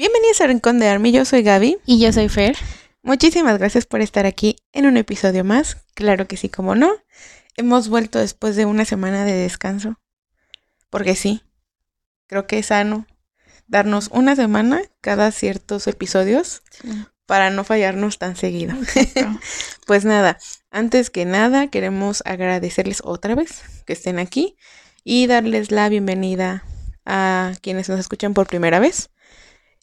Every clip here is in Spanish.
Bienvenidos a Rincón de Army, yo soy Gaby. Y yo soy Fer. Muchísimas gracias por estar aquí en un episodio más. Claro que sí, como no. Hemos vuelto después de una semana de descanso. Porque sí, creo que es sano darnos una semana cada ciertos episodios para no fallarnos tan seguido. pues nada, antes que nada queremos agradecerles otra vez que estén aquí y darles la bienvenida a quienes nos escuchan por primera vez.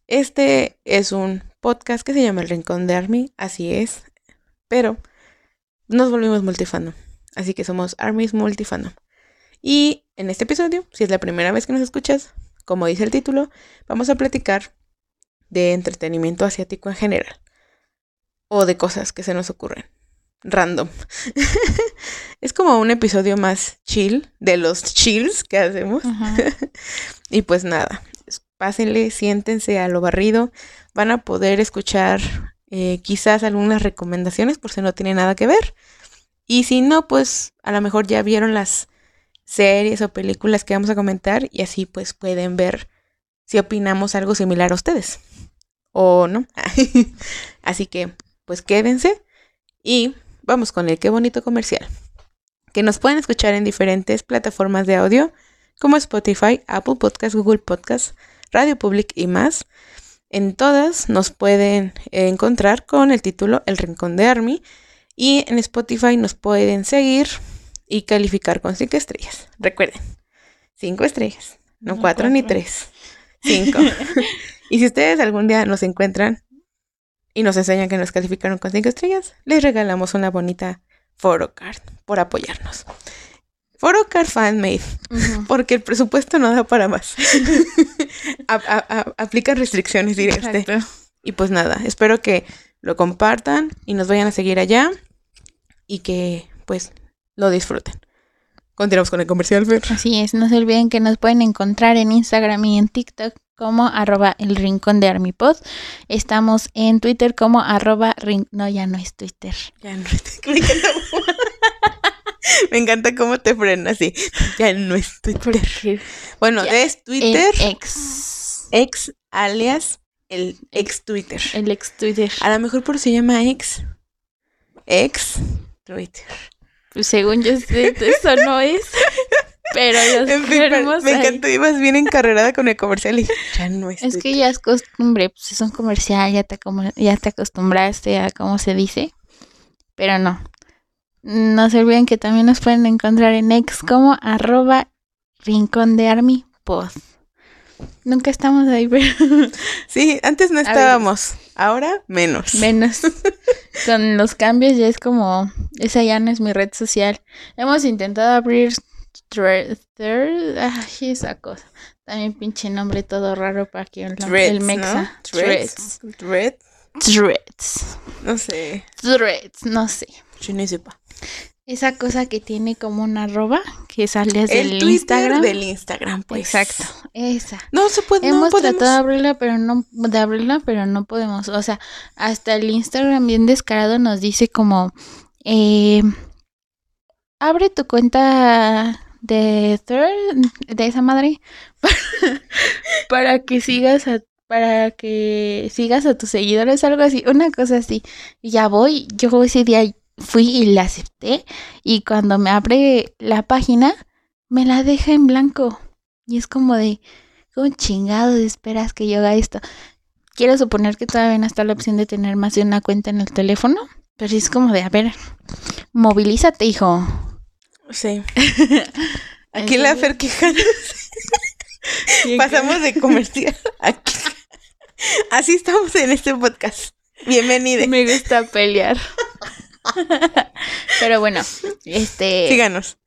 Este es un podcast que se llama El Rincón de Army, así es, pero nos volvimos multifandom, así que somos Army's Multifandom. Y en este episodio, si es la primera vez que nos escuchas, como dice el título, vamos a platicar de entretenimiento asiático en general o de cosas que se nos ocurren. Random. es como un episodio más chill de los chills que hacemos. y pues nada, pásenle, siéntense a lo barrido. Van a poder escuchar eh, quizás algunas recomendaciones por si no tiene nada que ver. Y si no, pues a lo mejor ya vieron las series o películas que vamos a comentar y así pues pueden ver si opinamos algo similar a ustedes. O no. así que pues quédense y vamos con el qué bonito comercial. Que nos pueden escuchar en diferentes plataformas de audio como Spotify, Apple Podcasts, Google Podcasts, Radio Public y más. En todas nos pueden encontrar con el título El Rincón de Army y en Spotify nos pueden seguir y calificar con 5 estrellas. Recuerden, 5 estrellas, no 4 ni 3, 5. y si ustedes algún día nos encuentran y nos enseñan que nos calificaron con 5 estrellas, les regalamos una bonita photocard por apoyarnos. Photocard fanmade, porque el presupuesto no da para más. aplica restricciones, diría Y pues nada, espero que lo compartan y nos vayan a seguir allá y que pues lo disfruten. Continuamos con el comercial, Fer. Así es, no se olviden que nos pueden encontrar en Instagram y en TikTok como arroba el rincón de Armipod. Estamos en Twitter como arroba No, ya no es Twitter. Ya no es Twitter. Me encanta cómo te frenas así. Ya no es Twitter. Bueno, es Twitter. ex. Ex alias el ex Twitter. El ex Twitter. A lo mejor por eso se llama ex. Ex Twitter. Pues según yo sé, eso no es. Pero los Me encantó, ibas bien encarrerada con el comercial y ya no es. Es que ya es costumbre, pues es un comercial, ya te, ya te acostumbraste a cómo se dice. Pero no, no se olviden que también nos pueden encontrar en ex como arroba rincón de army post. Nunca estamos ahí, pero... Sí, antes no estábamos, ahora menos. Menos. Con los cambios ya es como, esa ya no es mi red social. Hemos intentado abrir Thread, ay, esa cosa. También pinche nombre todo raro para que el, el mexa. Threads. Threads. Threads. No sé. Threads, no sé. Yo no sepa. Esa cosa que tiene como una arroba que sale desde el Instagram. del Instagram, pues. Exacto, esa. No se puede. Hemos tratado de abrirla, pero no de abrirla, pero no podemos. O sea, hasta el Instagram bien descarado nos dice como eh, abre tu cuenta de Third de esa madre para que sigas a para que sigas a tus seguidores, algo así, una cosa así. Y ya voy, yo ese día fui y la acepté y cuando me abre la página me la deja en blanco y es como de ¿cómo chingado esperas que yo haga esto? Quiero suponer que todavía no está la opción de tener más de una cuenta en el teléfono, pero es como de, a ver, movilízate, hijo. Sí. Aquí la Fer quejándose. Pasamos de comercial aquí. Así estamos en este podcast. Bienvenido. Me gusta pelear. Pero bueno, este. Síganos.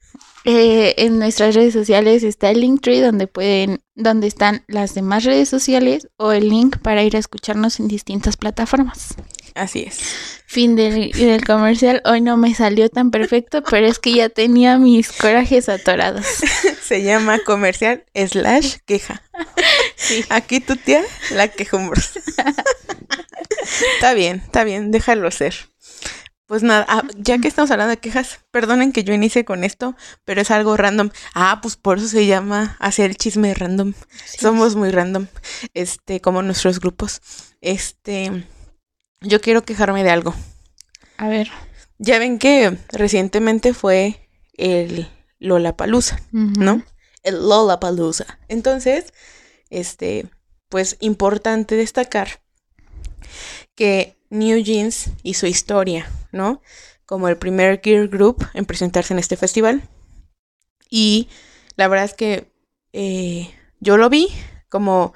Eh, en nuestras redes sociales está el Linktree donde pueden, donde están las demás redes sociales o el link para ir a escucharnos en distintas plataformas. Así es. Fin del, del comercial. Hoy no me salió tan perfecto, pero es que ya tenía mis corajes atorados. Se llama comercial slash queja. Aquí tu tía, la quejumbrosa. está bien, está bien, déjalo ser. Pues nada, ah, ya que estamos hablando de quejas, perdonen que yo inicie con esto, pero es algo random. Ah, pues por eso se llama hacer el chisme random. Somos muy random, este, como nuestros grupos. Este, yo quiero quejarme de algo. A ver. Ya ven que recientemente fue el Lollapalooza, ¿no? El Lollapalooza. Entonces, este, pues importante destacar que New Jeans y su historia, ¿no? Como el primer gear group en presentarse en este festival. Y la verdad es que eh, yo lo vi como,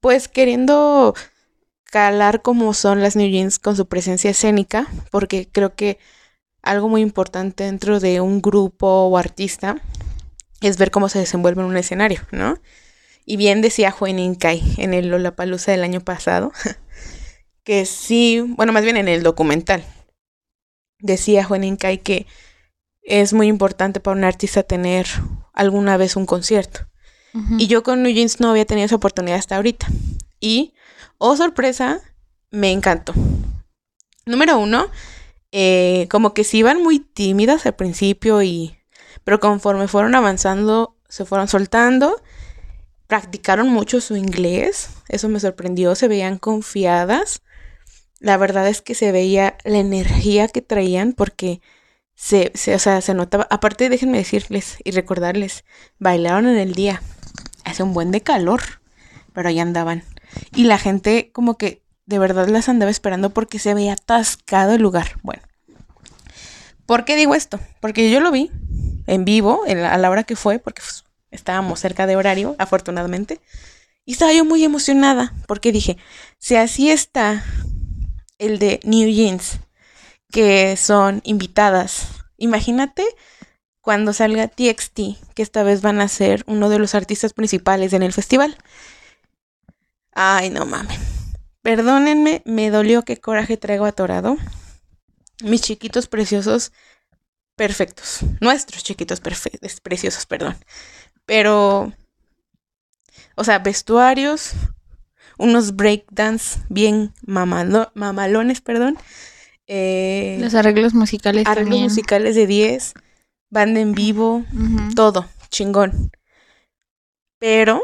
pues queriendo calar como son las New Jeans con su presencia escénica, porque creo que algo muy importante dentro de un grupo o artista es ver cómo se desenvuelve en un escenario, ¿no? Y bien decía Juan Kai en el Lollapalooza del año pasado, que sí, bueno, más bien en el documental, decía Juan Incay que es muy importante para un artista tener alguna vez un concierto. Y yo con New Jeans no había tenido esa oportunidad hasta ahorita. Y, oh sorpresa, me encantó. Número uno, eh, como que sí iban muy tímidas al principio y... Pero conforme fueron avanzando, se fueron soltando. Practicaron mucho su inglés. Eso me sorprendió. Se veían confiadas la verdad es que se veía la energía que traían porque se, se, o sea, se notaba. Aparte, déjenme decirles y recordarles, bailaron en el día. Hace un buen de calor, pero ahí andaban. Y la gente como que de verdad las andaba esperando porque se veía atascado el lugar. Bueno, ¿por qué digo esto? Porque yo lo vi en vivo a la hora que fue, porque pues, estábamos cerca de horario, afortunadamente. Y estaba yo muy emocionada porque dije, si así está el de New Jeans, que son invitadas. Imagínate cuando salga TXT, que esta vez van a ser uno de los artistas principales en el festival. Ay, no mames. Perdónenme, me dolió qué coraje traigo atorado. Mis chiquitos preciosos, perfectos. Nuestros chiquitos preciosos, perdón. Pero, o sea, vestuarios, unos breakdance bien mamalones, perdón. Eh, Los arreglos musicales arreglos musicales de 10, banda en vivo, todo, chingón. Pero,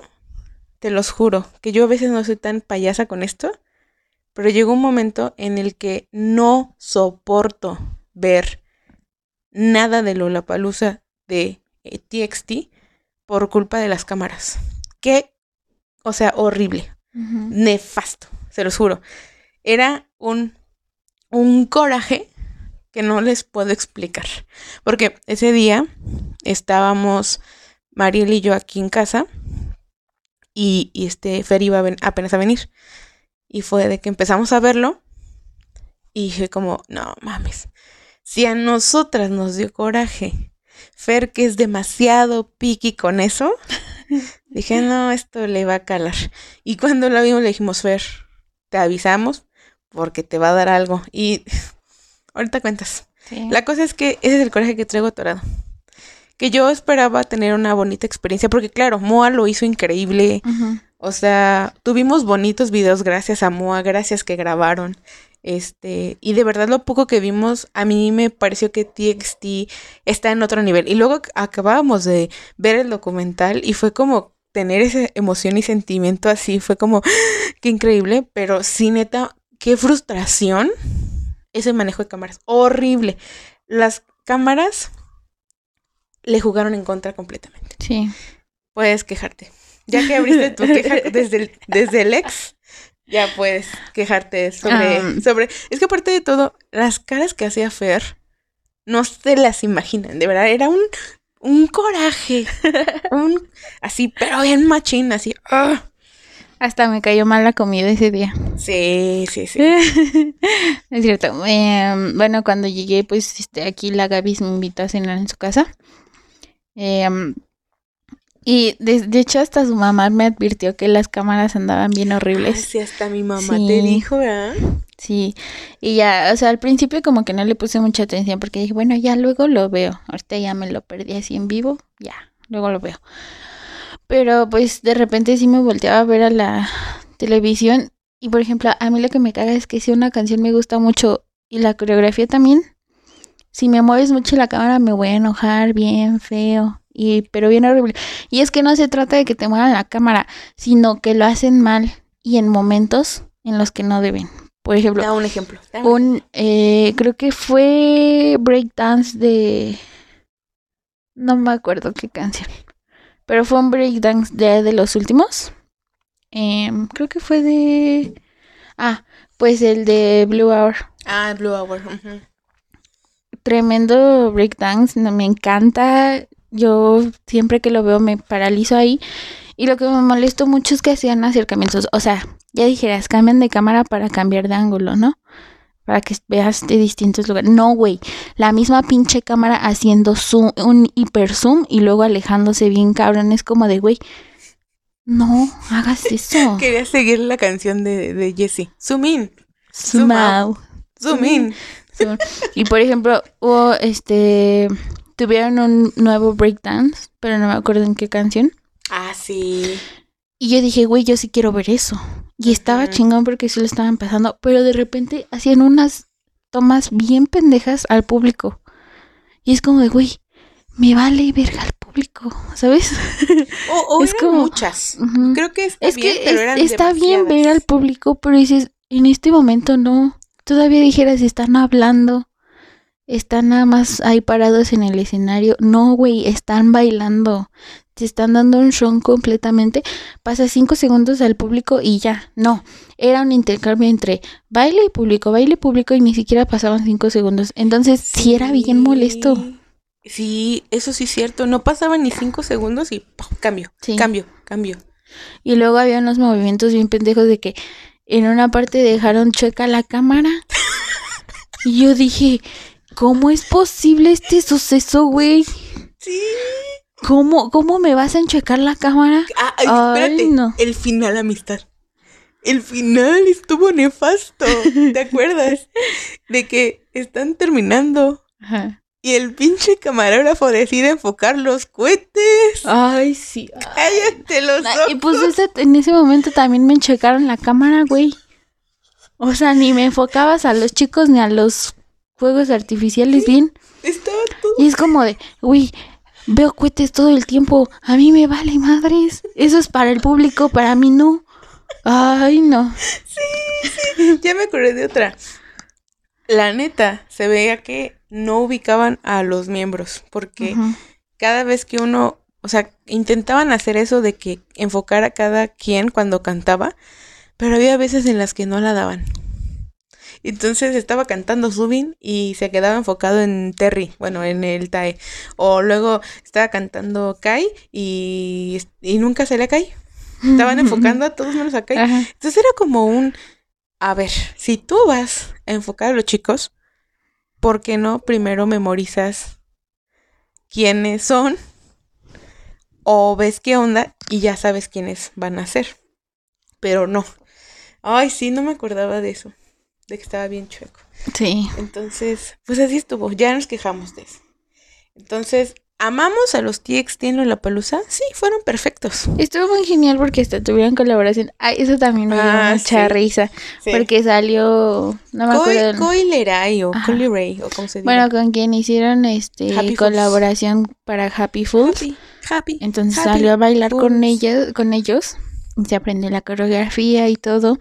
te los juro, que yo a veces no soy tan payasa con esto, pero llegó un momento en el que no soporto ver nada de Lollapalooza de TXT por culpa de las cámaras. Qué, o sea, horrible nefasto, se los juro. Era un, un coraje que no les puedo explicar. Porque ese día estábamos Mariel y yo aquí en casa y, este Fer iba apenas a venir. Y fue de que empezamos a verlo y dije como, no mames, si a nosotras nos dio coraje, Fer que es demasiado piqui con eso, Dije, no, esto le va a calar. Y cuando la vimos le dijimos, Fer, te avisamos porque te va a dar algo. Y ahorita cuentas. La cosa es que ese es el coraje que traigo atorado. Que yo esperaba tener una bonita experiencia, porque claro, Moa lo hizo increíble. O sea, tuvimos bonitos videos gracias a Moa, gracias que grabaron. Este, y de verdad lo poco que vimos, a mí me pareció que TXT está en otro nivel. Y luego acabábamos de ver el documental y fue como tener esa emoción y sentimiento así, fue como, qué increíble, pero sí neta, qué frustración ese manejo de cámaras. Horrible. Las cámaras le jugaron en contra completamente. Sí. Puedes quejarte. Ya que abriste tu queja desde el, desde el ex, ya puedes quejarte sobre, ah. sobre... Es que aparte de todo, las caras que hacía Fer, no se las imaginan, de verdad, era un, un coraje, un así, pero bien machín, así. ¡ah! Hasta me cayó mal la comida ese día. Sí, sí, sí. es cierto. Em, bueno, cuando llegué, pues este, aquí la Gaby me invitó a cenar en su casa. Eh, y de, hecho hasta su mamá me advirtió que las cámaras andaban bien horribles. sí, hasta mi mamá te dijo, ¿verdad? Sí, y ya, o sea, al principio como que no le puse mucha atención porque dije, bueno, ya luego lo veo. Ahorita ya me lo perdí así en vivo, ya, luego lo veo. Pero pues de repente sí me volteaba a ver a la televisión y por ejemplo, a mí lo que me caga es que si una canción me gusta mucho y la coreografía también. Si me mueves mucho la cámara me voy a enojar bien feo y pero bien horrible. Y es que no se trata de que te muevan la cámara, sino que lo hacen mal y en momentos en los que no deben. Por ejemplo, Da un ejemplo. da un un eh, creo que fue breakdance de no me acuerdo qué canción pero fue un breakdance de, de los últimos Em, creo que fue de ah pues el de Blue Hour Ah, Blue Hour. tremendo breakdance no, me encanta yo siempre que lo veo me paralizo ahí y lo que me molestó mucho es que hacían acercamientos o sea ya dijeras cambian de cámara para cambiar de ángulo no para que veas de distintos lugares. No, güey. La misma pinche cámara haciendo zoom, un hiper zoom y luego alejándose bien cabrón. Es como de, güey, no hagas eso. Quería seguir la canción de, de Jessie. Zoom in. Zoom out. Zoom in. Zoom. Y por ejemplo, hubo este. Tuvieron un nuevo breakdance, pero no me acuerdo en qué canción. Ah, sí. Y yo dije, güey, yo sí quiero ver eso. Y estaba chingón porque sí lo estaban empezando, pero de repente hacían unas tomas bien pendejas al público. Y es como de, güey, me vale verga al público, ¿sabes? O, o Es eran como- muchas. Creo que está Es bien, que pero es- eran está bien ver al público, pero dices, en este momento no. Todavía dijeras, están hablando, están nada más ahí parados en el escenario. No, güey, están bailando. Te están dando un show completamente. Pasa cinco segundos al público y ya. No, era un intercambio entre baile y público, baile y público y ni siquiera pasaban cinco segundos. Entonces, sí, era bien molesto. Sí, eso sí es cierto. No pasaban ni cinco segundos y ¡pum! cambio, Sí. cambio, cambio. Y luego había unos movimientos bien pendejos de que en una parte dejaron chueca la cámara. Y yo dije, ¿cómo es posible este suceso, güey? Sí. ¿Cómo, ¿Cómo me vas a enchuecar la cámara? Ah, ay, Ay, espérate. no. El final, amistad. El final estuvo nefasto. ¿Te acuerdas? De que están terminando Ajá. y el pinche camarógrafo decide enfocar los cohetes. Ay, sí. Cállate los ojos. Y pues ese- en ese momento también me enchecaron la cámara, güey. O sea, ni me enfocabas a los chicos ni a los fuegos artificiales bien. Estaba todo. Y es como de, uy, veo cohetes todo el tiempo. A mí me vale madres. Eso es para el público, para mí no. Ay, no. Ya me acordé de otra. La neta, se veía que no ubicaban a los miembros, porque cada vez que uno, o sea, intentaban hacer eso de que enfocar a cada quien cuando cantaba, pero había veces en las que no la daban. Entonces estaba cantando Zubin y se quedaba enfocado en Terry, bueno, en el Tae. O luego estaba cantando Kai y, y nunca salía Kai. Estaban enfocando a todos menos a Kai. Ajá. Entonces era como un, a ver, si tú vas a enfocar a los chicos, ¿por qué no primero memorizas quiénes son? O ves qué onda y ya sabes quiénes van a ser. Pero no. Ay, sí, no me acordaba de eso. De que estaba bien chueco. Sí. Entonces, pues así estuvo. Ya nos quejamos de eso. Entonces, ¿amamos a los TXT en la pelusa? Sí, fueron perfectos. Estuvo muy genial porque hasta tuvieron colaboración. Ay, eso también me dio Ah, mucha sí. risa. Sí. Porque salió, no me acuerdo. Coy Leray o Ajá. Colly Ray o como se dice. bueno, con quien hicieron este Happy Fools. colaboración para Happy Fools. Happy, happy. Entonces Happy salió a bailar con ellos, con ellos. y Se aprendió la coreografía y todo.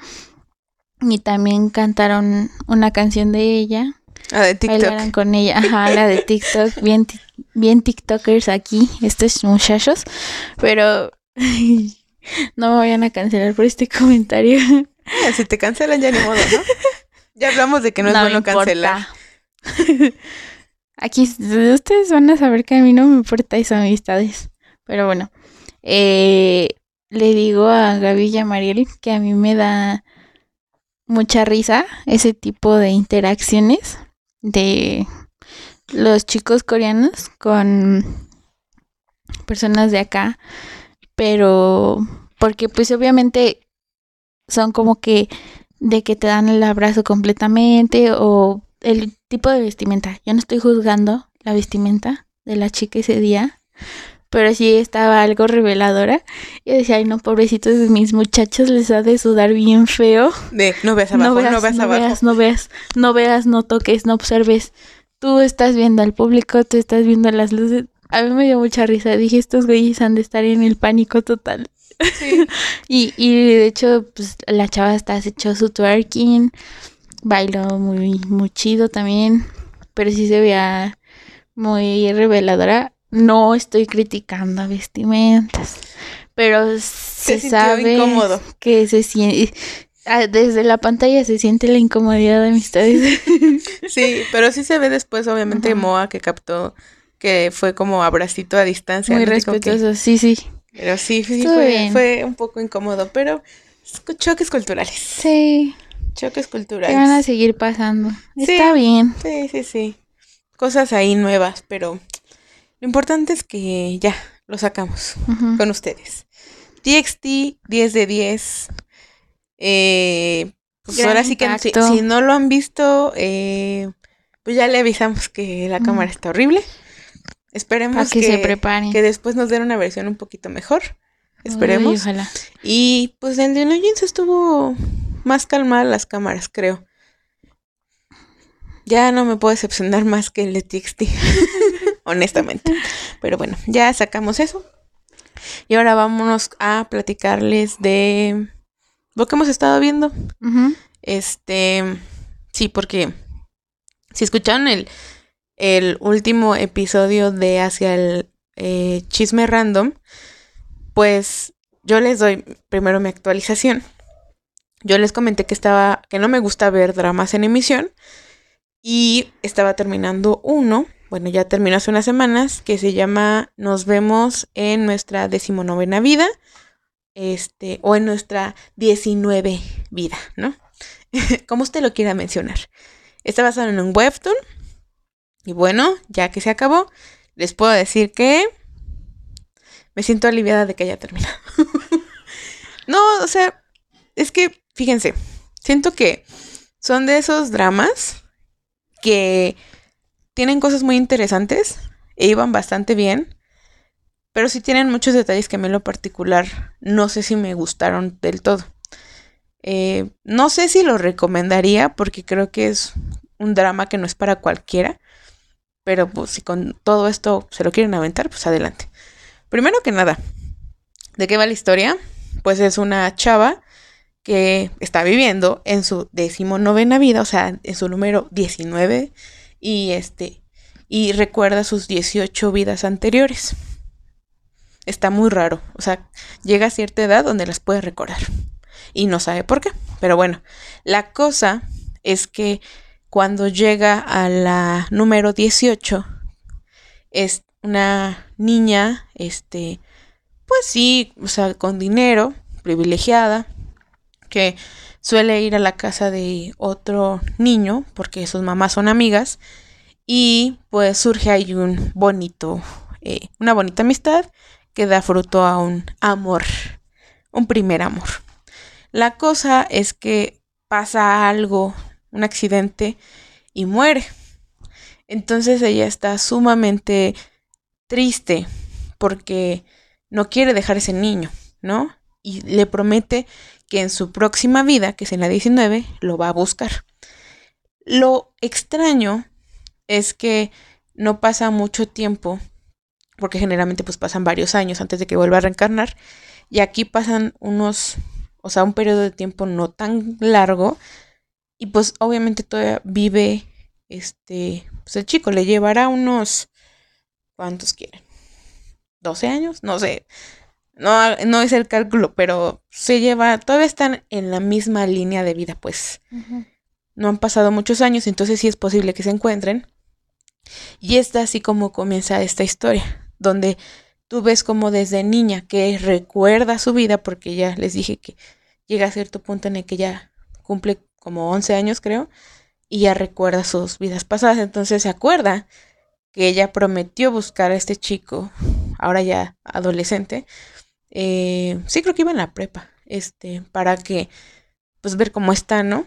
Y también cantaron una canción de ella. Ah, de TikTok. Bailaron con ella. Ajá, la de TikTok. Bien, bien TikTokers aquí, estos muchachos. Pero no me vayan a cancelar por este comentario. Ah, si te cancelan ya ni modo, ¿no? ya hablamos de que no, es me bueno importa. cancelar. Aquí ustedes van a saber que a mí no me importa esas amistades. Pero bueno, eh, le digo a Gaby y a Mariel que a mí me da mucha risa ese tipo de interacciones de los chicos coreanos con personas de acá. Pero porque pues obviamente son como que de que te dan el abrazo completamente o el tipo de vestimenta. Yo no estoy juzgando la vestimenta de la chica ese día, pero sí estaba algo reveladora. Y decía, ay no, pobrecitos de mis muchachos, les ha de sudar bien feo. De, no veas abajo, no veas, no veas abajo. Veas, no veas, no veas, no toques, no observes. Tú estás viendo al público, tú estás viendo las luces. A mí me dio mucha risa. Dije, estos güeyes han de estar en el pánico total. Sí. y, y de hecho, pues la chava hasta se echó su twerking. Bailó muy, muy chido también. Pero sí se veía muy reveladora. No estoy criticando vestimentas. Pero se, sabe que se siente. Ah, desde la pantalla se siente la incomodidad de amistades. Sí, pero sí se ve después, obviamente, Moa que captó que fue como abracito a distancia. Muy respetuoso, sí, sí. Pero sí, sí fue, fue, un poco incómodo, pero choques culturales. Sí. Choques culturales. Que van a seguir pasando. Está bien. Sí, sí, sí. Cosas ahí nuevas, pero lo importante es que ya lo sacamos con ustedes. TXT 10 de 10. Eh, pues ahora sí que si, no lo han visto, eh, pues ya le avisamos que la cámara está horrible. Esperemos que, se preparen. que después nos den una versión un poquito mejor. Esperemos. Y pues el de Legends estuvo más calmada las cámaras, creo. Ya no me puedo decepcionar más que el de TXT. honestamente. Pero bueno, ya sacamos eso. Y ahora vámonos a platicarles de lo que hemos estado viendo. Este, sí, porque si escucharon el el último episodio de Hacia el eh, Chisme Random, pues yo les doy primero mi actualización. Yo les comenté que estaba, que no me gusta ver dramas en emisión y estaba terminando uno, bueno, ya terminó hace unas semanas, que se llama Nos vemos en nuestra decimonovena vida, este, o en nuestra diecinueve vida, ¿no? Como usted lo quiera mencionar. Está basado en un webtoon y bueno, ya que se acabó, les puedo decir que me siento aliviada de que haya terminado. no, o sea, es que, fíjense, siento que son de esos dramas que tienen cosas muy interesantes e iban bastante bien, pero sí tienen muchos detalles que a mí en lo particular no sé si me gustaron del todo. Eh, no sé si lo recomendaría porque creo que es un drama que no es para cualquiera. Pero pues si con todo esto se lo quieren aventar, pues adelante. Primero que nada, ¿de qué va la historia? Pues es una chava que está viviendo en su decimonovena vida, o sea, en su número 19, y este, y recuerda sus 18 vidas anteriores. Está muy raro, o sea, llega a cierta edad donde las puede recordar. Y no sabe por qué. Pero bueno, la cosa es que cuando llega a la número 18, es una niña, este, pues sí, o sea, con dinero, privilegiada, que suele ir a la casa de otro niño, porque sus mamás son amigas, y pues surge ahí un bonito, eh, una bonita amistad que da fruto a un amor, un primer amor. La cosa es que pasa algo un accidente y muere. Entonces ella está sumamente triste porque no quiere dejar ese niño, ¿no? Y le promete que en su próxima vida, que es en la 19, lo va a buscar. Lo extraño es que no pasa mucho tiempo, porque generalmente pues pasan varios años antes de que vuelva a reencarnar, y aquí pasan unos, o sea, un periodo de tiempo no tan largo, y pues obviamente todavía vive, este, pues el chico le llevará unos, ¿cuántos quieren? ¿12 años? No sé. No, no es el cálculo, pero se lleva, todavía están en la misma línea de vida, pues. No han pasado muchos años, entonces sí es posible que se encuentren. Y está así como comienza esta historia, donde tú ves como desde niña que recuerda su vida, porque ya les dije que llega a cierto punto en el que ya cumple como 11 años creo, y ya recuerda sus vidas pasadas, entonces se acuerda que ella prometió buscar a este chico, ahora ya adolescente, eh, sí creo que iba en la prepa, este, para que, pues ver cómo está, ¿no?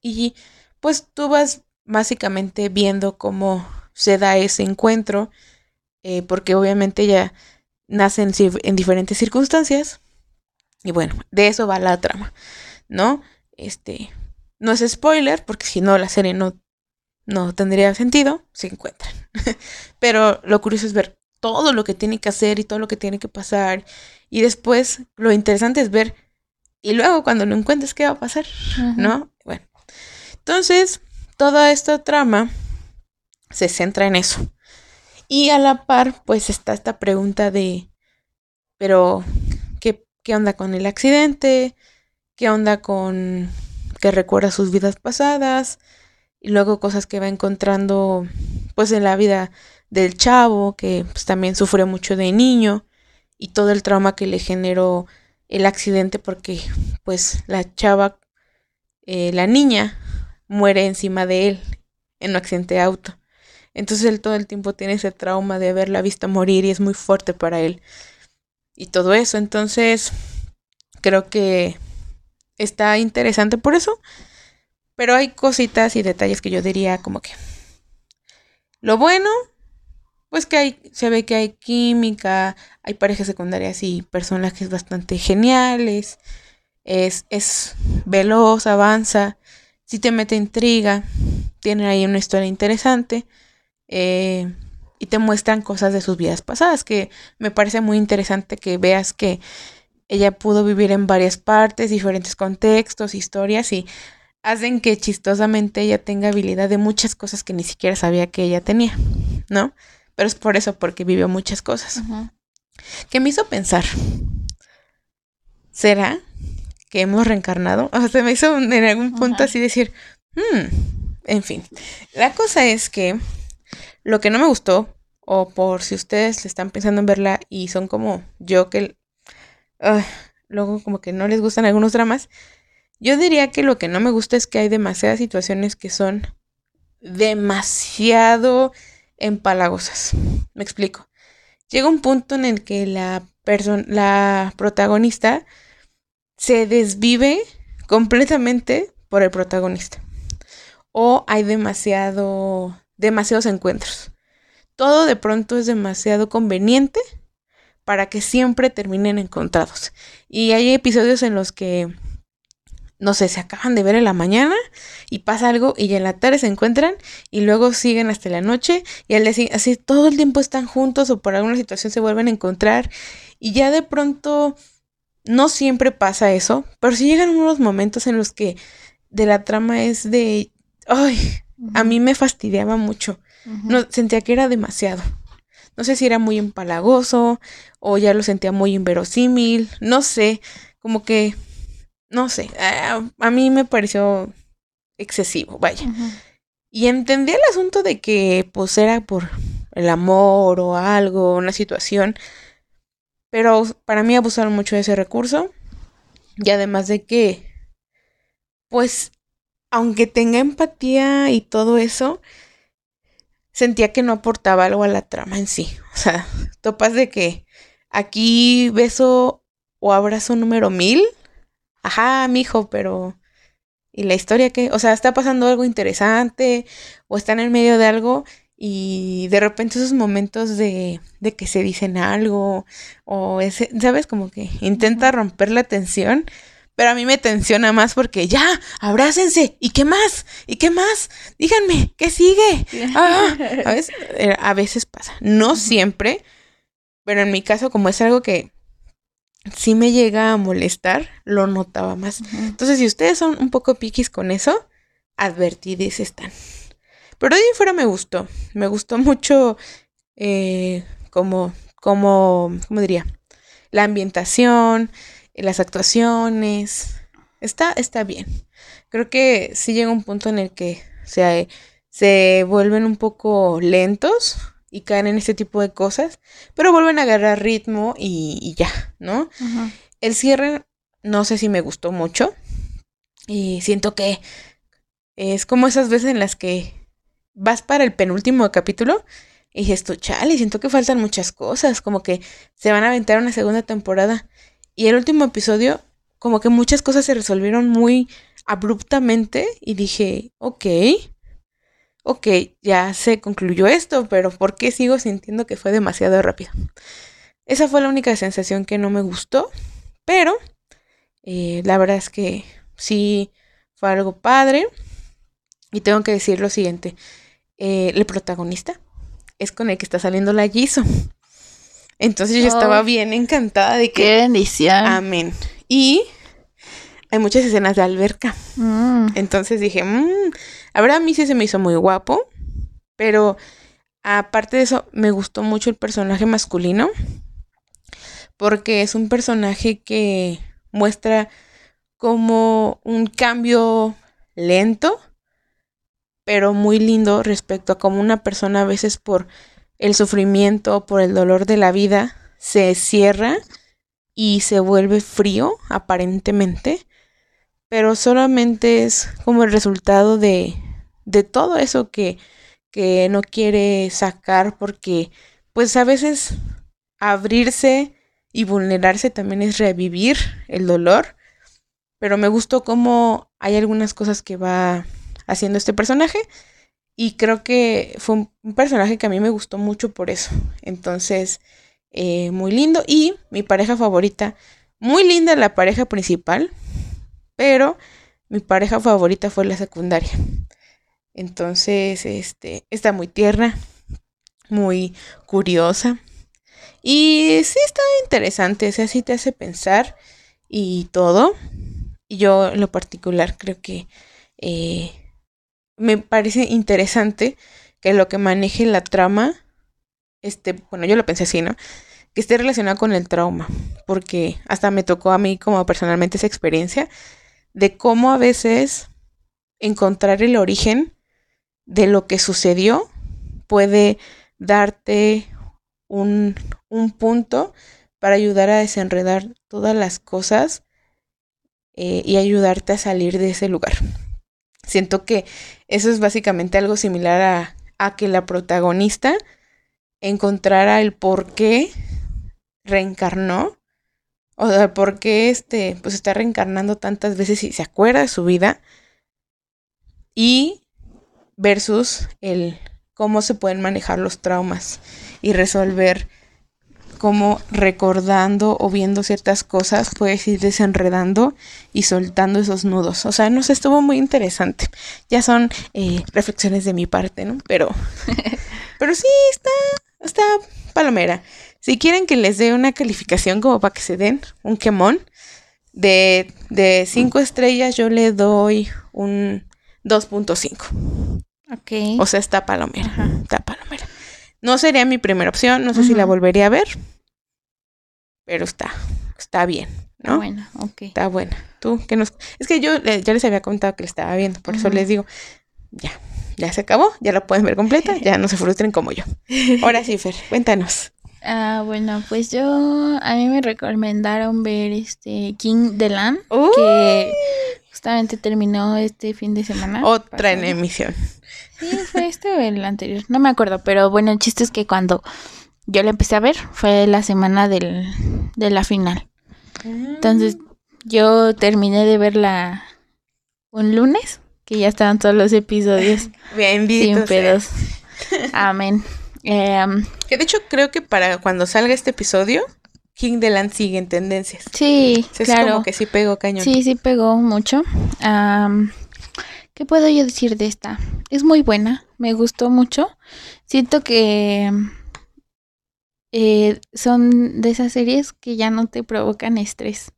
Y pues tú vas básicamente viendo cómo se da ese encuentro, eh, porque obviamente ella nace en, en diferentes circunstancias. Y bueno, de eso va la trama, ¿no? Este, no es spoiler, porque si no la serie no, no tendría sentido, se encuentran. Pero lo curioso es ver todo lo que tiene que hacer y todo lo que tiene que pasar. Y después lo interesante es ver, y luego cuando lo encuentres, ¿qué va a pasar? ¿No? Bueno. Entonces, toda esta trama se centra en eso. Y a la par, pues está esta pregunta de, pero, ¿qué, qué onda con el accidente? ¿Qué onda con que recuerda sus vidas pasadas? Y luego cosas que va encontrando, pues, en la vida del chavo, que pues, también sufrió mucho de niño, y todo el trauma que le generó el accidente porque, pues, la chava, eh, la niña, muere encima de él en un accidente de auto. Entonces él todo el tiempo tiene ese trauma de haberla visto morir y es muy fuerte para él. Y todo eso. Entonces creo que está interesante por eso. Pero hay cositas y detalles que yo diría como que... Lo bueno, pues que hay, se ve que hay química, hay parejas secundarias y personajes bastante geniales. Es, es veloz, avanza, si te mete intriga, tiene ahí una historia interesante. Eh, y te muestran cosas de sus vidas pasadas, que me parece muy interesante que veas que ella pudo vivir en varias partes, diferentes contextos, historias y hacen que chistosamente ella tenga habilidad de muchas cosas que ni siquiera sabía que ella tenía, ¿no? Pero es por eso, porque vivió muchas cosas. Que me hizo pensar, ¿será que hemos reencarnado? O sea, me hizo en algún punto así decir, hmm, en fin, la cosa es que lo que no me gustó, o por si ustedes están pensando en verla y son como yo que luego como que no les gustan algunos dramas, yo diría que lo que no me gusta es que hay demasiadas situaciones que son demasiado empalagosas. Me explico. Llega un punto en el que la la protagonista se desvive completamente por el protagonista. O hay demasiado demasiados encuentros. Todo de pronto es demasiado conveniente para que siempre terminen encontrados. Y hay episodios en los que, no sé, se acaban de ver en la mañana y pasa algo y en la tarde se encuentran y luego siguen hasta la noche y al decir así todo el tiempo están juntos o por alguna situación se vuelven a encontrar y ya de pronto no siempre pasa eso, pero sí llegan unos momentos en los que de la trama es de, ay, a mí me fastidiaba mucho. No, sentía que era demasiado. No sé si era muy empalagoso o ya lo sentía muy inverosímil. No sé, como que, no sé, a, mí me pareció excesivo, vaya. Y entendí el asunto de que pues era por el amor o algo, una situación. Pero para mí abusaron mucho de ese recurso. Y además de que, pues aunque tenga empatía y todo eso, sentía que no aportaba algo a la trama en sí. O sea, topas de que aquí beso o abrazo número mil. Ajá, mijo, pero. ¿Y la historia qué? O sea, está pasando algo interesante o están en medio de algo y de repente esos momentos de, de que se dicen algo o ese, ¿sabes? Como que intenta romper la tensión pero a mí me tensiona más porque ya, abrácense. ¿Y qué más? ¿Y qué más? Díganme, ¿qué sigue? Ah, eh, a, veces, pasa. No siempre, pero en mi caso, como es algo que sí me llega a molestar, lo notaba más. Entonces, si ustedes son un poco piquis con eso, advertidos están. Pero de ahí fuera me gustó. Me gustó mucho eh, como, como, ¿cómo diría? La ambientación, las actuaciones. Está, está bien. Creo que sí llega un punto en el que se, se vuelven un poco lentos y caen en este tipo de cosas, pero vuelven a agarrar ritmo y, ya, ¿no? El cierre, no sé si me gustó mucho. Y siento que es como esas veces en las que vas para el penúltimo capítulo y dices tú, chale, siento que faltan muchas cosas, como que se van a aventar una segunda temporada. Y el último episodio, como que muchas cosas se resolvieron muy abruptamente y dije, ok, ok, ya se concluyó esto, pero ¿por qué sigo sintiendo que fue demasiado rápido? esa fue la única sensación que no me gustó, pero eh, la verdad es que sí fue algo padre. Y tengo que decir lo siguiente, eh, el protagonista es con el que está saliendo la Jisoo. Entonces yo estaba bien encantada de que... Qué bendición. Amén. Y hay muchas escenas de alberca. Mm. Entonces dije, mmm, la a mí sí se me hizo muy guapo, pero aparte de eso me gustó mucho el personaje masculino, porque es un personaje que muestra como un cambio lento, pero muy lindo respecto a cómo una persona a veces por el sufrimiento, por el dolor de la vida, se cierra y se vuelve frío, aparentemente, pero solamente es como el resultado de, de todo eso que, que no quiere sacar porque pues a veces abrirse y vulnerarse también es revivir el dolor. Pero me gustó cómo hay algunas cosas que va haciendo este personaje. Y creo que fue un personaje que a mí me gustó mucho por eso. Entonces, eh, muy lindo. Y mi pareja favorita, muy linda la pareja principal. Pero mi pareja favorita fue la secundaria. Entonces, este, está muy tierna, muy curiosa. Y sí está interesante, o sea, sí te hace pensar y todo. Y yo en lo particular creo que eh, me parece interesante que lo que maneje la trama, este, bueno, yo lo pensé así, ¿no? Que esté relacionado con el trauma, porque hasta me tocó a mí como personalmente esa experiencia de cómo a veces encontrar el origen de lo que sucedió puede darte un, un punto para ayudar a desenredar todas las cosas eh, y ayudarte a salir de ese lugar. Siento que eso es básicamente algo similar a, a que la protagonista encontrara el por qué reencarnó. O sea, por qué este, pues está reencarnando tantas veces y se acuerda de su vida. Y versus el cómo se pueden manejar los traumas y resolver cómo recordando o viendo ciertas cosas puedes ir desenredando y soltando esos nudos. O sea, nos estuvo muy interesante. Ya son eh, reflexiones de mi parte, ¿no? Pero, pero sí, está, está palomera. Si quieren que les dé una calificación como para que se den un quemón, de, de cinco estrellas yo le doy un 2.5. Ok. O sea, está palomera. Está palomera. No sería mi primera opción, no sé si la volvería a ver. Pero está, está bien, ¿no? Está buena, ok. Está buena. Tú, que nos... Es que yo ya les había contado que le estaba viendo, por eso les digo, ya, ya se acabó, ya la pueden ver completa, ya no se frustren como yo. Ahora sí, Fer, cuéntanos. Ah, bueno, pues yo, a mí me recomendaron ver este King de Lan, Uy. que justamente terminó este fin de semana. Otra en emisión. Sí, fue este o el anterior, no me acuerdo, pero bueno, el chiste es que cuando yo la empecé a ver fue la semana del, de la final. Entonces yo terminé de verla un lunes, que ya estaban todos los episodios Bendito sin sea. pedos. Amén. Em, Que de hecho creo que para cuando salga este episodio, King de Land sigue en tendencias. sí, O sea, Es claro. como que sí pegó cañón. Sí, sí pegó mucho. ¿Qué puedo yo decir de esta? Es muy buena, me gustó mucho. Siento que eh, son de esas series que ya no te provocan estrés.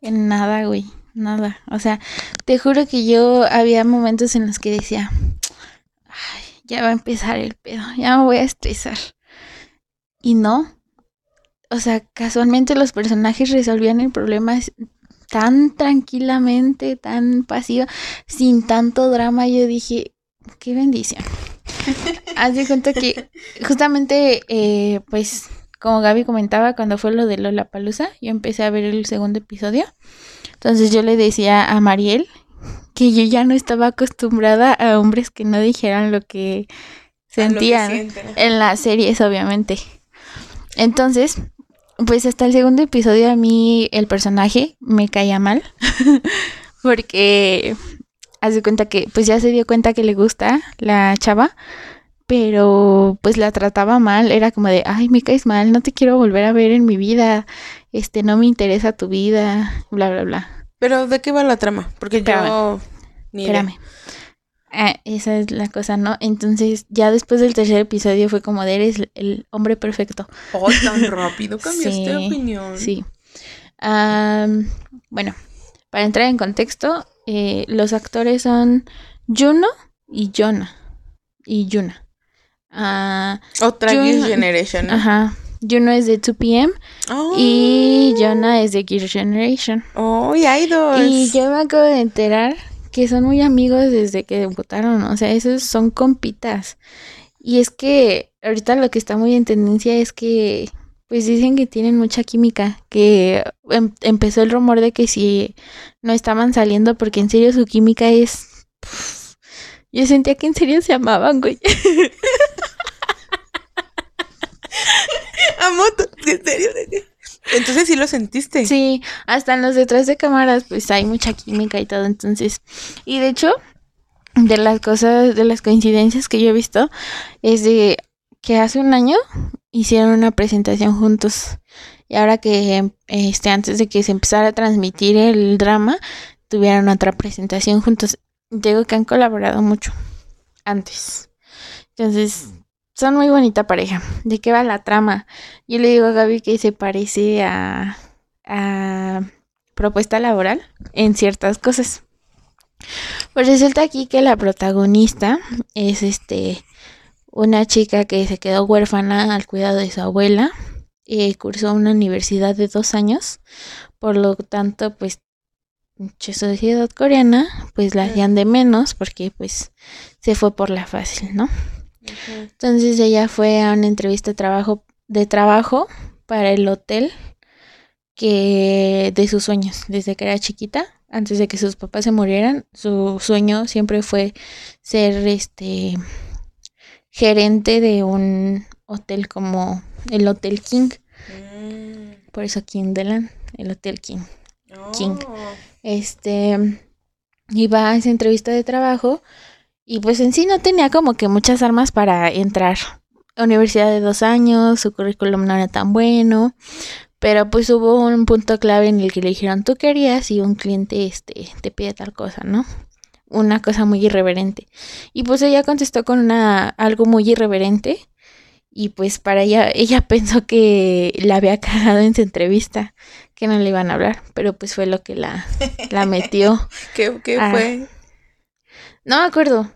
En nada, güey, nada. O sea, te juro que yo había momentos en los que decía, ay, ya va a empezar el pedo, ya me voy a estresar. Y no. O sea, casualmente los personajes resolvían el problema tan tranquilamente, tan pasiva, sin tanto drama, yo dije, qué bendición. Haz de cuenta que justamente, eh, pues, como Gaby comentaba, cuando fue lo de Lola Palusa, yo empecé a ver el segundo episodio. Entonces yo le decía a Mariel que yo ya no estaba acostumbrada a hombres que no dijeran lo que A lo que sentían en las series, obviamente. Entonces, pues hasta el segundo episodio a mí el personaje me caía mal. porque hace cuenta que, pues ya se dio cuenta que le gusta la chava. pero pues la trataba mal, era como de, ay, me caes mal, no te quiero volver a ver en mi vida, este, no me interesa tu vida, bla, bla, bla. Pero, ¿de qué va la trama? Porque Espérame. yo... ni idea. Ah, esa es la cosa, ¿no? Entonces, ya después del tercer episodio fue como de, eres el hombre perfecto. Oh, tan rápido cambiaste Sí, de opinión. Sí. Bueno, para entrar en contexto, eh, los actores son Juno y Jonah. Y Yuna. Ah, Otra Gears Generation, ¿no? ajá. Juno es de 2PM Oh. y Jonah es de Gear Generation. Oh, y idols. Y yo me acabo de enterar que son muy amigos desde que debutaron. O sea, esos son compitas. Y es que ahorita lo que está muy en tendencia es que, pues dicen que tienen mucha química. Que em- empezó el rumor de que si no estaban saliendo, porque en serio su química es. yo sentía que en serio se amaban, güey. Amo ¿En serio? Entonces sí lo sentiste. Sí, hasta en los detrás de cámaras, pues hay mucha química y todo, entonces. Y de hecho, de las cosas, de las coincidencias que yo he visto, es de que hace un año hicieron una presentación juntos. Y ahora que, este, antes de que se empezara a transmitir el drama, tuvieron otra presentación juntos. Digo que han colaborado mucho antes. Entonces, son muy bonita pareja. ¿De qué va la trama? Yo le digo a Gaby que se parece a, a propuesta laboral en ciertas cosas. Pues resulta aquí que la protagonista es este una chica que se quedó huérfana al cuidado de su abuela. eh, cursó una universidad de dos años. Por lo tanto, pues sociedad coreana, pues la hacían de menos porque pues se fue por la fácil, ¿no? Entonces ella fue a una entrevista de trabajo, de trabajo para el hotel que de sus sueños desde que era chiquita, antes de que sus papás se murieran, su sueño siempre fue ser este gerente de un hotel como el Hotel King, Mm. por eso King Delan, el Hotel King. King. Oh. Este iba a esa entrevista de trabajo y pues en sí no tenía como que muchas armas para entrar. Universidad de dos años, su currículum no era tan bueno, pero pues hubo un punto clave en el que le dijeron tú querías y un cliente este te pide tal cosa, ¿no? Una cosa muy irreverente. Y pues ella contestó con una algo muy irreverente y pues para ella ella pensó que la había cagado en su entrevista, que no le iban a hablar, pero pues fue lo que la la metió. ¿Qué, qué fue? No me acuerdo,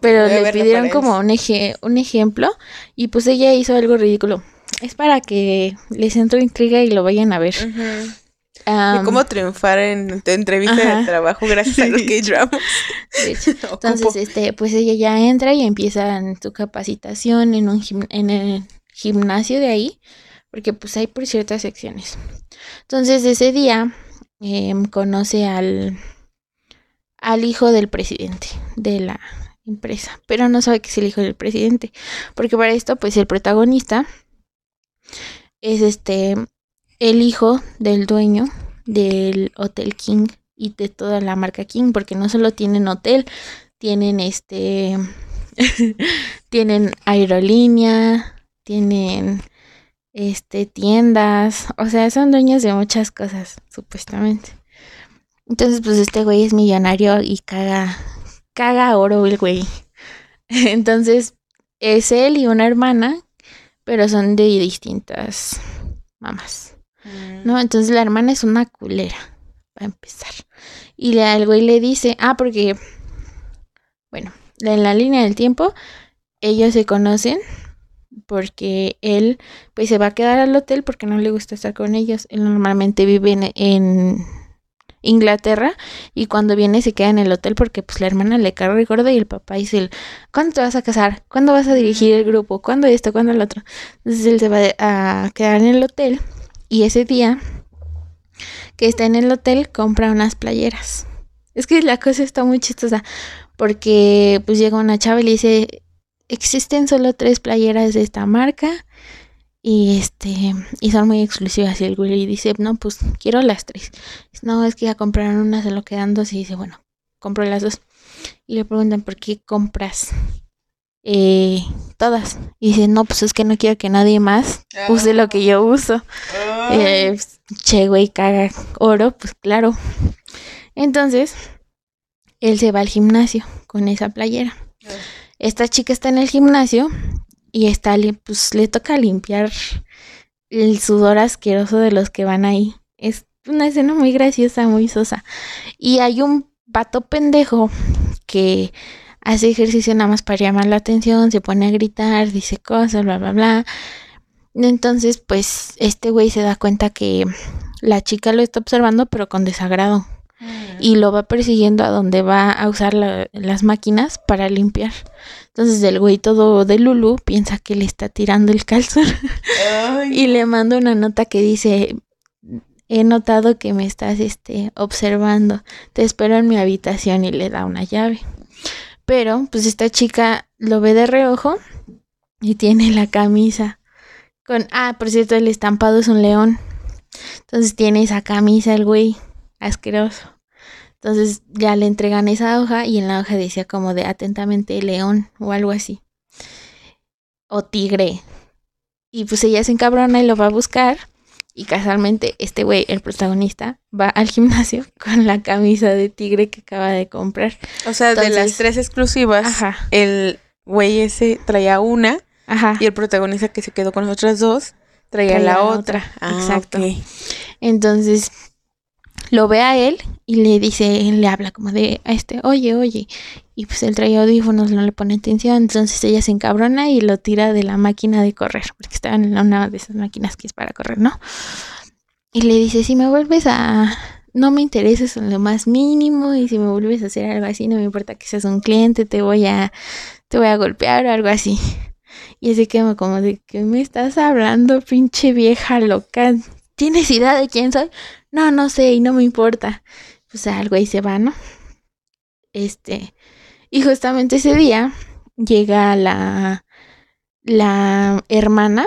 Pero le pidieron como un, eje- un ejemplo y pues ella hizo algo ridículo. Es para que les entre intriga y lo vayan a ver. Am, cómo triunfar en tu entrevista Ajá. de trabajo gracias a los K-dramas. Entonces, este, pues ella ya entra y empieza en su capacitación en un gim- en el gimnasio de ahí, porque pues hay por ciertas secciones. Entonces, ese día em, conoce al al hijo del presidente de la empresa, pero no sabe que es el hijo del presidente, porque para esto, pues el protagonista es este el hijo del dueño del Hotel King y de toda la marca King, porque no solo tienen hotel, tienen este tienen aerolínea, tienen este tiendas, o sea, son dueños de muchas cosas, supuestamente. Entonces, pues este güey es millonario y caga caga oro el güey. Entonces, es él y una hermana, pero son de distintas mamás. Mm. ¿no? Entonces la hermana es una culera, para empezar. Y le, el güey le dice, ah, porque, bueno, en la línea del tiempo, ellos se conocen porque él, pues se va a quedar al hotel porque no le gusta estar con ellos. Él normalmente vive en, en Inglaterra y cuando viene se queda en el hotel porque pues la hermana le carga el gordo y el papá dice, el, ¿cuándo te vas a casar? ¿Cuándo vas a dirigir el grupo? ¿Cuándo esto? ¿Cuándo lo otro? Entonces él se va a quedar en el hotel y ese día que está en el hotel compra unas playeras. Es que la cosa está muy chistosa porque pues llega una chava y le dice, existen solo tres playeras de esta marca y este y son muy exclusivas y el güey dice, no, pues quiero las tres. No, es que ya compraron una, se lo quedan dos y dice, bueno, compro las dos. Y le preguntan, ¿por qué compras eh, todas. Y dice, no, pues es que no quiero que nadie más use lo que yo uso. Eh, che, güey, caga oro, pues claro. Entonces, él se va al gimnasio con esa playera. Esta chica está en el gimnasio y está, pues le toca limpiar el sudor asqueroso de los que van ahí. Es una escena muy graciosa, muy sosa. Y hay un pato pendejo que hace ejercicio nada más para llamar la atención, se pone a gritar, dice cosas, bla, bla, bla. Entonces, pues, este güey se da cuenta que la chica lo está observando, pero con desagrado. Y lo va persiguiendo a donde va a usar las máquinas para limpiar. Entonces el güey todo de Lulu piensa que le está tirando el calzón y le manda una nota que dice, he notado que me estás este, observando, te espero en mi habitación y le da una llave. Pero pues esta chica lo ve de reojo y tiene la camisa con, ah, por cierto, el estampado es un león. Entonces tiene esa camisa el güey, asqueroso. Entonces ya le entregan esa hoja y en la hoja decía como de atentamente león o algo así. O tigre. Y pues ella se encabrona y lo va a buscar. Y casualmente este güey, el protagonista, va al gimnasio con la camisa de tigre que acaba de comprar. O sea, de las tres exclusivas, el güey ese traía una ajá. y el protagonista que se quedó con las otras dos traía, la otra. Ah, Exacto. Entonces lo ve a él y le dice, le habla como de a este, oye, oye. Y pues él trae audífonos, no le pone atención, entonces ella se encabrona y lo tira de la máquina de correr, porque estaba en una de esas máquinas que es para correr, ¿no? Y le dice, si me vuelves a... No me intereses en lo más mínimo y si me vuelves a hacer algo así, no me importa que seas un cliente, te voy a, te voy a golpear o algo así. Y así que como de, ¿qué me estás hablando, pinche vieja loca? ¿Tienes idea de quién soy? No, no sé y no me importa. Pues algo ahí se va, ¿no? Este, y justamente ese día llega la, la hermana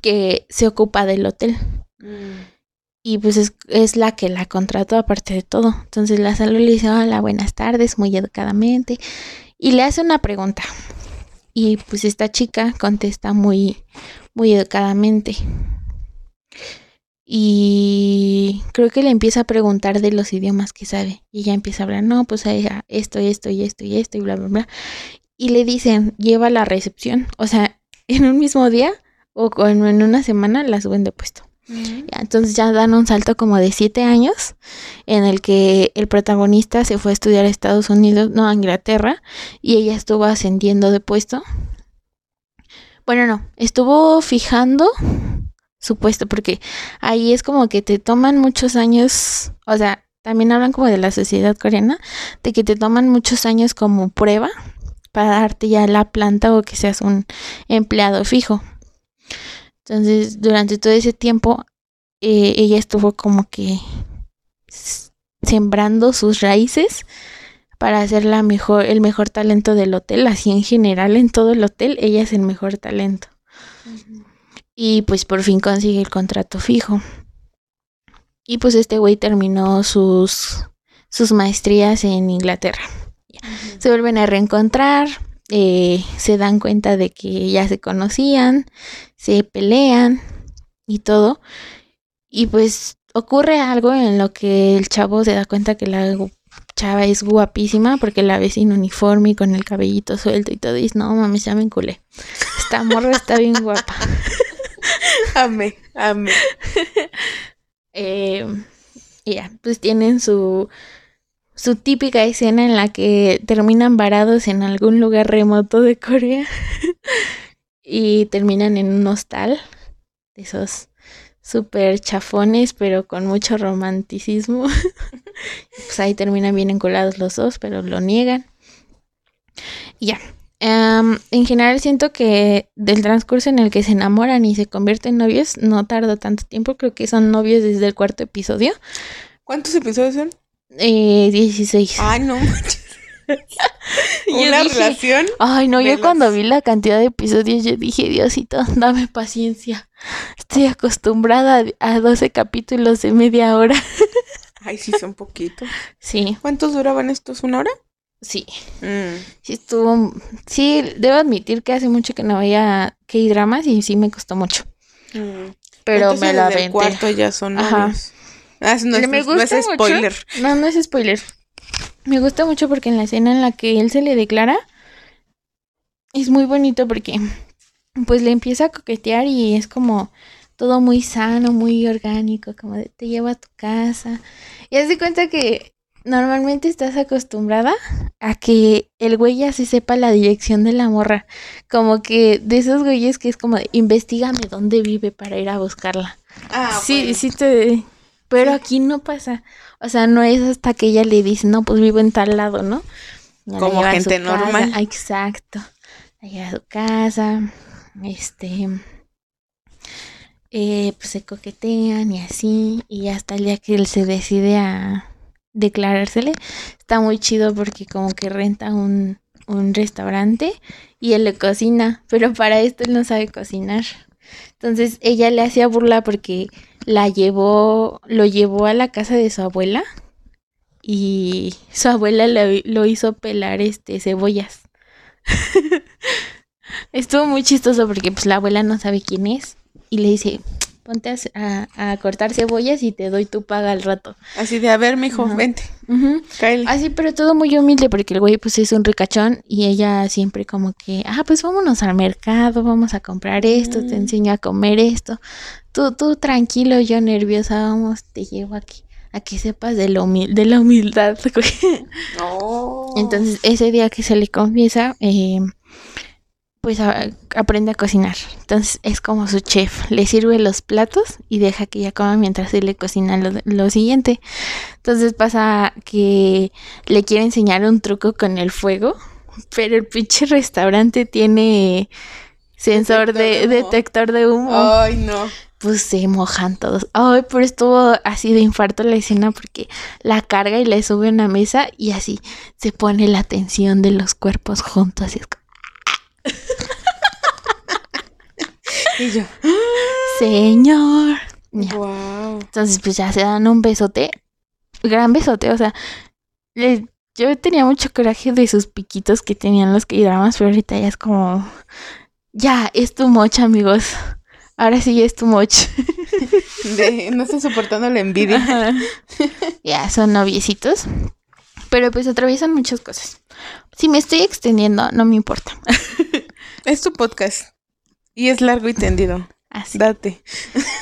que se ocupa del hotel. Mm. Y pues es, es, la que la contrató aparte de todo. Entonces la salud le dice, hola, buenas tardes, muy educadamente. Y le hace una pregunta. Y pues esta chica contesta muy, muy educadamente. Y creo que le empieza a preguntar de los idiomas que sabe. Y ella empieza a hablar, no, pues ella, esto, esto y esto y esto y bla, bla, bla. Y le dicen, lleva la recepción. O sea, en un mismo día o en una semana la suben de puesto. entonces ya dan un salto como de siete años en el que el protagonista se fue a estudiar a Estados Unidos, no a Inglaterra, y ella estuvo ascendiendo de puesto. Bueno, no, estuvo fijando supuesto, porque ahí es como que te toman muchos años, o sea, también hablan como de la sociedad coreana, de que te toman muchos años como prueba para darte ya la planta o que seas un empleado fijo. Entonces, durante todo ese tiempo, eh, ella estuvo como que sembrando sus raíces para hacer la mejor, el mejor talento del hotel, así en general en todo el hotel, ella es el mejor talento y pues por fin consigue el contrato fijo. Y pues este güey terminó sus, sus maestrías en Inglaterra. Se vuelven a reencontrar, eh, se dan cuenta de que ya se conocían, se pelean y todo. Y pues ocurre algo en lo que el chavo se da cuenta que la chava es guapísima porque la ve sin uniforme y con el cabellito suelto y todo. Y dice, no mames, ya me enculé. Esta morra está bien guapa. Amé, amé. eh, ya, pues tienen su, su típica escena en la que terminan varados en algún lugar remoto de Corea y terminan en un hostal de esos súper chafones, pero con mucho romanticismo. pues ahí terminan bien encolados los dos, pero lo niegan. Y ya, en general siento que del transcurso en el que se enamoran y se convierten en novios no tarda tanto tiempo, creo que son novios desde el cuarto episodio. ¿Cuántos episodios son? Eh, 16. Ay, no Una relación. Ay, no, yo cuando vi la cantidad de episodios, yo dije, Diosito, dame paciencia. Estoy acostumbrada a 12 capítulos de media hora. Ay, sí, son poquitos. Sí. ¿Cuántos duraban estos? ¿Una hora? Sí, Mm. sí estuvo, sí, debo admitir que hace mucho que no veía K-dramas y sí me costó mucho, Mm. pero Entonces, me desde el cuarto ya son Ajá. Ah, no, es, Me no gusta es mucho. spoiler. No, no es spoiler. Me gusta mucho porque en la escena en la que él se le declara es muy bonito porque pues le empieza a coquetear y es como todo muy sano, muy orgánico, como de te llevo a tu casa. Y haz de cuenta que normalmente estás acostumbrada a que el güey ya se sepa la dirección de la morra. Como que de esos güeyes que es como de investigame dónde vive para ir a buscarla. Ah, Sí, bueno. sí te... Pero Sí. aquí no pasa. O sea, no es hasta que ella le dice, no, pues vivo en tal lado, ¿no? Ya Como gente casa. normal. Ah, Exacto. La lleva a su casa. Este... eh, pues se coquetean y así. Y hasta el día que él se decide a declarársele. Está muy chido porque como que renta un, un restaurante y él le cocina. Pero para esto él no sabe cocinar. Entonces ella le hacía burla porque la llevó, lo llevó a la casa de su abuela y su abuela le- lo hizo pelar este cebollas. Estuvo muy chistoso porque pues la abuela no sabe quién es y le dice, ponte a, a- a cortar cebollas y te doy tu paga al rato. Así de, a ver, mijo, vente, Ujú. cáele. Así, pero todo muy humilde porque el güey pues es un ricachón y ella siempre como que, ah, pues vámonos al mercado, vamos a comprar esto, te Mm. enseño a comer esto. Tú, tú tranquilo, yo nerviosa, vamos, te llevo aquí. A que sepas de, la humil- de la humildad. No. Entonces, ese día que se le confiesa, eh, pues a- aprende a cocinar. Entonces, es como su chef. Le sirve los platos y deja que ella coma mientras él le cocina lo, lo siguiente. Entonces pasa que le quiere enseñar un truco con el fuego, pero el pinche restaurante tiene sensor Detector de, detector de humo. Ay, no. Pues se mojan todos. Ay, pero estuvo así de infarto la escena porque la carga y le sube a una mesa y así se pone la tensión de los cuerpos juntos. Y es como, Y yo, señor. Ya. wow. Entonces, pues ya se dan un besote. Gran besote, o sea, le- yo tenía mucho coraje de sus piquitos que tenían los K-dramas, pero ahorita ya es como. Ya, es too much, amigos. Ahora sí ya es much. De, no estoy soportando la envidia. Ajá. ya, son noviecitos. Pero pues atraviesan muchas cosas. Si me estoy extendiendo, no me importa. Es tu podcast. Y es largo y tendido. Así, Date.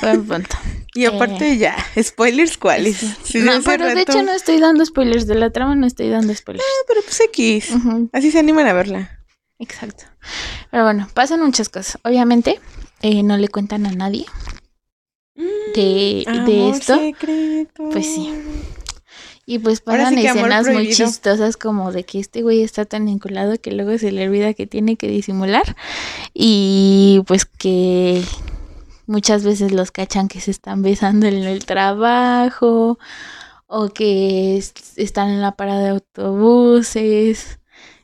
buen punto. Y aparte ya, spoilers cuáles. Sí. Si No, pero de hecho no estoy dando spoilers de la trama, no estoy dando spoilers. Pero pues X. Así se animan a verla. Exacto. Pero bueno, pasan muchas cosas. Obviamente, eh, no le cuentan a nadie de, de Amor esto. secreto. Pues sí. Y pues pasan sí escenas muy chistosas como de que este güey está tan vinculado que luego se le olvida que tiene que disimular. Y pues que muchas veces los cachan que se están besando en el trabajo o que es- están en la parada de autobuses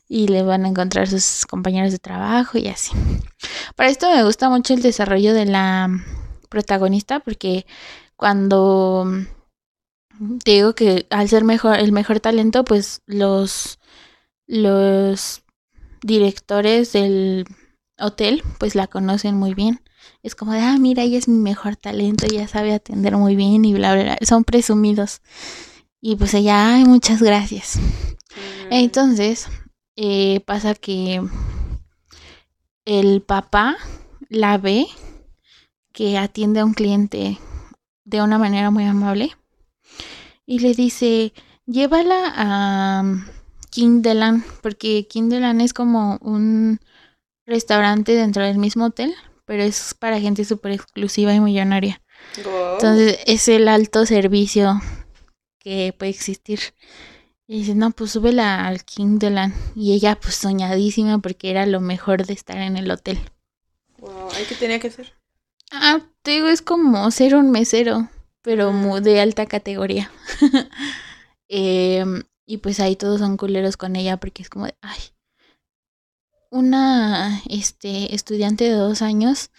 y le van a encontrar sus compañeros de trabajo y así. Para esto me gusta mucho el desarrollo de la protagonista porque cuando te digo que al ser mejor el mejor talento pues los los directores del hotel pues la conocen muy bien. Es como de ah mira ella es mi mejor talento ella sabe atender muy bien y bla bla bla son presumidos. Y pues ella ay muchas gracias entonces eh, pasa que el papá la ve que atiende a un cliente de una manera muy amable y le dice, llévala a King Delan, porque King Delan es como un restaurante dentro del mismo hotel, pero es para gente súper exclusiva y millonaria. Wow. Entonces es el alto servicio que puede existir. Y dice, no, pues súbela al King Delan. Y ella pues soñadísima porque era lo mejor de estar en el hotel. Wow. ¿Ay, ¿Qué tenía que hacer? Ah, te digo, es como ser un mesero, pero mu- de alta categoría. Em, y pues ahí todos son culeros con ella porque es como de, ay, una este, estudiante de dos años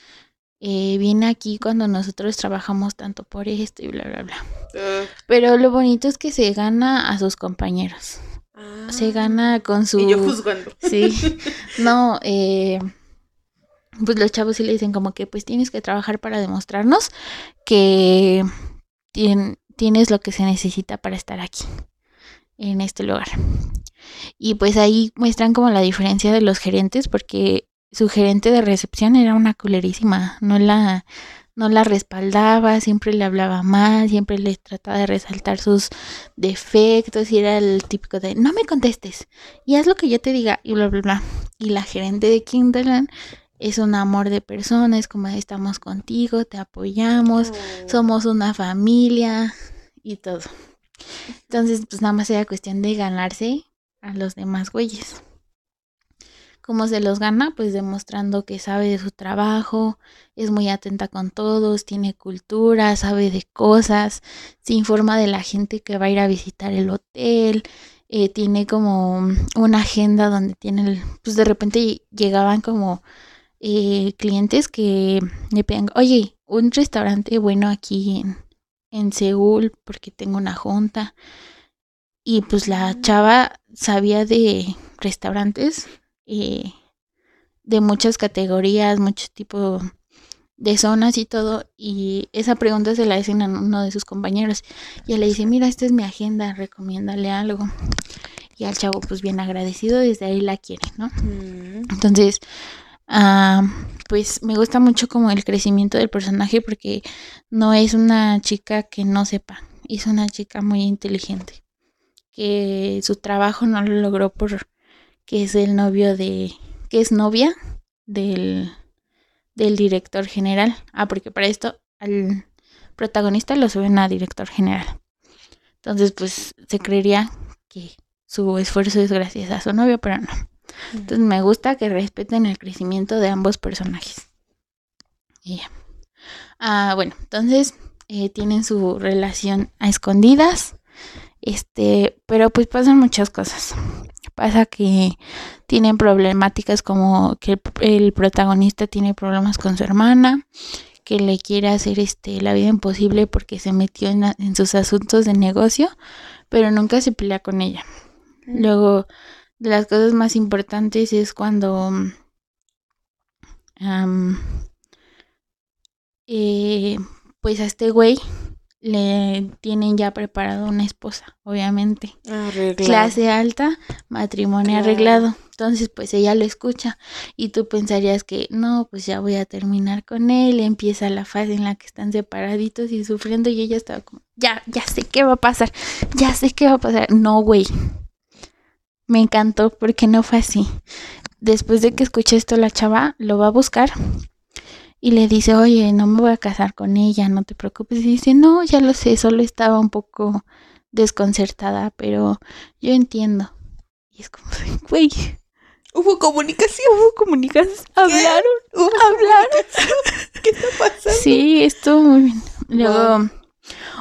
eh, viene aquí cuando nosotros trabajamos tanto por esto y bla, bla, bla. Uh, Pero lo bonito es que se gana a sus compañeros. ah, se gana con su... Y yo juzgando. Sí. No, eh, pues los chavos sí le dicen como que pues tienes que trabajar para demostrarnos que tien- tienes lo que se necesita para estar aquí, en este lugar. Y pues ahí muestran como la diferencia de los gerentes porque su gerente de recepción era una culerísima, no la no la respaldaba, siempre le hablaba mal, siempre le trataba de resaltar sus defectos y era el típico de no me contestes y haz lo que yo te diga y bla bla bla. Y la gerente de Kinderland es un amor de persona, es como estamos contigo, te apoyamos, somos una familia y todo. Entonces, pues nada más era cuestión de ganarse a los demás güeyes. ¿Cómo se los gana? Pues demostrando que sabe de su trabajo, es muy atenta con todos, tiene cultura, sabe de cosas, se informa de la gente que va a ir a visitar el hotel, eh, tiene como una agenda donde tiene, pues de repente llegaban como eh, clientes que le pedían, oye, un restaurante bueno aquí en, en Seúl porque tengo una junta. Y pues la chava sabía de restaurantes eh, de muchas categorías, muchos tipos de zonas y todo. Y esa pregunta se la hacen a uno de sus compañeros. Y le dice, mira, esta es mi agenda, recomiéndale algo. Y al chavo, pues bien agradecido, desde ahí la quiere, ¿no? Mm. Entonces, ah, pues me gusta mucho como el crecimiento del personaje porque no es una chica que no sepa, es una chica muy inteligente, que su trabajo no lo logró por que es el novio de, que es novia del, del director general. Ah, porque para esto al protagonista lo suben a director general. Entonces, pues se creería que su esfuerzo es gracias a su novio, pero no. Entonces me gusta que respeten el crecimiento de ambos personajes. Y. Ah, bueno, entonces eh, tienen su relación a escondidas. Este, pero pues pasan muchas cosas. Pasa que tienen problemáticas como que el, el protagonista tiene problemas con su hermana, que le quiere hacer este la vida imposible porque se metió en, la- en sus asuntos de negocio, pero nunca se pelea con ella. Luego, de las cosas más importantes es cuando mm, eh, pues a este güey le tienen ya preparado una esposa, obviamente. Arreglado. Clase alta, matrimonio Claro. arreglado. Entonces, pues ella lo escucha y tú pensarías que no, pues ya voy a terminar con él. Empieza la fase en la que están separaditos y sufriendo y ella estaba como, ya, ya sé qué va a pasar, ya sé qué va a pasar. No, güey. Me encantó porque no fue así. Después de que escuché esto, la chava lo va a buscar y le dice, oye, no me voy a casar con ella, no te preocupes. Y dice, no, ya lo sé, solo estaba un poco desconcertada, pero yo entiendo. Y es como, güey, Hubo comunicación. hubo comunicación, hablaron, Hubo hablaron. comunicación. ¿Qué está pasando? Sí, estuvo muy bien. Luego, Wow.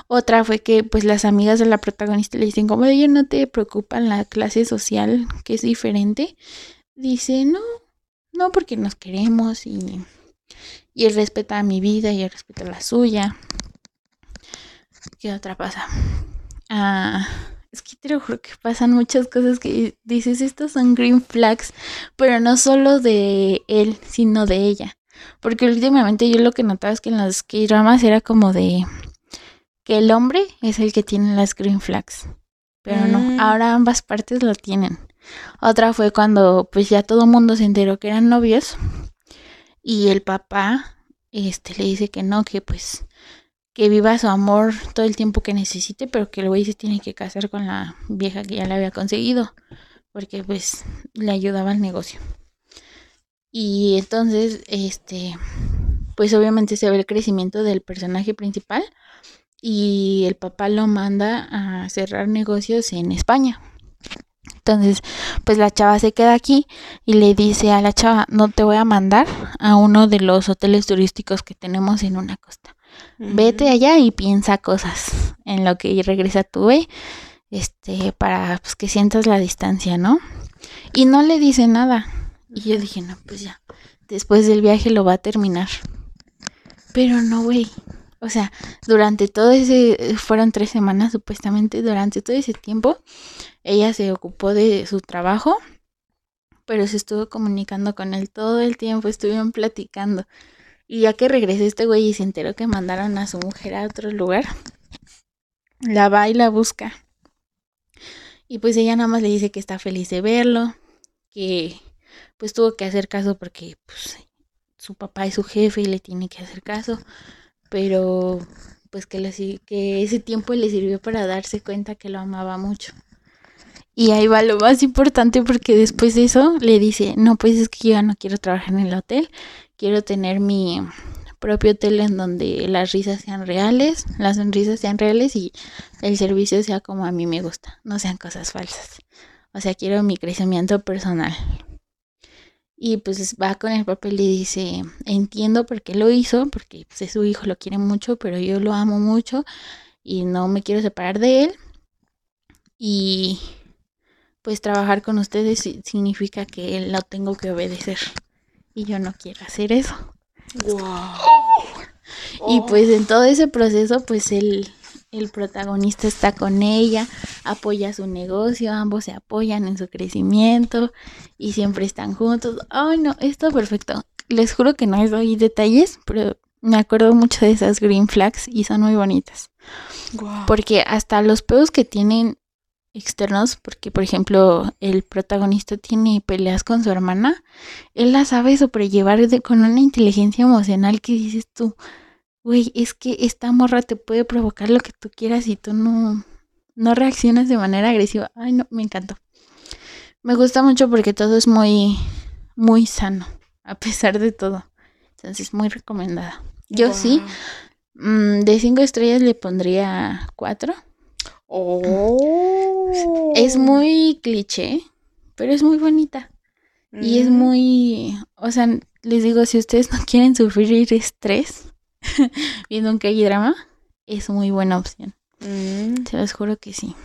Otra fue que pues las amigas de la protagonista le dicen, como ella no te preocupa la clase social, que es diferente. Dice, no, no, porque nos queremos y, y él respeta mi vida y él respeta la suya. ¿Qué otra pasa? Ah, es que te juro que pasan muchas cosas que dices, estos son green flags, pero no solo de él, sino de ella. Porque últimamente yo lo que notaba es que en los K-dramas era como de que el hombre es el que tiene las green flags. Pero Mm. no, ahora ambas partes lo tienen. Otra fue cuando pues ya todo el mundo se enteró que eran novios y el papá este le dice que no, que pues que viva su amor todo el tiempo que necesite, pero que el güey se tiene que casar con la vieja que ya le había conseguido, porque pues le ayudaba al negocio. Y entonces, este, pues obviamente se ve el crecimiento del personaje principal y el papá lo manda a cerrar negocios en España. Entonces, pues la chava se queda aquí y le dice a la chava, no te voy a mandar a uno de los hoteles turísticos que tenemos en una costa. Vete allá y piensa cosas en lo que regresa tu güey, este, para pues, que sientas la distancia, ¿no? Y no le dice nada. Y yo dije, no, pues ya, después del viaje lo va a terminar. Pero no, güey. O sea, durante todo ese, fueron tres semanas supuestamente, durante todo ese tiempo, ella se ocupó de su trabajo, pero se estuvo comunicando con él todo el tiempo, estuvieron platicando. Y ya que regresó este güey y se enteró que mandaron a su mujer a otro lugar, la va y la busca. Y pues ella nada más le dice que está feliz de verlo, que pues tuvo que hacer caso porque pues su papá es su jefe y le tiene que hacer caso, pero pues que, le, que ese tiempo le sirvió para darse cuenta que lo amaba mucho. Y ahí va lo más importante porque después de eso le dice, no, pues es que yo no quiero trabajar en el hotel, quiero tener mi propio hotel en donde las risas sean reales, las sonrisas sean reales y el servicio sea como a mí me gusta, no sean cosas falsas. O sea, quiero mi crecimiento personal. Y pues va con el papel y dice, entiendo por qué lo hizo, porque pues, su hijo, lo quiere mucho, pero yo lo amo mucho y no me quiero separar de él. Y pues trabajar con ustedes significa que él lo tengo que obedecer. Y yo no quiero hacer eso. Y pues en todo ese proceso, pues el, el protagonista está con ella, apoya su negocio, ambos se apoyan en su crecimiento y siempre están juntos. Ay, no, está perfecto. Les juro que no les doy detalles, pero me acuerdo mucho de esas green flags y son muy bonitas. Porque hasta los peos que tienen externos, porque por ejemplo el protagonista tiene peleas con su hermana, él la sabe sobrellevar con una inteligencia emocional que dices tú, güey, es que esta morra te puede provocar lo que tú quieras y tú no, no reaccionas de manera agresiva. Ay, no, me encantó. Me gusta mucho porque todo es muy, muy sano, a pesar de todo. Entonces, muy recomendada. Yo sí, mm, de cinco estrellas le pondría cuatro Oh. Es muy cliché, pero es muy bonita. Y es mm. muy, o sea, les digo, si ustedes no quieren sufrir estrés viendo un K-drama, es muy buena opción. Mm. Se los juro que sí.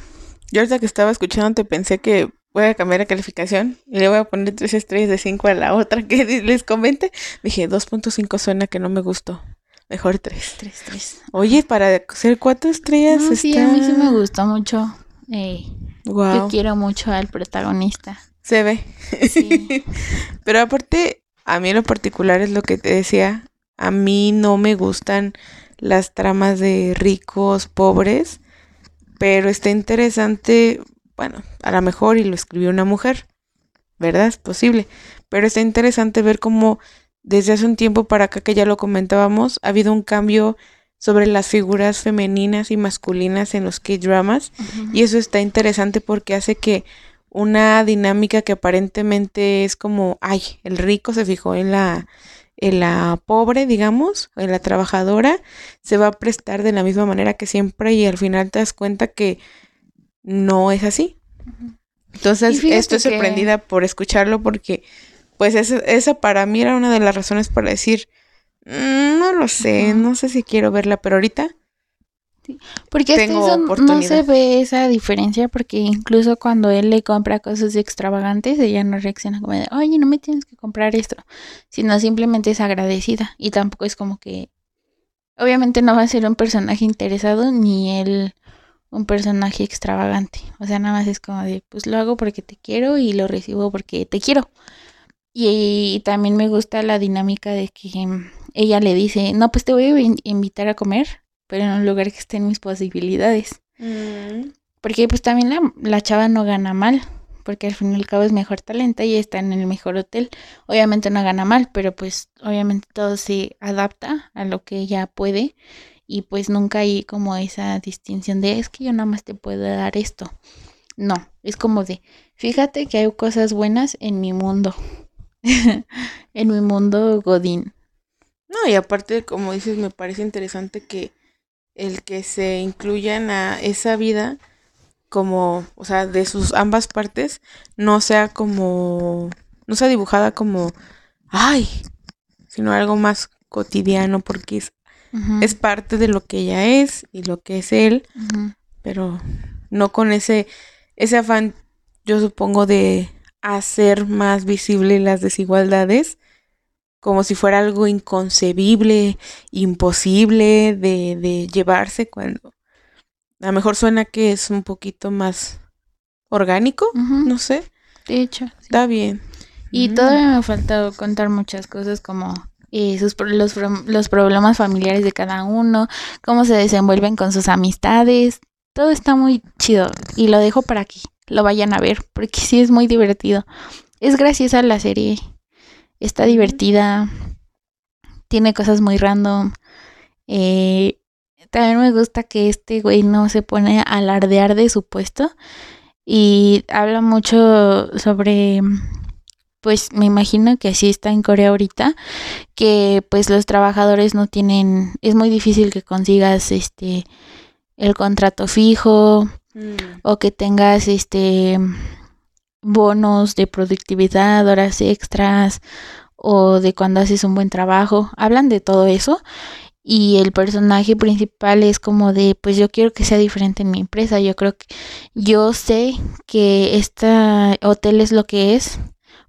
Yo ahorita que estaba escuchando te pensé que voy a cambiar la calificación y le voy a poner tres estrellas de cinco a la otra que les comente. Dije, 2.5 suena que no me gustó. Mejor tres. Tres, tres. Oye, para ser cuatro estrellas. Sí, a mí sí me gustó mucho. Eh, Yo quiero mucho al protagonista. Se ve. Sí. Pero aparte, a mí en lo particular es lo que te decía. A mí no me gustan las tramas de ricos, pobres. Pero está interesante. Bueno, a lo mejor y lo escribió una mujer. ¿Verdad? Es posible. Pero está interesante ver cómo desde hace un tiempo para acá que ya lo comentábamos, ha habido un cambio sobre las figuras femeninas y masculinas en los K-dramas y eso está interesante porque hace que una dinámica que aparentemente es como, ay, el rico se fijó en la la pobre, digamos, la trabajadora, se va a prestar de la misma manera que siempre y al final te das cuenta que no es así. Entonces, estoy sorprendida por escucharlo porque pues esa, para mí era una de las razones para decir, mm, no lo sé, no sé si quiero verla, pero ahorita porque tengo no se ve esa diferencia porque incluso cuando él le compra cosas extravagantes, ella no reacciona como de, oye, no me tienes que comprar esto, sino simplemente es agradecida y tampoco es como que, obviamente no va a ser un personaje interesado ni él un personaje extravagante, o sea, nada más es como de, pues lo hago porque te quiero y lo recibo porque te quiero. Y, también me gusta la dinámica de que ella le dice, no, pues te voy a invitar a comer, pero en un lugar que esté en mis posibilidades. Mm. Porque pues también la, la, chava no gana mal, porque al fin y al cabo es mejor talento y está en el mejor hotel. Obviamente no gana mal, pero pues obviamente todo se adapta a lo que ella puede y pues nunca hay como esa distinción de es que yo nada más te puedo dar esto. No, es como de, fíjate que hay cosas buenas en mi mundo. en mi mundo Godín. No, y aparte, como dices, me parece interesante que el que se incluyan a esa vida como, o sea, de sus ambas partes, no sea como, no sea dibujada como, ay, sino algo más cotidiano porque es, es parte de lo que ella es y lo que es él, pero no con ese, ese afán, yo supongo, de hacer más visibles las desigualdades como si fuera algo inconcebible, imposible de, de llevarse cuando a lo mejor suena que es un poquito más orgánico, no sé. De hecho. sí. Está bien. Y Mm. todavía me ha faltado contar muchas cosas como eh, sus, los, los problemas familiares de cada uno, cómo se desenvuelven con sus amistades. Todo está muy chido y lo dejo para que lo vayan a ver porque sí es muy divertido. Es graciosa la serie. Está divertida. Tiene cosas muy random. Eh, también me gusta que este güey no se pone a alardear de su puesto y habla mucho sobre pues me imagino que así está en Corea ahorita, que pues los trabajadores no tienen, es muy difícil que consigas este el contrato fijo Mm. o que tengas este bonos de productividad, horas extras o de cuando haces un buen trabajo. Hablan de todo eso y el personaje principal es como de, pues yo quiero que sea diferente en mi empresa. Yo creo que yo sé que este hotel es lo que es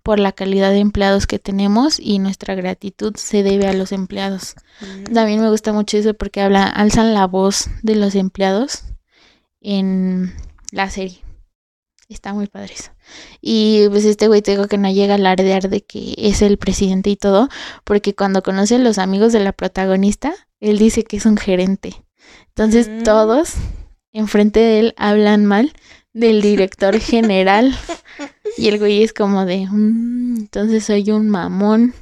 por la calidad de empleados que tenemos y nuestra gratitud se debe a los empleados. Mm. También me gusta mucho eso porque habla, alzan la voz de los empleados en la serie. Está muy padre eso. Y pues este güey te digo que no llega a alardear de que es el presidente y todo, porque cuando conoce a los amigos de la protagonista, él dice que es un gerente. Entonces Mm. todos enfrente de él hablan mal del director general. Y el güey es como de, "Mm, entonces soy un mamón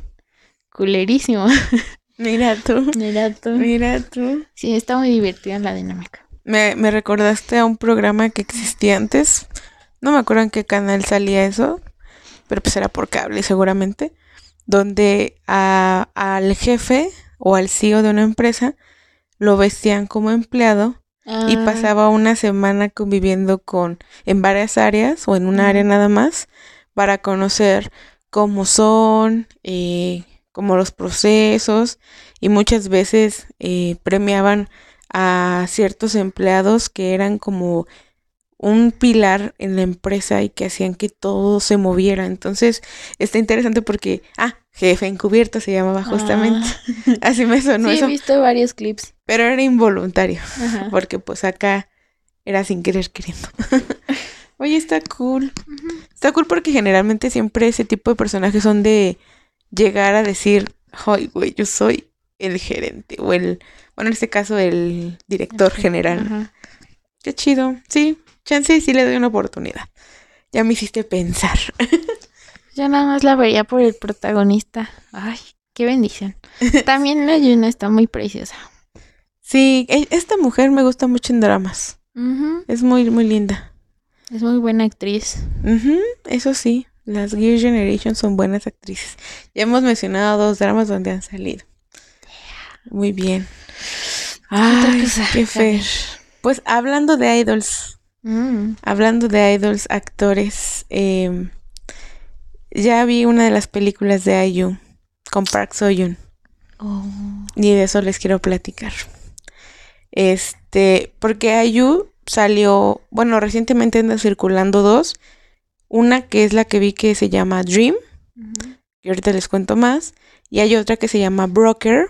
culerísimo. Mira tú. Mira tú. Mira tú. Sí, está muy divertida la dinámica. Me, me recordaste a un programa que existía antes. No me acuerdo en qué canal salía eso, pero pues era por cable seguramente. Donde a- al jefe o al CEO de una empresa lo vestían como empleado y Ah, pasaba una semana conviviendo con en varias áreas o en un área nada más para conocer cómo son, eh, como los procesos y muchas veces eh, premiaban a ciertos empleados que eran como un pilar en la empresa y que hacían que todo se moviera. Entonces está interesante porque, ah, jefe encubierto se llamaba justamente. ah. Así me sonó Sí, he eso, visto varios clips. pero era involuntario Ajá. porque pues acá era sin querer queriendo. Oye, está cool. Está cool porque generalmente siempre ese tipo de personajes son de llegar a decir, ay, güey, yo soy el gerente o el, bueno, en este caso el director general. Ajá. Qué chido. Sí, chance sí le doy una oportunidad. Ya me hiciste pensar. Yo nada más la vería por el protagonista. Ay, qué bendición. También la Yuna está muy preciosa. Sí, e- esta mujer me gusta mucho en dramas. Es muy, muy linda. Es muy buena actriz. Eso sí, las Gear Generation son buenas actrices. Ya hemos mencionado dos dramas donde han salido. Muy bien. Ay, qué fe. Pues hablando de idols, Mm. hablando de idols, actores, em, ya vi una de las películas de IU con Park Seo-yoon. Oh. Y de eso les quiero platicar. Este, porque IU salió, bueno, recientemente anda circulando dos. Una que es la que vi que se llama Dream, Ujú. que ahorita les cuento más. Y hay otra que se llama Broker,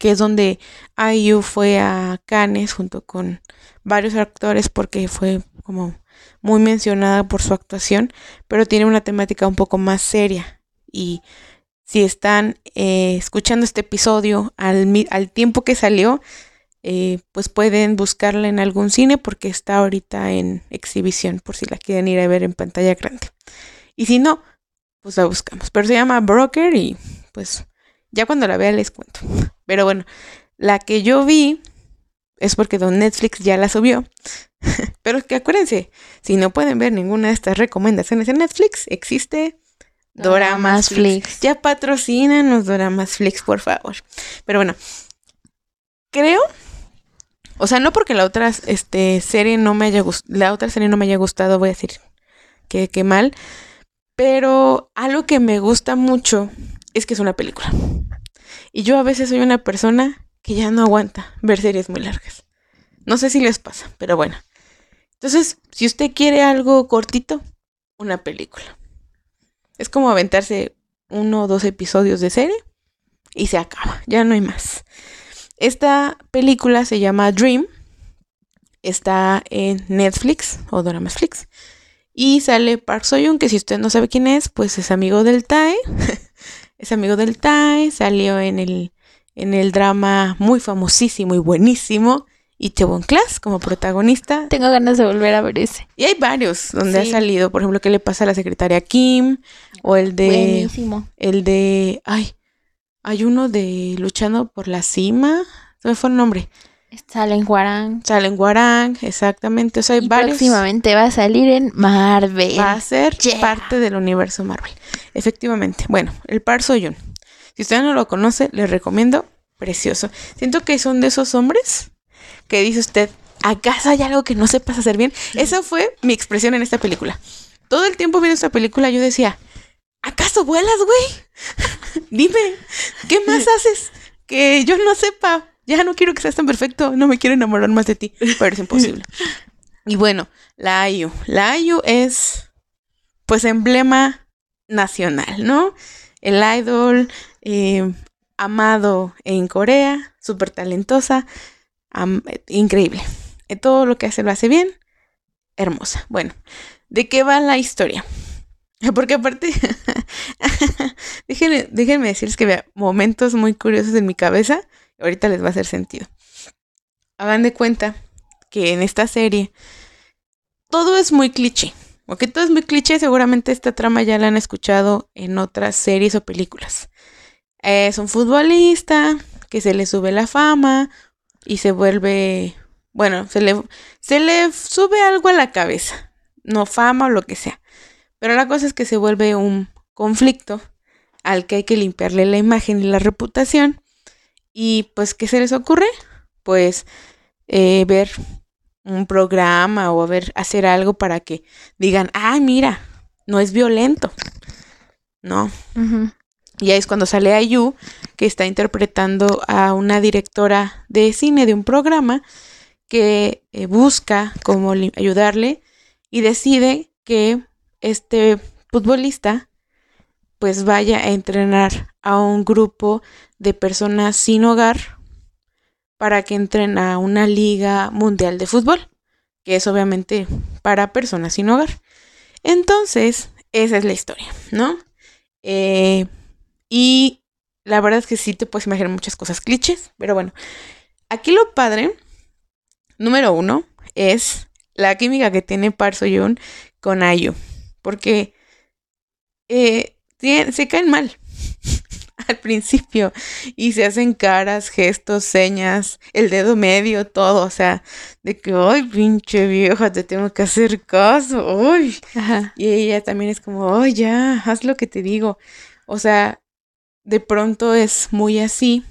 que es donde IU fue a Cannes junto con varios actores porque fue como muy mencionada por su actuación, pero tiene una temática un poco más seria. Y si están eh, escuchando este episodio al, al tiempo que salió, eh, pues pueden buscarla en algún cine porque está ahorita en exhibición por si la quieren ir a ver en pantalla grande. Y si no, pues la buscamos. Pero se llama Broker y pues ya cuando la vea les cuento. Pero bueno, la que yo vi es porque Don Netflix ya la subió. Pero es que acuérdense, si no pueden ver ninguna de estas recomendaciones en Netflix, existe Doramas Flix. Flix. Ya patrocinan los Doramas Flix, por favor. Pero bueno, creo, o sea, no porque la otra este, serie no me haya gustado, la otra serie no me haya gustado, voy a decir que, que mal, pero algo que me gusta mucho es que es una película. Y yo a veces soy una persona que ya no aguanta ver series muy largas. No sé si les pasa, pero bueno. Entonces, si usted quiere algo cortito, una película. Es como aventarse uno o dos episodios de serie y se acaba, ya no hay más. Esta película se llama Dream, está en Netflix o Flix y sale Park Soyun, que si usted no sabe quién es, pues es amigo del Tae, es amigo del Tae, salió en el, en el drama muy famosísimo y buenísimo Itaewon Class como protagonista. Tengo ganas de volver a ver ese. Y hay varios donde ha salido, por ejemplo, ¿qué le pasa a la secretaria Kim? O el de... Buenísimo. El de... Ay, hay uno de Luchando por la Cima. ¿Se me fue el nombre? Salen Guarang. Salen Guarang, exactamente. O sea, hay varios. Próximamente va a salir en Marvel. Va a ser parte del universo Marvel. Efectivamente. Bueno, el Par Soyun. Si usted no lo conoce, le recomiendo. Precioso. Siento que son de esos hombres que dice usted, ¿acaso hay algo que no sepas hacer bien? Esa fue mi expresión en esta película. Todo el tiempo viendo esta película yo decía, ¿acaso vuelas, güey? Dime, ¿qué más haces que yo no sepa? Ya no quiero que seas tan perfecto, no me quiero enamorar más de ti, pero es imposible. Y bueno, la IU. La IU es, pues, emblema nacional, ¿no? El idol eh, amado en Corea, súper talentosa, increíble. Eh, todo lo que hace lo hace bien. Hermosa. Bueno, ¿de qué va la historia? Porque aparte, déjenme, déjenme decirles que vea momentos muy curiosos en mi cabeza. Ahorita les va a hacer sentido. Hagan de cuenta que en esta serie todo es muy cliché. Aunque todo es muy cliché, seguramente esta trama ya la han escuchado en otras series o películas. Es un futbolista que se le sube la fama, y se vuelve, bueno, se le, se le sube algo a la cabeza, no fama o lo que sea. Pero la cosa es que se vuelve un conflicto al que hay que limpiarle la imagen y la reputación. Y pues, ¿qué se les ocurre? Pues eh, ver un programa o ver, hacer algo para que digan, ay, mira, no es violento. ¿No? Y ahí es cuando sale Ayu, que está interpretando a una directora de cine de un programa que eh, busca cómo ayudarle y decide que este futbolista pues vaya a entrenar a un grupo de personas sin hogar para que entren a una liga mundial de fútbol, que es obviamente para personas sin hogar. Entonces, esa es la historia, ¿no? Eh, y la verdad es que sí te puedes imaginar muchas cosas clichés, pero bueno. Aquí lo padre, número uno, es la química que tiene Park Yoon con Ayu. Porque eh, se caen mal al principio y se hacen caras, gestos, señas, el dedo medio, todo, o sea, de que, ay, pinche vieja, te tengo que hacer caso, uy. Y ella también es como, ay, ya, haz lo que te digo. O sea, de pronto es muy así.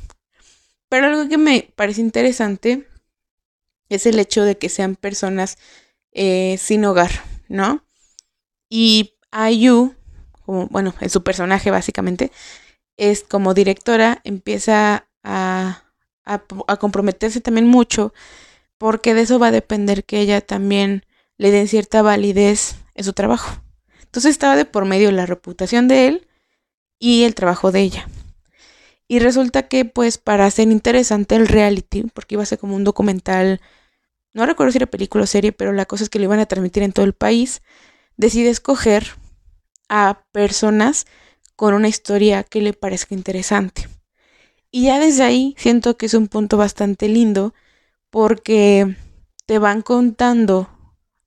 Pero algo que me parece interesante es el hecho de que sean personas eh, sin hogar, ¿no? Y Ayu, bueno, en su personaje básicamente, es como directora, empieza a, a, a comprometerse también mucho, porque de eso va a depender que ella también le den cierta validez en su trabajo. Entonces estaba de por medio la reputación de él y el trabajo de ella. Y resulta que pues para hacer interesante el reality, porque iba a ser como un documental, no recuerdo si era película o serie, pero la cosa es que lo iban a transmitir en todo el país, decide escoger a personas con una historia que le parezca interesante. Y ya desde ahí siento que es un punto bastante lindo porque te van contando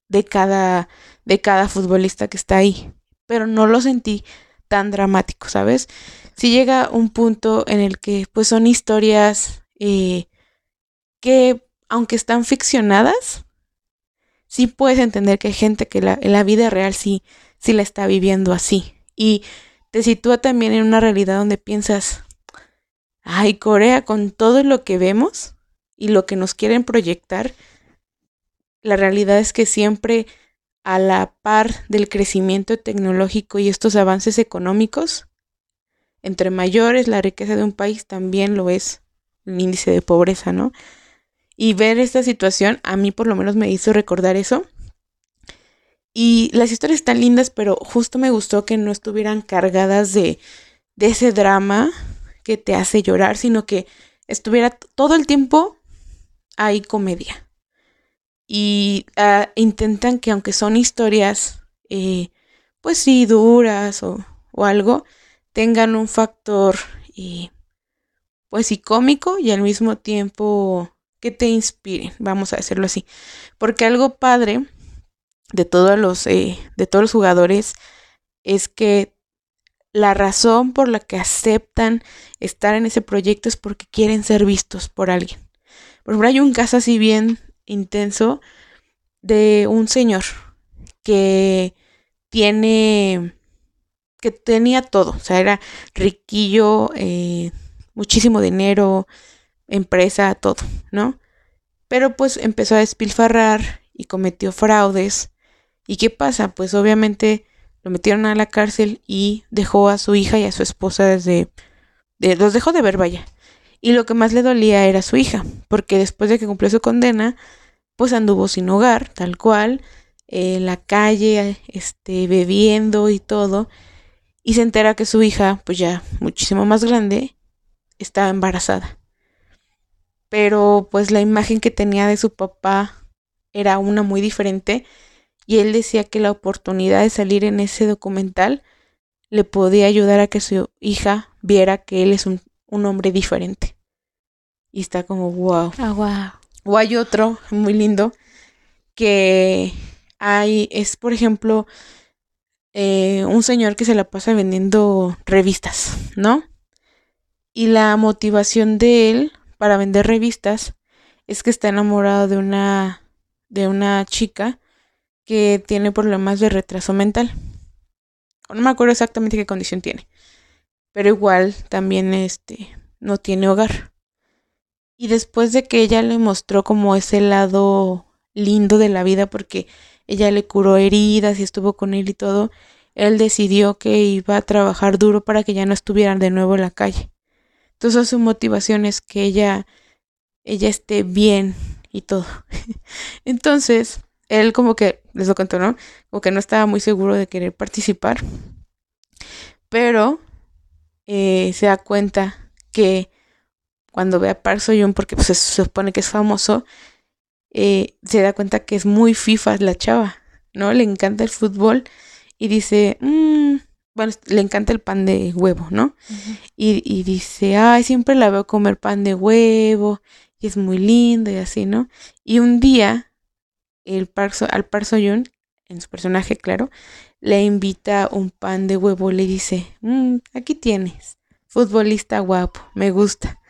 de cada de cada futbolista que está ahí, pero no lo sentí tan dramático, ¿sabes? Si llega un punto en el que pues son historias eh, que aunque están ficcionadas, sí puedes entender que hay gente que la, en la vida real sí, sí la está viviendo así. Y te sitúa también en una realidad donde piensas, ay, Corea, con todo lo que vemos y lo que nos quieren proyectar, la realidad es que siempre a la par del crecimiento tecnológico y estos avances económicos, entre mayores la riqueza de un país también lo es el índice de pobreza, ¿no? Y ver esta situación a mí por lo menos me hizo recordar eso. Y las historias están lindas, pero justo me gustó que no estuvieran cargadas de, de ese drama que te hace llorar, sino que estuviera todo el tiempo hay comedia. Y uh, intentan que aunque son historias, eh, pues sí, duras o, o, algo, tengan un factor, eh, pues sí, cómico y al mismo tiempo que te inspiren, vamos a decirlo así. Porque algo padre de todos los, eh, de todos los jugadores es que la razón por la que aceptan estar en ese proyecto es porque quieren ser vistos por alguien. Por ejemplo, hay un caso así bien intenso de un señor que tiene, que tenía todo, o sea, era riquillo, eh, muchísimo dinero, empresa, todo, ¿no? Pero pues empezó a despilfarrar y cometió fraudes. ¿Y qué pasa? Pues obviamente lo metieron a la cárcel y dejó a su hija y a su esposa desde... De, los dejó de ver, vaya. Y lo que más le dolía era su hija, porque después de que cumplió su condena, pues anduvo sin hogar, tal cual, en la calle, este, bebiendo y todo, y se entera que su hija, pues ya muchísimo más grande, estaba embarazada. Pero pues la imagen que tenía de su papá era una muy diferente y él decía que la oportunidad de salir en ese documental le podía ayudar a que su hija viera que él es un, un hombre diferente. Y está como, wow. Ah, wow. O hay otro muy lindo que hay, es por ejemplo, eh, un señor que se la pasa vendiendo revistas, ¿no? Y la motivación de él para vender revistas es que está enamorado de una de una chica que tiene problemas de retraso mental. No me acuerdo exactamente qué condición tiene. Pero igual también este no tiene hogar. Y después de que ella le mostró como ese lado lindo de la vida porque ella le curó heridas y estuvo con él y todo, él decidió que iba a trabajar duro para que ya no estuvieran de nuevo en la calle. Entonces su motivación es que ella ella esté bien y todo. Entonces, él como que, les lo contó, ¿no? Como que no estaba muy seguro de querer participar. Pero eh, se da cuenta que cuando ve a Park Soyun, porque pues, se supone que es famoso, eh, se da cuenta que es muy FIFA la chava, ¿no? Le encanta el fútbol y dice, mmm, bueno, le encanta el pan de huevo, ¿no? Uh -huh. y, y, dice, ay, siempre la veo comer pan de huevo y es muy linda y así, ¿no? Y un día el Park so al Park Soyun, en su personaje, claro, le invita un pan de huevo, le dice, mmm, aquí tienes, futbolista guapo, me gusta.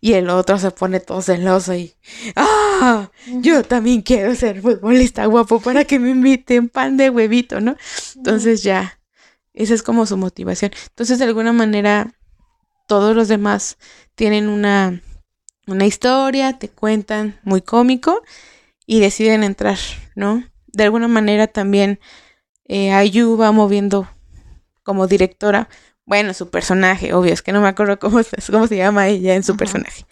Y el otro se pone todo celoso y, ¡ah! Yo también quiero ser futbolista guapo para que me inviten pan de huevito, ¿no? Entonces ya, esa es como su motivación. Entonces, de alguna manera, todos los demás tienen una, una historia, te cuentan muy cómico y deciden entrar, ¿no? De alguna manera también eh, Ayu va moviendo como directora, bueno, su personaje, obvio, es que no me acuerdo cómo, cómo se llama ella en su Ajá. personaje,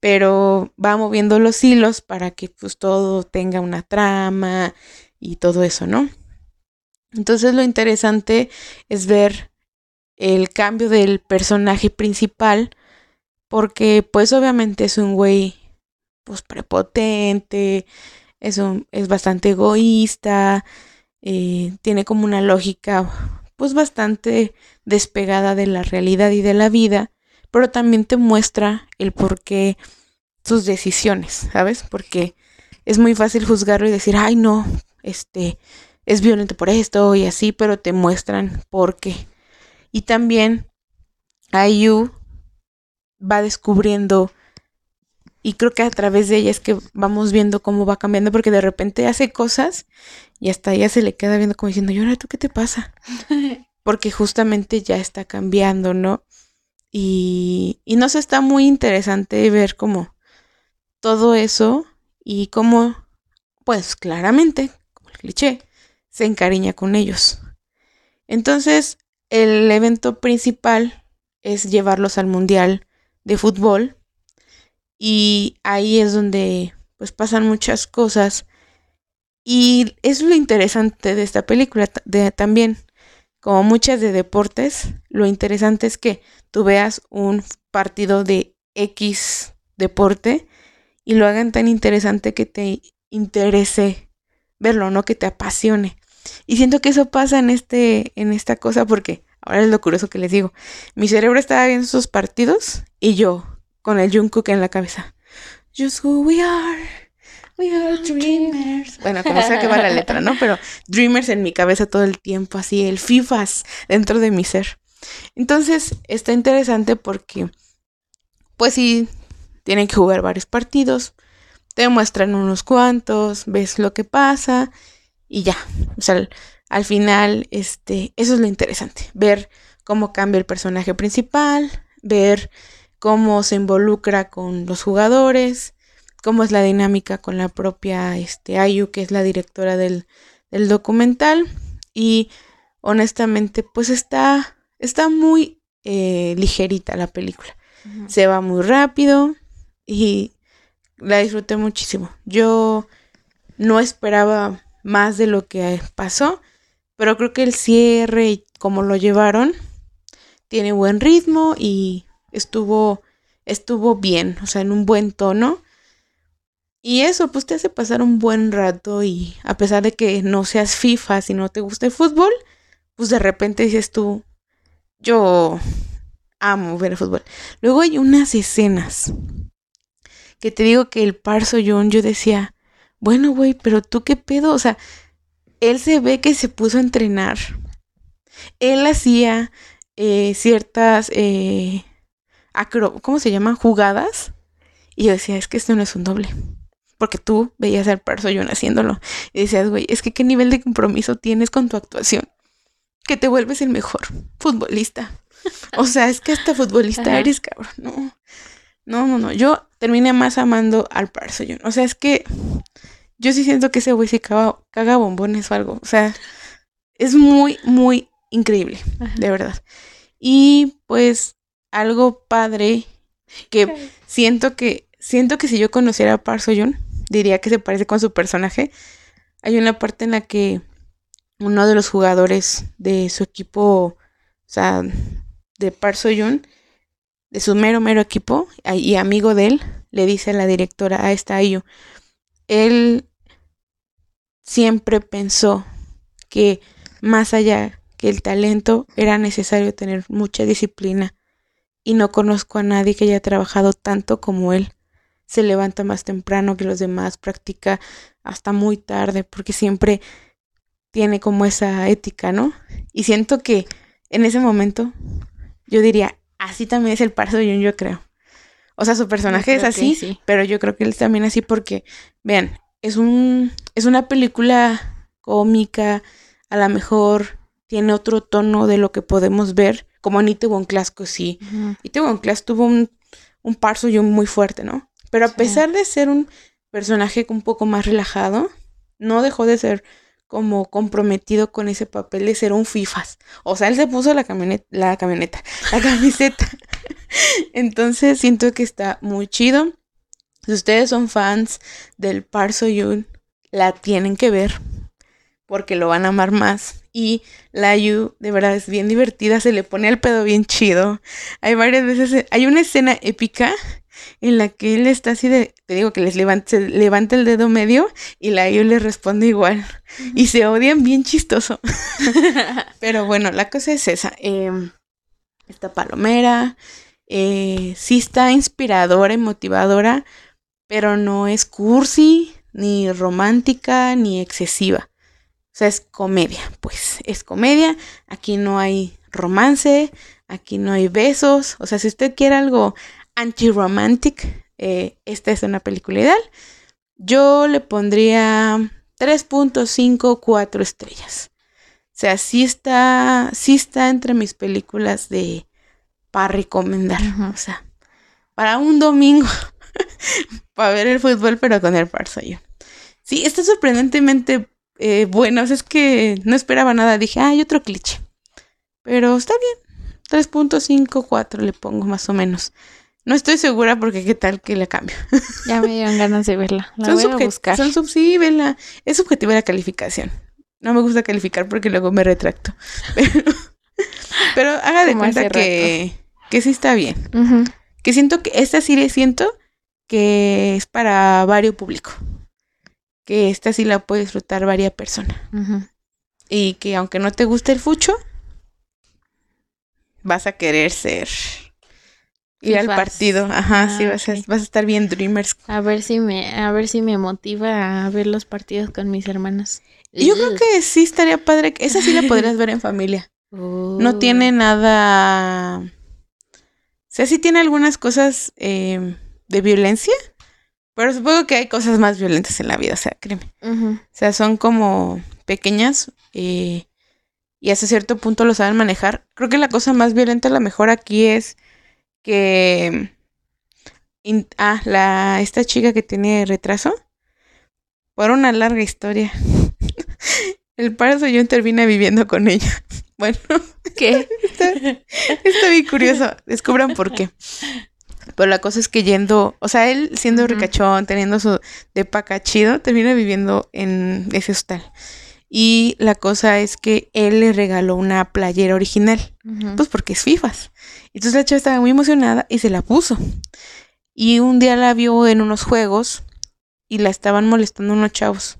pero va moviendo los hilos para que pues todo tenga una trama y todo eso, ¿no? Entonces lo interesante es ver el cambio del personaje principal, porque pues obviamente es un güey pues prepotente, es, es bastante egoísta, eh, tiene como una lógica pues bastante despegada de la realidad y de la vida, pero también te muestra el por qué sus decisiones, ¿sabes? Porque es muy fácil juzgarlo y decir, ay no, este es violento por esto y así, pero te muestran por qué. Y también Ayu va descubriendo y creo que a través de ella es que vamos viendo cómo va cambiando porque de repente hace cosas y hasta ella se le queda viendo como diciendo, ¿y ahora tú qué te pasa? porque justamente ya está cambiando, ¿no? Y, y nos está muy interesante ver cómo todo eso y cómo, pues claramente, como el cliché, se encariña con ellos. Entonces, el evento principal es llevarlos al Mundial de Fútbol y ahí es donde pues pasan muchas cosas y es lo interesante de esta película de, también como muchas de deportes, lo interesante es que tú veas un partido de X deporte y lo hagan tan interesante que te interese verlo, ¿no? Que te apasione. Y siento que eso pasa en este, en esta cosa porque ahora es lo curioso que les digo. Mi cerebro estaba viendo esos partidos y yo con el Jungkook en la cabeza. Just who we are. We are dreamers. Bueno, como sea que va la letra, ¿no? Pero dreamers en mi cabeza todo el tiempo, así, el FIFAs dentro de mi ser. Entonces, está interesante porque, pues sí, tienen que jugar varios partidos, te muestran unos cuantos, ves lo que pasa y ya. O sea, al, final, este, eso es lo interesante, ver cómo cambia el personaje principal, ver cómo se involucra con los jugadores, cómo es la dinámica con la propia este, Ayu, que es la directora del, del documental. Y honestamente, pues está, está muy eh, ligerita la película. Se va muy rápido y la disfruté muchísimo. Yo no esperaba más de lo que pasó, pero creo que el cierre y cómo lo llevaron tiene buen ritmo y estuvo estuvo bien, o sea, en un buen tono. Y eso, pues te hace pasar un buen rato y a pesar de que no seas FIFA, si no te gusta el fútbol, pues de repente dices tú, yo amo ver el fútbol. Luego hay unas escenas que te digo que el Parso John, yo decía, bueno, güey, pero tú qué pedo, o sea, él se ve que se puso a entrenar. Él hacía eh, ciertas, eh, acro ¿cómo se llaman? Jugadas. Y yo decía, es que esto no es un doble porque tú veías al John haciéndolo y decías, güey, es que qué nivel de compromiso tienes con tu actuación, que te vuelves el mejor futbolista. O sea, es que hasta futbolista eres, cabrón. No, no, no, no. Yo terminé más amando al John. O sea, es que yo sí siento que ese güey se caga, caga bombones o algo. O sea, es muy, muy increíble, de verdad. Y pues algo padre que siento que siento que si yo conociera a Parso John, diría que se parece con su personaje. Hay una parte en la que uno de los jugadores de su equipo, o sea, de Parso Jun, de su mero, mero equipo y amigo de él, le dice a la directora, a esta Ayu, él siempre pensó que más allá que el talento era necesario tener mucha disciplina y no conozco a nadie que haya trabajado tanto como él se levanta más temprano que los demás, practica hasta muy tarde, porque siempre tiene como esa ética, ¿no? Y siento que en ese momento yo diría, así también es el Parso Jun, yo creo. O sea, su personaje es así, pero yo creo que él es también así porque, vean, es un es una película cómica, a lo mejor tiene otro tono de lo que podemos ver, como en Itaewon Class, que sí. Uh Class tuvo un, un Parso Jun muy fuerte, ¿no? Pero a pesar de ser un personaje un poco más relajado, no dejó de ser como comprometido con ese papel de ser un fifas. O sea, él se puso la camioneta, la camioneta, la camiseta. Entonces siento que está muy chido. Si ustedes son fans del Parso Yun, la tienen que ver porque lo van a amar más. Y la Yu de verdad es bien divertida, se le pone el pedo bien chido. Hay varias veces, hay una escena épica en la que él está así de, te digo que les levanta, levanta el dedo medio y la yo le responde igual. Y se odian bien chistoso. Pero bueno, la cosa es esa. Em, esta palomera eh, sí está inspiradora y motivadora, pero no es cursi, ni romántica, ni excesiva. O sea, es comedia, pues es comedia. Aquí no hay romance, aquí no hay besos. O sea, si usted quiere algo anti-romantic. Eh, esta es una película ideal. Yo le pondría 3.5, 4 estrellas. O sea, sí está, sí está entre mis películas de para recomendar. O sea, para un domingo, para ver el fútbol, pero con el yo Sí, está sorprendentemente eh, bueno. O sea, es que no esperaba nada. Dije, ah, hay otro cliché. Pero está bien. 3.5, 4 le pongo más o menos. No estoy segura porque qué tal que la cambio. Ya me dieron ganas de verla. La son voy a buscar. Son sub, sí, vela. Es subjetiva la calificación. no me gusta calificar porque luego me retracto. Pero, pero haga de Como cuenta que, que sí está bien. Que siento que esta serie siento que es para varios público. Que esta sí la puede disfrutar varias personas. Y que aunque no te guste el fucho, vas a querer ser. Ir al partido. Ajá, sí, Ah, vas, a, vas a estar bien Dreamers. A ver si me, a ver si me motiva a ver los partidos con mis hermanos. Y yo creo que sí estaría padre. que- Esa sí la podrías ver en familia. Uh. No tiene nada. O sea, sí tiene algunas cosas eh, de violencia. Pero supongo que hay cosas más violentas en la vida, o sea, créeme. O sea, son como pequeñas eh, y hasta cierto punto lo saben manejar. Creo que la cosa más violenta a lo mejor aquí es que... in- ah, la, esta chica que tiene retraso. Por una larga historia. El parso yo termina viviendo con ella. Bueno, ¿Qué? está, está bien curioso. Descubran por qué. Pero la cosa es que yendo, o sea, él siendo Ujú. ricachón, teniendo su depaca chido, termina viviendo en ese hostal. Y la cosa es que él le regaló una playera original, pues porque es FIFAs. Entonces la chava estaba muy emocionada y se la puso. Y un día la vio en unos juegos y la estaban molestando unos chavos,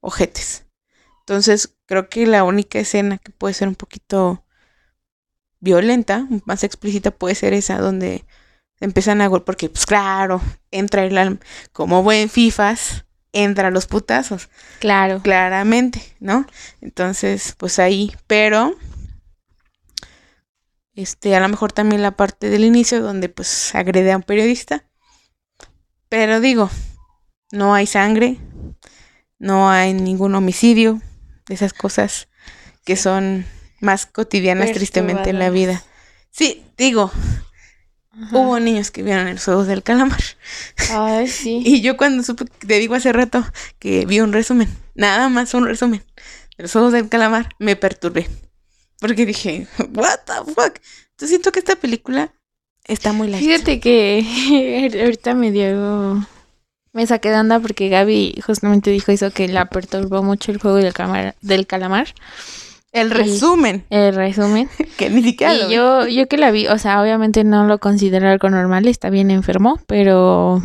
ojetes. Entonces creo que la única escena que puede ser un poquito violenta, más explícita, puede ser esa donde empiezan a gol porque pues claro, entra el alma, como buen FIFAs, entra a los putazos, Claro. claramente, ¿no? Entonces, pues ahí, pero este, a lo mejor también la parte del inicio donde pues agrede a un periodista. Pero digo, no hay sangre, no hay ningún homicidio, esas cosas que son más cotidianas tristemente en la vida. Sí, digo, Ajá. hubo niños que vieron los juegos del calamar. Ay, sí. Y yo cuando supe, te digo hace rato que vi un resumen, nada más un resumen de los juegos del calamar, me perturbé. Porque dije, what the fuck. Yo siento que esta película está muy light. Fíjate que ahorita me dio. Me saqué de onda porque Gaby justamente dijo eso que la perturbó mucho el juego del, calamar, del calamar. El resumen, El resumen. que ni siquiera Y yo, yo que la vi, o sea, obviamente no lo considero algo normal, está bien enfermo, pero.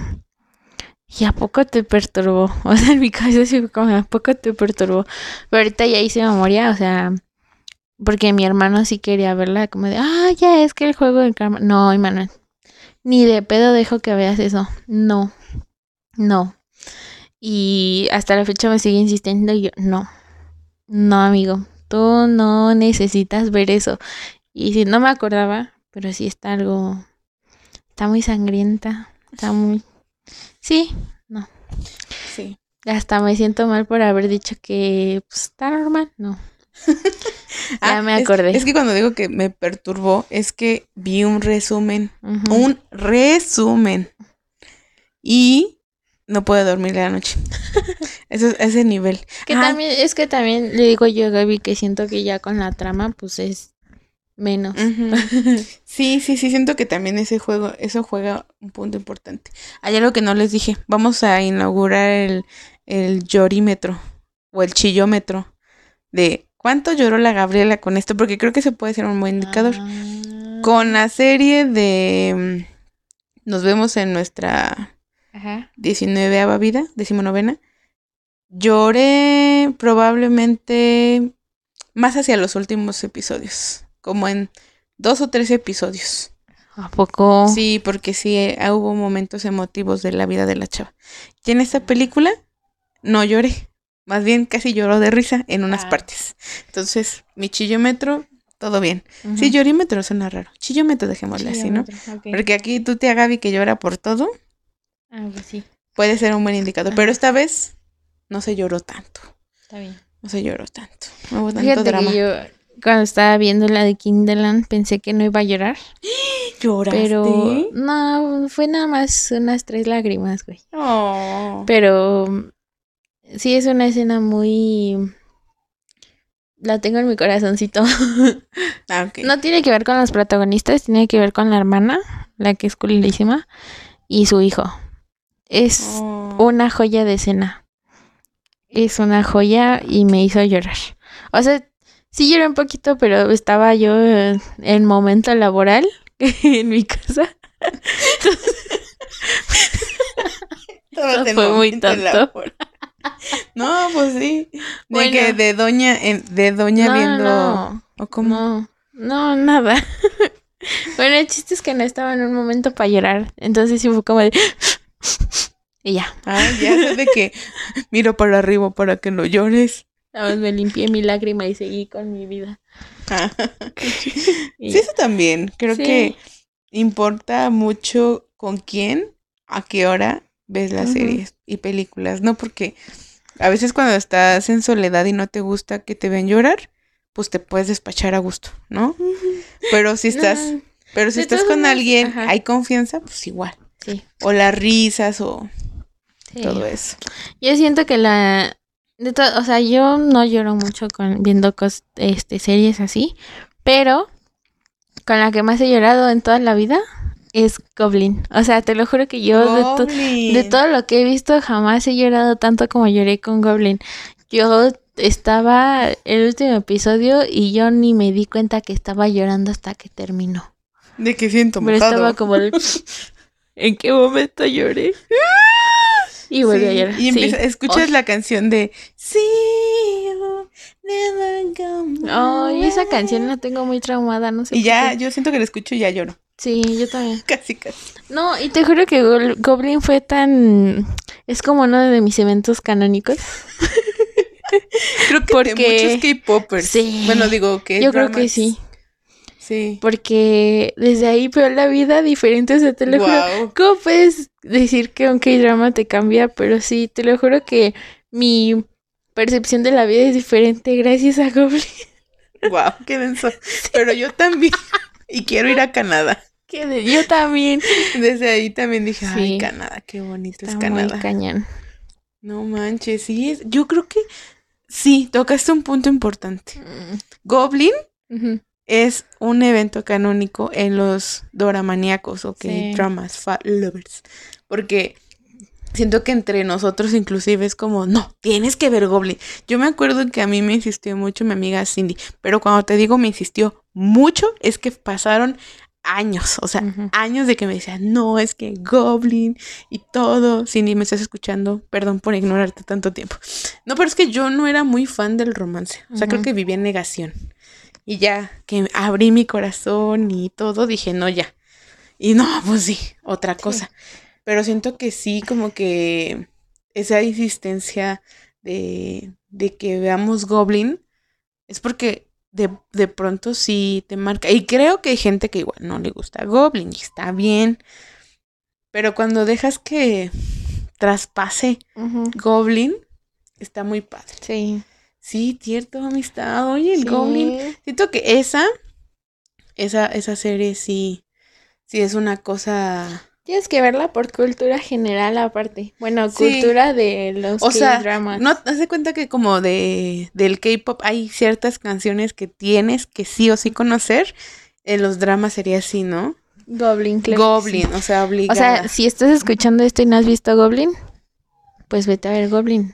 ¿Y a poco te perturbó? O sea, en mi cabeza sí fue como, ¿a poco te perturbó? Pero ahorita ya hice memoria, o sea, porque mi hermano sí quería verla, como de, ah, ya es que el juego del karma. No, Emanuel, ni de pedo dejo que veas eso. No, no. Y hasta la fecha me sigue insistiendo y yo, no, no, amigo, tú no necesitas ver eso. Y si no me acordaba, pero sí está algo, está muy sangrienta, está muy, sí, Sí. hasta me siento mal por haber dicho que pues, está normal, no. Ya me es- acordé. Es, que cuando digo que me perturbó, es que vi un resumen. Un resumen. Y no puedo dormir la noche. Eso es ese nivel. Que Ah, también, es que también le digo yo a Gaby que siento que ya con la trama, pues es menos. Sí, sí, sí, siento que también ese juego, eso juega un punto importante. Hay algo que no les dije. Vamos a inaugurar el, el llorímetro o el chillómetro de cuánto lloró la Gabriela con esto, porque creo que se puede ser un buen indicador. Ah. Con la serie de mm, Nos vemos en nuestra. 19 vida, decimonovena, lloré probablemente más hacia los últimos episodios, como en dos o tres episodios. ¿A poco? Sí, porque sí eh, hubo momentos emotivos de la vida de la chava. Y en esta película no lloré, más bien casi lloró de risa en unas Ah. partes. Entonces, mi chillómetro, todo bien. Ujú. Sí, llorímetro suena raro. Chillómetro dejémosle así, ¿no? Porque aquí tú te Gaby que llora por todo, Ah, pues sí, puede ser un buen indicador. Pero esta vez no se lloró tanto. está bien. No se lloró tanto. No hubo tanto Fíjate drama. que yo cuando estaba viendo la de Kinderland pensé que no iba a llorar, ¿Lloraste? pero no, fue nada más unas tres lágrimas, güey. Oh. Pero sí es una escena muy... La tengo en mi corazoncito. Ah. No tiene que ver con los protagonistas, tiene que ver con la hermana, la que es culísima, y su hijo. Es Oh. una joya de escena. Es una joya y me hizo llorar. O sea, sí lloré un poquito, pero estaba yo en momento laboral en mi casa. fue muy tonto. No, pues sí. De que de doña, de doña viendo. No, ¿O cómo? No, nada. bueno, el chiste es que no estaba en un momento para llorar. Entonces sí fue como de. Y ya. Ah, ya sé de que miro para arriba para que no llores. Nada más me limpié mi lágrima y seguí con mi vida. Ah. sí, eso también. Creo que importa mucho con quién, a qué hora ves las series y películas, ¿no? Porque a veces cuando estás en soledad y no te gusta que te vean llorar, pues te puedes despachar a gusto, ¿no? Pero si estás, pero si estás con alguien, hay confianza, pues igual. Sí. O las risas o todo eso. Yo siento que la de o sea, yo no lloro mucho con viendo este series así, pero con la que más he llorado en toda la vida es Goblin. O sea, te lo juro que yo de, de, todo lo que he visto jamás he llorado tanto como lloré con Goblin. Yo estaba el último episodio y yo ni me di cuenta que estaba llorando hasta que terminó. De que siento Pero estaba como ¿En qué momento lloré? Y volví a llorar. Y escuchas la canción de Sí, never Ay, esa canción la tengo muy traumada, no sé. Y ya, yo siento que la escucho y ya lloro. Sí, yo también. Casi, casi. No, y te juro que Goblin fue tan... Es como uno de mis eventos canónicos. creo que Porque... de muchos K-popers. Sí. Bueno, digo que... Yo creo que sí. Sí. Porque desde ahí veo la vida diferente, o sea, te lo juro. ¿Cómo puedes decir que un K-drama te cambia? Pero sí, te lo juro que mi percepción de la vida es diferente gracias a Goblin. Wow, qué denso. Pero yo también. y quiero ir a Canadá. Yo también. Desde ahí también dije, ay, Canadá, qué bonito es Canadá. Muy cañón. No manches, sí, es, yo creo que sí, tocaste un punto importante. Mm. Goblin es un evento canónico en los doramaníacos o que dramas, lovers. Porque siento que entre nosotros inclusive es como, no, tienes que ver Goblin. Yo me acuerdo que a mí me insistió mucho mi amiga Cindy, pero cuando te digo me insistió mucho, es que pasaron años, o sea, años de que me decía, no, es que Goblin y todo. Cindy, me estás escuchando, perdón por ignorarte tanto tiempo. No, pero es que yo no era muy fan del romance, o sea, creo que vivía en negación. Y ya que abrí mi corazón y todo, dije, no, ya. Y no, pues sí, otra cosa. Pero siento que sí, como que esa insistencia de, de que veamos Goblin es porque de, de, pronto sí te marca. Y creo que hay gente que igual no le gusta Goblin y está bien. Pero cuando dejas que traspase Goblin, está muy padre. Sí. Sí, cierto, amistad. Oye, el Goblin. Siento que esa, esa, esa serie sí, sí es una cosa Tienes que verla por cultura general aparte. Bueno, cultura de los o sea, No, te cuenta que como de del K-pop hay ciertas canciones que tienes que sí o sí conocer. En los dramas sería así, ¿no? Goblin, claro. Goblin, o sea, obligada. O sea, si estás escuchando esto y no has visto Goblin, pues vete a ver Goblin.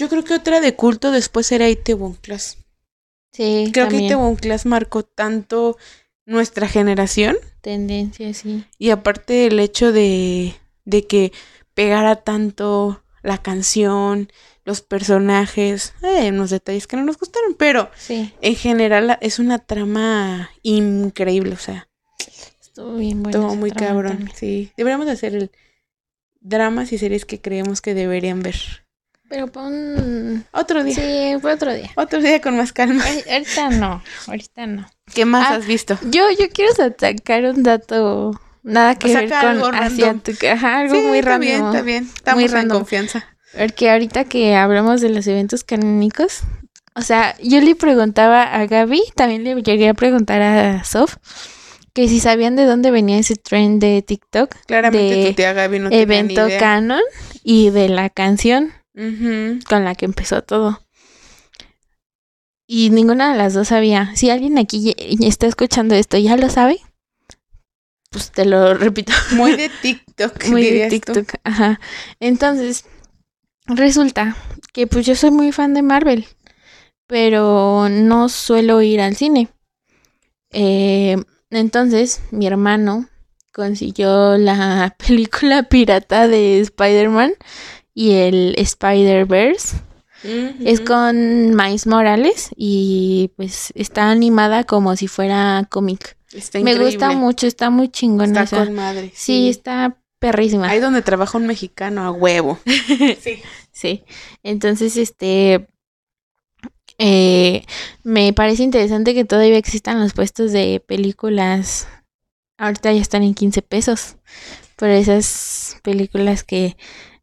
Yo creo que otra de culto después era Itaewon Class. Sí, Creo que Itaewon Class marcó tanto nuestra generación. Tendencia, sí. Y aparte el hecho de, de que pegara tanto la canción, los personajes, eh, unos detalles que no nos gustaron, pero sí. en general es una trama increíble, o sea. Estuvo bien bueno. Estuvo muy cabrón, sí. Deberíamos hacer el dramas y series que creemos que deberían ver. Pero pon... Otro día. Sí, fue otro día. Otro día con más calma. ahorita no, ahorita no. ¿Qué más ah, has visto? Yo, yo quiero sacar un dato nada que ver con. Ajá, algo muy random. Está bien, está bien. Estamos muy en confianza. Porque ahorita que hablamos de los eventos canónicos, o sea, yo le preguntaba a Gaby, también le llegué a preguntar a Sof, que si sabían de dónde venía ese trend de TikTok. Claramente de tu tía Gaby no evento canon y de la canción con la que empezó todo. Y ninguna de las dos sabía. Si alguien aquí está escuchando esto ya lo sabe, pues te lo repito. Muy de TikTok. Muy de TikTok, ajá. Entonces, resulta que pues yo soy muy fan de Marvel, pero no suelo ir al cine. Eh, entonces mi hermano consiguió la película pirata de Spider-Man y el Spider-Verse. Es con Miles Morales y pues está animada como si fuera cómic. Me gusta mucho, está muy chingona. Está con madre. Sí. está perrísima. Ahí donde trabaja un mexicano a huevo. sí. Sí. Entonces, este. Eh, me parece interesante que todavía existan los puestos de películas. Ahorita ya están en 15 pesos. Pero esas películas que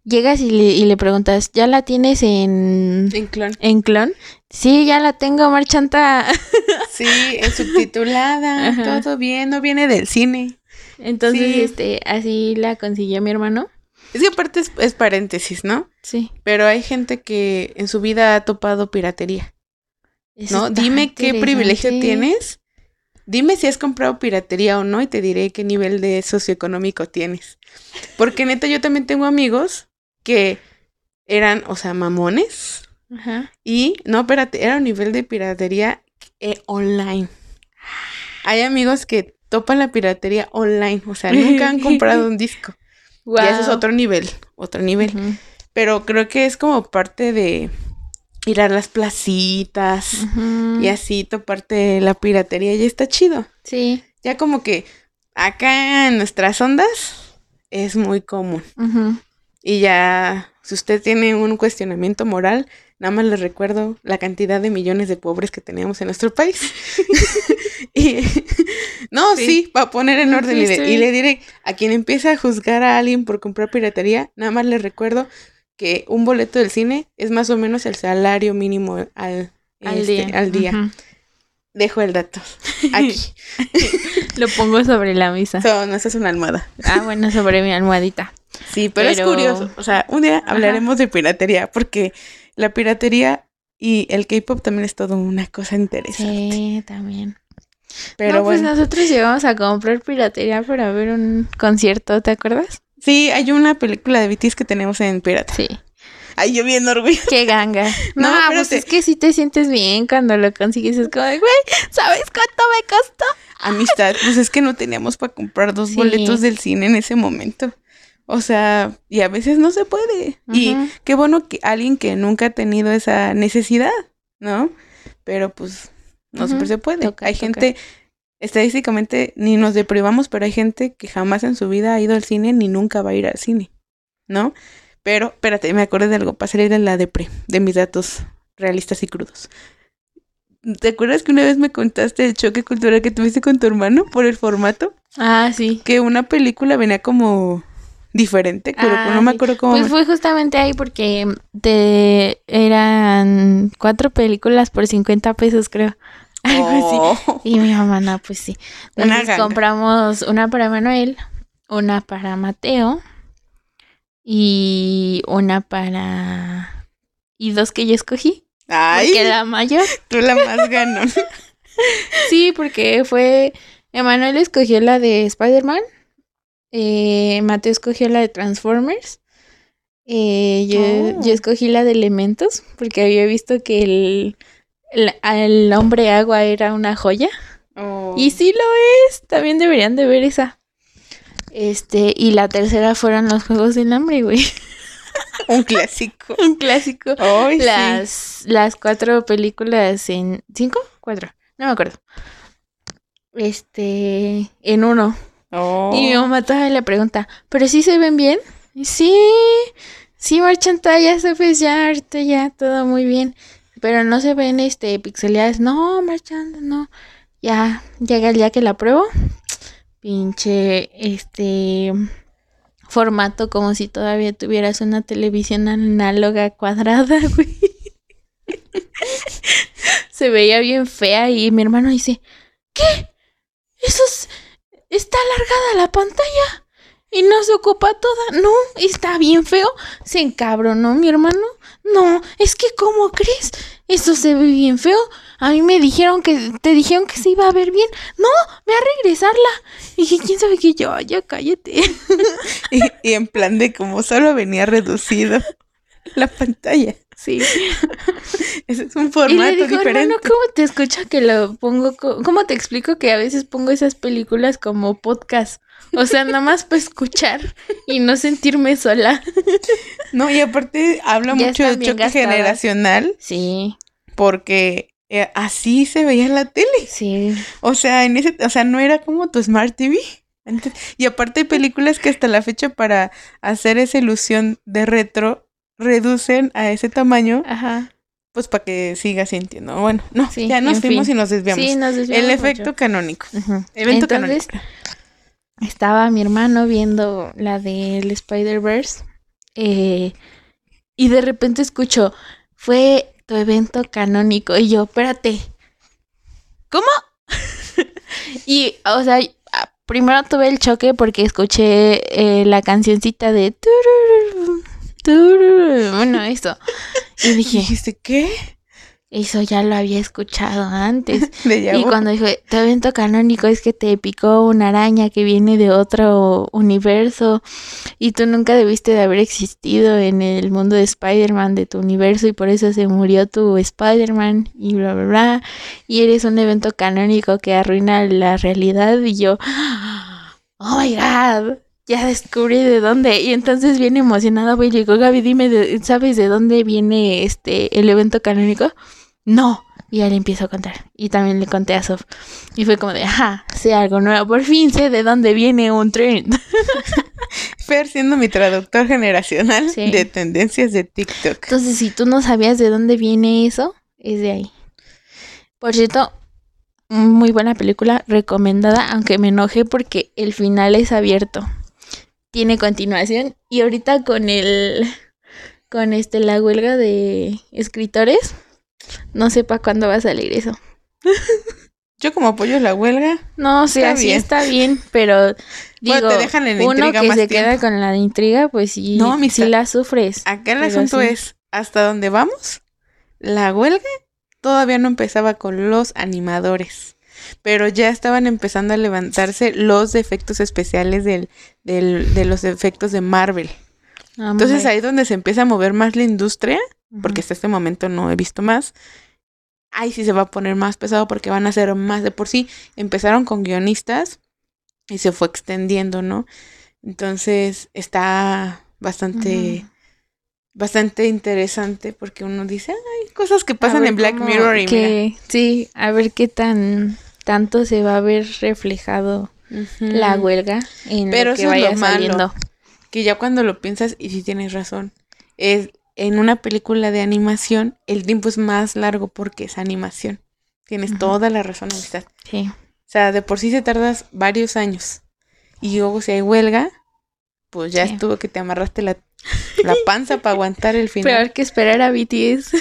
llegas y le, y le preguntas, ¿ya la tienes en... En clon. En clon? Sí, ya la tengo, marchanta. sí, es subtitulada, todo bien, no viene del cine. Entonces, este, así la consiguió mi hermano. Es que aparte es, paréntesis, ¿no? Sí. Pero hay gente que en su vida ha topado piratería. ¿No? Dime qué privilegio tienes. Dime si has comprado piratería o no y te diré qué nivel de socioeconómico tienes. Porque neta, yo también tengo amigos que eran, o sea, mamones. Ajá. Y, no, espérate, era un nivel de piratería eh, online. Hay amigos que topan la piratería online, o sea, nunca han comprado un disco. Y eso es otro nivel, otro nivel. Pero creo que es como parte de ir a las placitas y así toparte la piratería y está chido. Sí. Ya como que acá en nuestras ondas es muy común. Y ya, si usted tiene un cuestionamiento moral, nada más le recuerdo la cantidad de millones de pobres que teníamos en nuestro país. y, no, sí, para poner en orden. y, le, diré, a quien empieza a juzgar a alguien por comprar piratería, nada más le recuerdo que un boleto del cine es más o menos el salario mínimo al, al este, día. Al día. Dejo el dato. Aquí. Lo pongo sobre la mesa. no, esa es una almohada. Ah, bueno, sobre mi almohadita. Sí, pero, es curioso. O sea, un día hablaremos de piratería porque la piratería y el K-pop también es todo una cosa interesante. Sí, también. Pero pues bueno. pues nosotros llegamos a comprar piratería para ver un concierto, ¿te acuerdas? Sí, hay una película de BTS que tenemos en pirata. Sí. Ay, yo bien orgullosa. Qué ganga. No, pues es que sí te sientes bien cuando lo consigues. Es como de, güey, ¿sabes cuánto me costó? Amistad, pues es que no teníamos para comprar dos boletos del cine en ese momento. O sea, y a veces no se puede. Y qué bueno que alguien que nunca ha tenido esa necesidad, ¿no? Pero pues no siempre se puede. hay gente, estadísticamente ni nos deprivamos, pero hay gente que jamás en su vida ha ido al cine ni nunca va a ir al cine, ¿no? Pero, espérate, me acuerdo de algo para salir de la depre, de mis datos realistas y crudos. ¿Te acuerdas que una vez me contaste el choque cultural que tuviste con tu hermano por el formato? Ah, sí. Que una película venía como diferente, pero no ah, me acuerdo cómo. Pues fue justamente ahí porque te eran cuatro películas por 50 pesos, creo. Oh. Y mi mamá, no, pues sí. Entonces compramos una para Manuel, una para Mateo y una para... Y dos que yo escogí. Ay. Que la mayor. Tú la más ganó. sí, porque fue... Emanuel escogió la de Spider-Man. Eh, Mateo escogió la de Transformers. Eh, yo, oh. yo escogí la de Elementos porque había visto que el el, hombre agua era una joya. Oh. Y sí lo es. También deberían de ver esa. Este, y la tercera fueron los Juegos del Hambre, güey. Un clásico. Un clásico. las, las cuatro películas en. ¿Cinco? Cuatro. No me acuerdo. Este. En uno. Oh. Y mi mamá todavía le pregunta, ¿pero sí se ven bien? sí. Sí, marchanta, ya se fue ya, ahorita ya, todo muy bien. Pero no se ven este pixeladas. No, marchando, no. Ya llega el día que la pruebo. Pinche este formato como si todavía tuvieras una televisión análoga cuadrada, güey. se veía bien fea y mi hermano dice, ¿qué? Eso es... está alargada la pantalla y no se ocupa toda. No, está bien feo. Se encabronó mi hermano. No, es que ¿cómo crees? Eso se ve bien feo. A mí me dijeron que te dijeron que se iba a ver bien. No, ve a regresarla. Y dije, ¿quién sabe que yo? Ya cállate. y, en plan de como solo venía reducido. la pantalla. Sí. Ese es un Y formato le digo, diferente. hermano, ¿cómo te escucha que lo pongo? ¿Cómo te explico que a veces pongo esas películas como podcast? O sea, nada más para escuchar y no sentirme sola. No, y aparte habla Ya mucho de choque gastadas. generacional Sí, porque eh, así se veía la tele. sí. O sea, en ese, o sea, no era como tu Smart TV. Y aparte hay películas que hasta la fecha para hacer esa ilusión de retro reducen a ese tamaño, Ajá. pues para que siga sintiendo. Bueno, no, Sí, ya nos fuimos fin. y nos desviamos. Sí, nos desviamos El mucho. efecto canónico. Evento Entonces, canónico. estaba mi hermano viendo la del Spider-Verse eh, y de repente escucho, fue tu evento canónico y yo, espérate, ¿cómo? y, o sea, primero tuve el choque porque escuché eh, la cancioncita de... Bueno, eso. Y dije, Dijiste, ¿qué? eso ya lo había escuchado antes. Y cuando dijo, tu evento canónico es que te picó una araña que viene de otro universo y tú nunca debiste de haber existido en el mundo de Spider-Man de tu universo y por eso se murió tu Spider-Man y bla, bla, bla. Y eres un evento canónico que arruina la realidad y yo, oh my god. Ya descubrí de dónde. Y entonces bien emocionada voy y le digo, Gaby, dime, de- ¿sabes de dónde viene este el evento canónico? No. Y ya le empiezo a contar. Y también le conté a Sof. Y fue como de, ajá, sé algo nuevo. Por fin sé de dónde viene un tren. Fer siendo mi traductor generacional Sí. de tendencias de TikTok. Entonces, si tú no sabías de dónde viene eso, es de ahí. Por cierto, muy buena película, recomendada, aunque me enojé porque el final es abierto. Tiene continuación. Y ahorita con el. con este la huelga de escritores. No sé para cuándo va a salir eso. Yo como apoyo la huelga, No, o sea, Está sí bien. está bien, pero digo, Bueno, te dejan en la uno que más se tiempo. queda con la intriga, pues sí, No, sí la sufres. acá el asunto sí. es, hasta dónde vamos, la huelga todavía no empezaba con los animadores, pero ya estaban empezando a levantarse los efectos especiales del, del- de los efectos de Marvel. Entonces Hombre. ahí es donde se empieza a mover más la industria, porque hasta este momento no he visto más. Ahí sí se va a poner más pesado porque van a ser más de por sí. Empezaron con guionistas y se fue extendiendo, ¿no? Entonces está bastante, bastante interesante porque uno dice, ay, cosas que pasan en Black cómo- Mirror y que, Sí, a ver qué tan tanto se va a ver reflejado la huelga en Pero lo que eso es lo vaya malo. que ya cuando lo piensas, y si tienes razón, es en una película de animación, el tiempo es más largo porque es animación. Tienes toda la razón, amistad. Sí. O sea, de por sí se tardas varios años. Y luego si hay huelga, pues ya Sí. estuvo que te amarraste la, la panza para aguantar el final. Peor que esperar a BTS.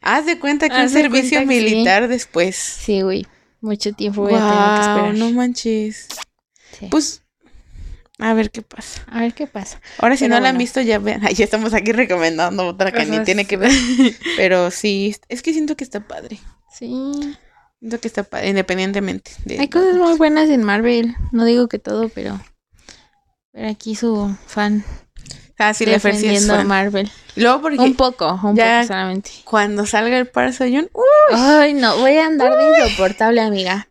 Haz de cuenta que un Haz servicio sí. militar después. Sí, güey. Mucho tiempo voy a tener que esperar. no manches. Sí. Pues, a ver qué pasa. A ver qué pasa. Ahora si Pero no la han visto, ya vean. Ya estamos aquí recomendando otra que ni tiene que ver. Pero sí, es que siento que está padre. Sí. Siento que está padre, independientemente. de- Hay cosas muy buenas en Marvel. No digo que todo, pero. Pero aquí su fan Ah, sí, la sí defendiendo fan. Marvel. Luego porque Un poco, un ya- poco solamente. cuando salga el uh, Ay, no, voy a andar de insoportable, amiga.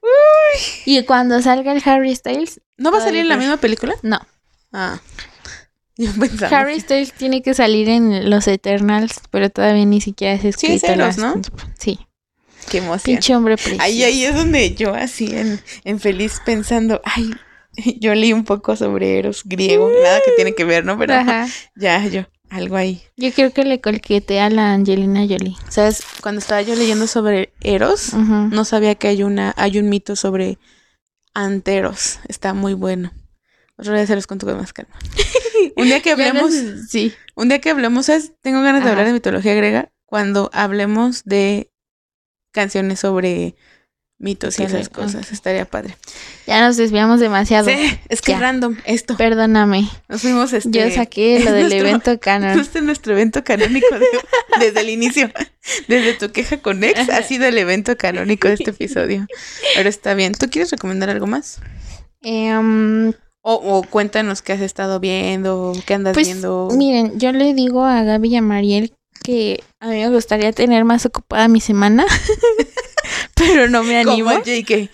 Y cuando salga el Harry Styles, ¿no va a salir en la misma película? no. Ah. Yo. Harry Styles tiene que salir en los Eternals, pero todavía ni siquiera es escrito. es Eros, las- ¿no? Sí. Qué emoción. Pinche hombre precioso. Ahí, ahí es donde yo así en, en feliz pensando, ay, yo leí un poco sobre Eros griego, nada que tiene que ver, ¿no? Pero Ajá. ya, yo, algo ahí. Yo creo que le colquetea a la Angelina Jolie. ¿Sabes? Cuando estaba yo leyendo sobre Eros, no sabía que hay una, hay un mito sobre anteros. Está muy bueno. Otro día se los con más calma. un día que hablemos, Sí. un día que hablemos, ¿sabes? Tengo ganas de Ajá. hablar de mitología griega cuando hablemos de canciones sobre mitos y esas cosas. Estaría padre. Ya nos desviamos demasiado. Sí, es que Ya. random esto. Perdóname. Nos fuimos este. Yo saqué lo del nuestro- evento canon. Este es nuestro evento canónico de- desde el inicio. Desde tu queja con ex ha sido el evento canónico de este episodio. Pero está bien. ¿Tú quieres recomendar algo más? Em, O, o cuéntanos qué has estado viendo, qué andas Pues viendo. miren, yo le digo a Gaby y a Mariel que a mí me gustaría tener más ocupada mi semana, pero no me animo. Como JK.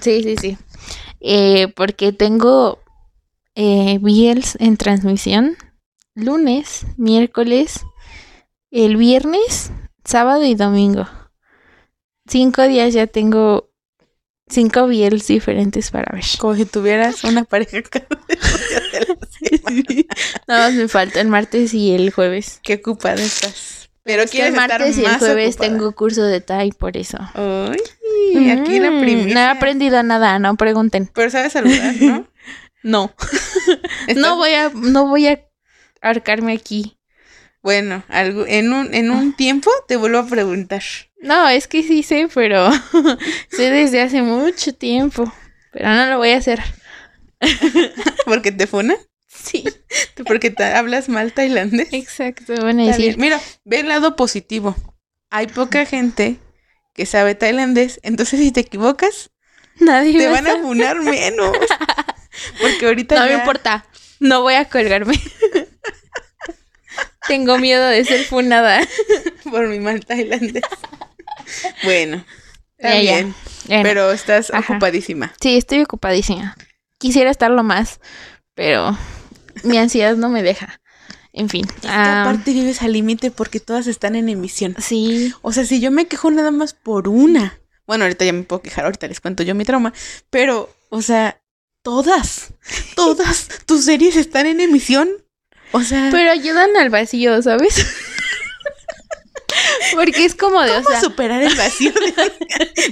Sí, sí, sí. Eh, porque tengo eh, BLs en transmisión lunes, miércoles, el viernes, sábado y domingo. Cinco días ya tengo cinco BLs diferentes para ver. Como si tuvieras una pareja cada día de la semana. Nada más me falta el martes y el jueves. Qué ocupada estás. Pero que el martes y el jueves ocupada. tengo curso de Thai, por eso. Ay, aquí la Mm, primicia. No he aprendido nada, no pregunten. Pero sabes saludar, ¿no? No. No voy a, no voy a arcarme aquí. Bueno, algo, en un, en un tiempo te vuelvo a preguntar. No, es que sí sé, pero sé desde hace mucho tiempo. Pero no lo voy a hacer. ¿Porque te funa? Sí, ¿Porque te hablas mal tailandés? exacto. Van a decir. Mira, ve el lado positivo. Hay poca gente que sabe tailandés, entonces si te equivocas, nadie te va van a funar menos. Porque ahorita No me ya- importa. No voy a colgarme. Tengo miedo de ser funada. por mi mal tailandés. Bueno, Ya, ya. Bueno, pero estás Ajá. ocupadísima. Sí, estoy ocupadísima. Quisiera estarlo más, pero mi ansiedad no me deja. En fin. Es que ah, aparte vives al límite porque todas están en emisión. sí, O sea, si yo me quejo nada más por una. Bueno, ahorita ya me puedo quejar, ahorita les cuento yo mi trauma. Pero, o sea, todas, todas tus series están en emisión. O sea, pero ayudan al vacío, ¿sabes? Porque es como de, o ¿cómo sea, superar el vacío de una,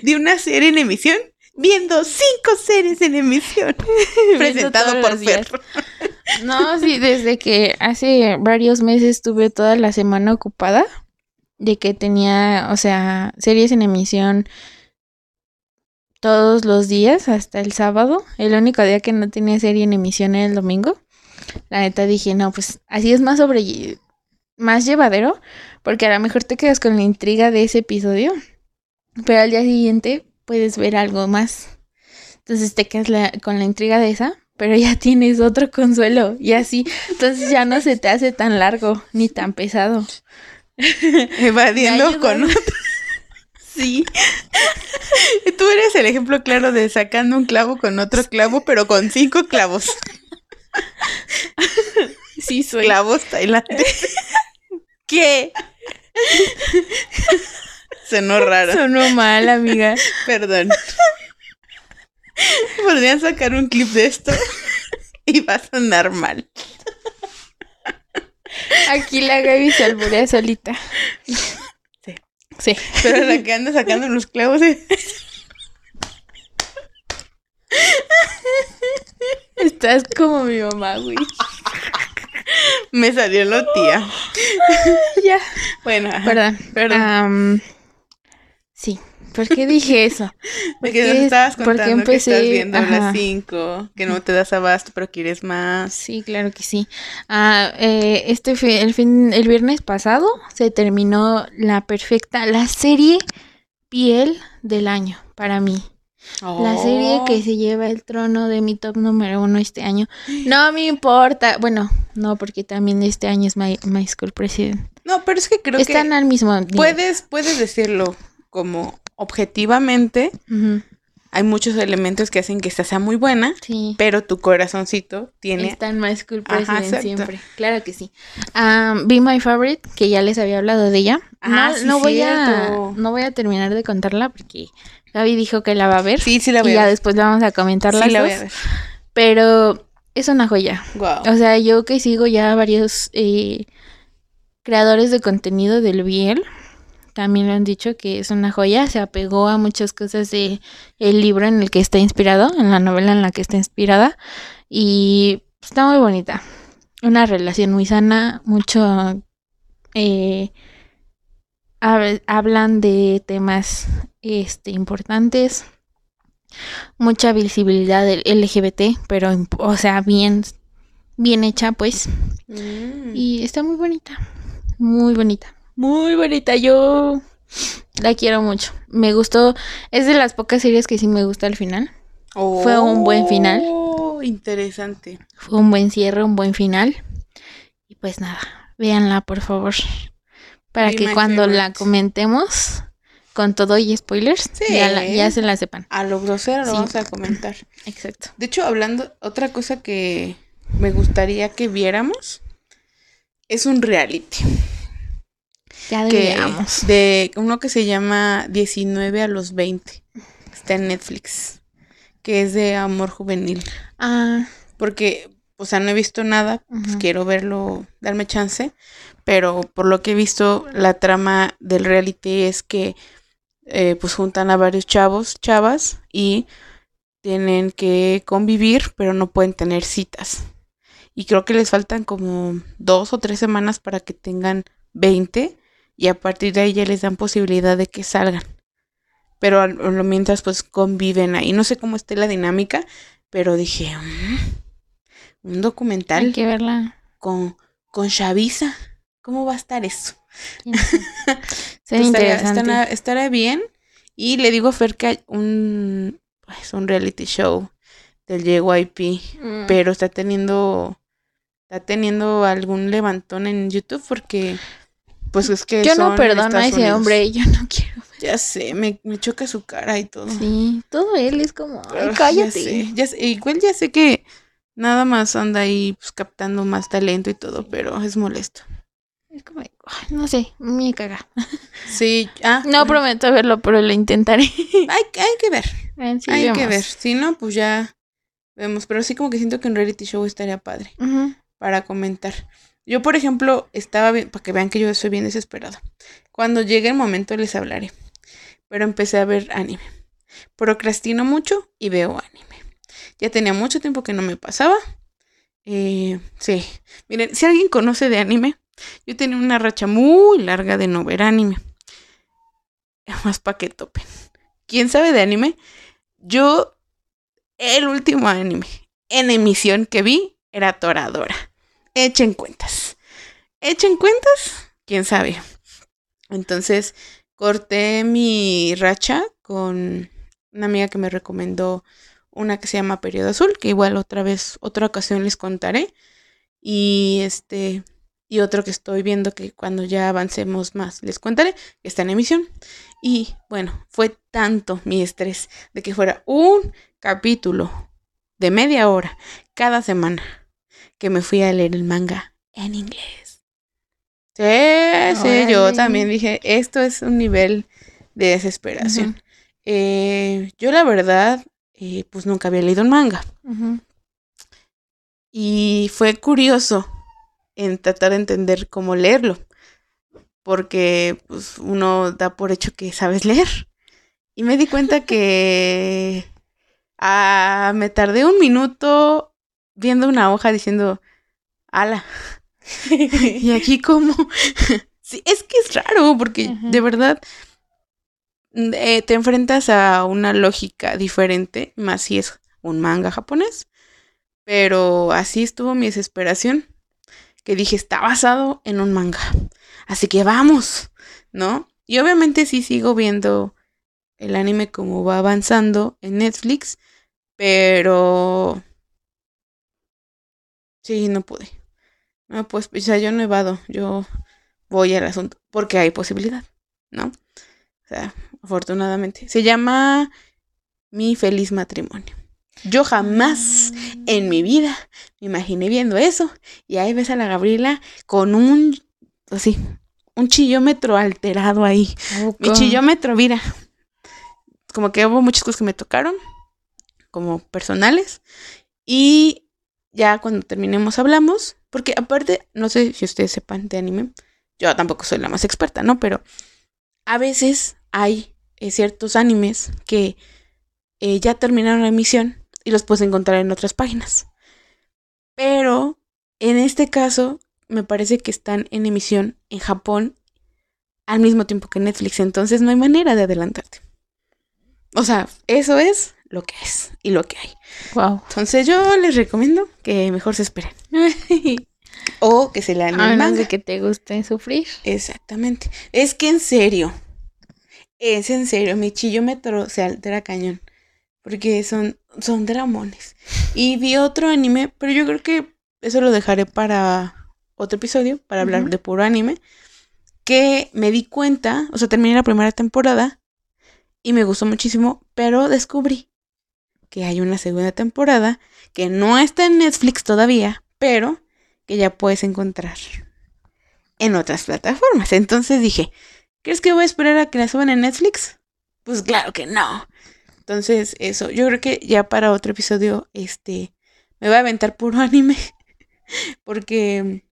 de una serie en emisión? Viendo cinco series en emisión. Presentado por. Fer. No, sí, desde que hace varios meses estuve toda la semana ocupada de que tenía, o sea, series en emisión todos los días hasta el sábado. El único día que no tenía serie en emisión era el domingo. La neta dije, no, pues así es más sobre más llevadero, porque a lo mejor te quedas con la intriga de ese episodio, pero al día siguiente puedes ver algo más. Entonces te quedas con la intriga de esa, pero ya tienes otro consuelo y así, entonces ya no se te hace tan largo ni tan pesado. Evadiendo con otro. Sí. Tú eres el ejemplo claro de sacando un clavo con otro clavo, pero con cinco clavos. Sí, soy. Clavos tailandeses. ¿Qué? Sonó raro. Sonó mal, amiga. Perdón. Podrían sacar un clip de esto y va a sonar mal. Aquí la Gaby se alburea solita. Sí. Sí. Pero la que anda sacando los clavos es... Estás como mi mamá, güey. me salió lo tía. ya. Bueno. Perdón. Perdón. Am, sí. ¿Por qué dije eso? Porque ¿por nos estabas contando que estás viendo Ajá. las cinco, que no te das abasto, pero quieres más. Sí, claro que sí. Ah, eh, este fi- el fin, el viernes pasado se terminó la perfecta, la serie piel del año para mí. La serie Oh. que se lleva el trono de mi top número uno este año. No me importa. Bueno, no, porque también este año es My, My School President. No, pero es que creo Están que al mismo nivel. puedes, puedes decirlo como objetivamente. Hay muchos elementos que hacen que esta sea muy buena, Sí. pero tu corazoncito tiene Está en My School President siempre. Claro que sí. Um, Be My Favorite, que ya les había hablado de ella. Ah, no, sí, no voy a, no voy a terminar de contarla porque Gaby dijo que la va a ver. Sí, sí la voy y a ya ver. después la vamos a comentar Sí las la dos. voy a ver. Pero es una joya. Wow. O sea, yo que sigo ya varios eh, creadores de contenido del Biel, también lo han dicho que es una joya. Se apegó a muchas cosas de el libro en el que está inspirado, en la novela en la que está inspirada. Y está muy bonita. Una relación muy sana, mucho... eh, hab- hablan de temas este, importantes. Mucha visibilidad del LGBT, pero, o sea, bien, bien hecha, pues. Mm. Y está muy bonita. Muy bonita. Muy bonita. Yo la quiero mucho. Me gustó. Es de las pocas series que sí me gusta al final. Fue un buen final. Oh, interesante. Fue un buen cierre, un buen final. Y pues nada, véanla por favor. Para que cuando la comentemos con todo y spoilers, Sí. ya, la- ya se la sepan. A lo grosero lo vamos a comentar. Exacto. De hecho, hablando, otra cosa que me gustaría que viéramos es un reality. Ya Que, de uno que se llama 19 a los 20. Está en Netflix. Que es de amor juvenil. Ah, Porque, o sea, no he visto nada. Pues quiero verlo, darme chance. Pero por lo que he visto, la trama del reality es que eh, pues juntan a varios chavos, chavas, y tienen que convivir, pero no pueden tener citas. Y creo que les faltan como dos o tres semanas para que tengan 20 y a partir de ahí ya les dan posibilidad de que salgan. Pero lo mientras pues conviven ahí. No sé cómo esté la dinámica, pero dije, "Mm, un documental hay que verla. con, con Chavisa. ¿Cómo va a estar eso? Sería interesante. estará, estará bien. Y le digo a Fer que hay un, es un reality show del JYP, Mm. pero está teniendo, está teniendo algún levantón en YouTube porque, pues es que Yo no perdono a ese Unidos. hombre, yo no quiero. Ya sé, me, me choca su cara y todo. Sí, todo él es como, ay, Ugh, cállate. Ya sé, ya sé, igual ya sé que nada más anda ahí pues, captando más talento y todo, pero es molesto. Es como, ay, no sé, me caga. Sí, ah, No prometo verlo, pero lo intentaré. hay, hay que ver. Sí, Hay que ver. Si no, pues ya vemos. Pero sí como que siento que un reality show estaría padre para comentar. Yo, por ejemplo, estaba bien, para que vean que yo soy bien desesperada. Cuando llegue el momento les hablaré. Pero empecé a ver anime. Procrastino mucho y veo anime. Ya tenía mucho tiempo que no me pasaba. Eh, sí. Miren, si alguien conoce de anime, yo tenía una racha muy larga de no ver anime. Más para que topen. ¿Quién sabe de anime? Yo, el último anime en emisión que vi era Toradora. Echen cuentas. Echen cuentas, quién sabe. Entonces, corté mi racha con una amiga que me recomendó una que se llama Periodo Azul, que igual otra vez, otra ocasión les contaré. Y este, y otro que estoy viendo que cuando ya avancemos más les contaré, que está en emisión. Y bueno, fue tanto mi estrés de que fuera un capítulo de media hora cada semana que me fui a leer el manga en inglés. Sí, sí, yo también dije, esto es un nivel de desesperación. Eh, yo la verdad, eh, pues nunca había leído un manga. Y fue curioso en tratar de entender cómo leerlo. Porque pues, uno da por hecho que sabes leer. Y me di cuenta que ah, me tardé un minuto viendo una hoja diciendo, ala. y aquí como... sí, es que es raro porque Ajá. de verdad mm, eh, te enfrentas a una lógica diferente, más si es un manga japonés. Pero así estuvo mi desesperación. Que dije, está basado en un manga. Así que vamos, ¿no? Y obviamente sí sigo viendo el anime como va avanzando en Netflix. Pero... Sí, no pude. No, pues, o sea, yo no evado. Yo voy al asunto. Porque hay posibilidad, ¿no? O sea, afortunadamente. Se llama Mi Feliz Matrimonio. Yo jamás en mi vida me imaginé viendo eso. Y ahí ves a la Gabriela con un, así, un chillómetro alterado ahí. Mi chillómetro, mira. Como que hubo muchas cosas que me tocaron, como personales. Y ya cuando terminemos hablamos. Porque aparte, no sé si ustedes sepan de anime. Yo tampoco soy la más experta, ¿no? Pero a veces hay eh, ciertos animes que eh, ya terminaron la emisión y los puedes encontrar en otras páginas. Pero en este caso, me parece que están en emisión en Japón al mismo tiempo que Netflix. Entonces no hay manera de adelantarte. O sea, eso es lo que es y lo que hay. Wow. Entonces yo les recomiendo que mejor se esperen. o que se lean el manga. de que te guste sufrir. Exactamente. Es que en serio. Es en serio. Mi chillómetro se altera cañón. Porque son, son dramones. Y vi otro anime, pero yo creo que eso lo dejaré para otro episodio, para hablar de puro anime. Que me di cuenta, o sea, terminé la primera temporada y me gustó muchísimo, pero descubrí que hay una segunda temporada que no está en Netflix todavía, pero que ya puedes encontrar en otras plataformas. Entonces dije, ¿crees que voy a esperar a que la suban en Netflix? Pues claro que no. Entonces, eso, yo creo que ya para otro episodio, este, me voy a aventar puro anime, porque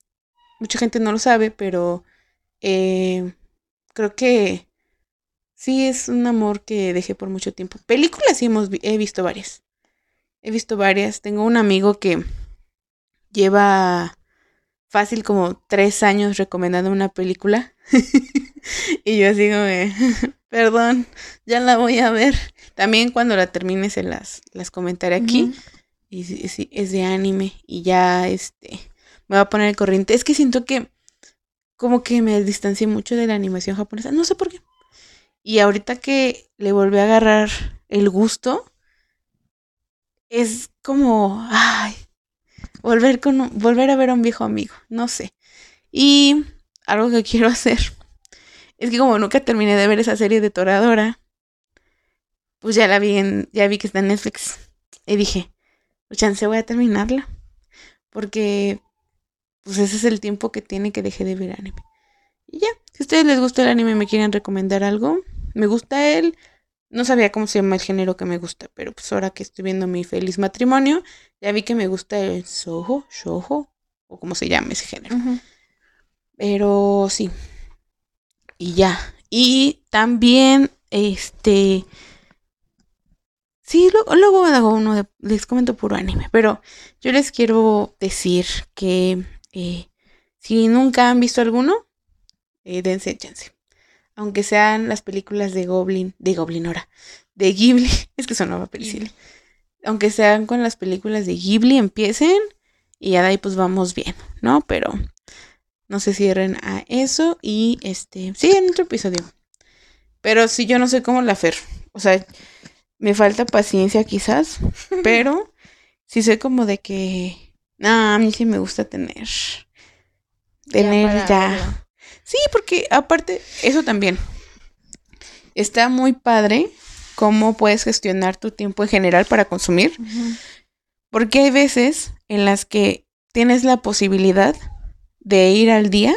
mucha gente no lo sabe, pero eh, creo que sí es un amor que dejé por mucho tiempo. Películas sí hemos, vi- he visto varias. He visto varias. Tengo un amigo que lleva fácil como tres años recomendando una película. y yo así como, de, perdón, ya la voy a ver. También cuando la termine se las, las comentaré aquí. Y sí, sí, es de anime. Y ya este me va a poner al corriente. Es que siento que como que me distancié mucho de la animación japonesa. No sé por qué. Y ahorita que le volví a agarrar el gusto, es como, ay, volver con volver a ver a un viejo amigo, no sé. Y algo que quiero hacer es que como nunca terminé de ver esa serie de Toradora, pues ya la vi en, ya vi que está en Netflix. Y dije, pues chance voy a terminarla. Porque pues ese es el tiempo que tiene que dejé de ver anime. Y ya, si a ustedes les gusta el anime y me quieren recomendar algo, me gusta él. No sabía cómo se llama el género que me gusta, pero pues ahora que estoy viendo mi feliz matrimonio, ya vi que me gusta el soho, shojo, o como se llama ese género. Pero sí. Y ya. Y también, este. Sí, luego hago uno de. Les comento puro anime. Pero yo les quiero decir que eh, si nunca han visto alguno, eh, dense chance. Aunque sean las películas de Goblin, de Goblin ahora, de Ghibli, es que sonaba película. Aunque sean con las películas de Ghibli, empiecen y ya de ahí pues vamos bien, ¿no? Pero no se cierren a eso y este, sí, en otro episodio. Pero sí, yo no sé cómo la Fer. O sea, me falta paciencia quizás, pero sí sé como de que, no, a mí sí me gusta tener, tener ya. Sí, porque aparte, eso también. Está muy padre cómo puedes gestionar tu tiempo en general para consumir. Porque hay veces en las que tienes la posibilidad de ir al día,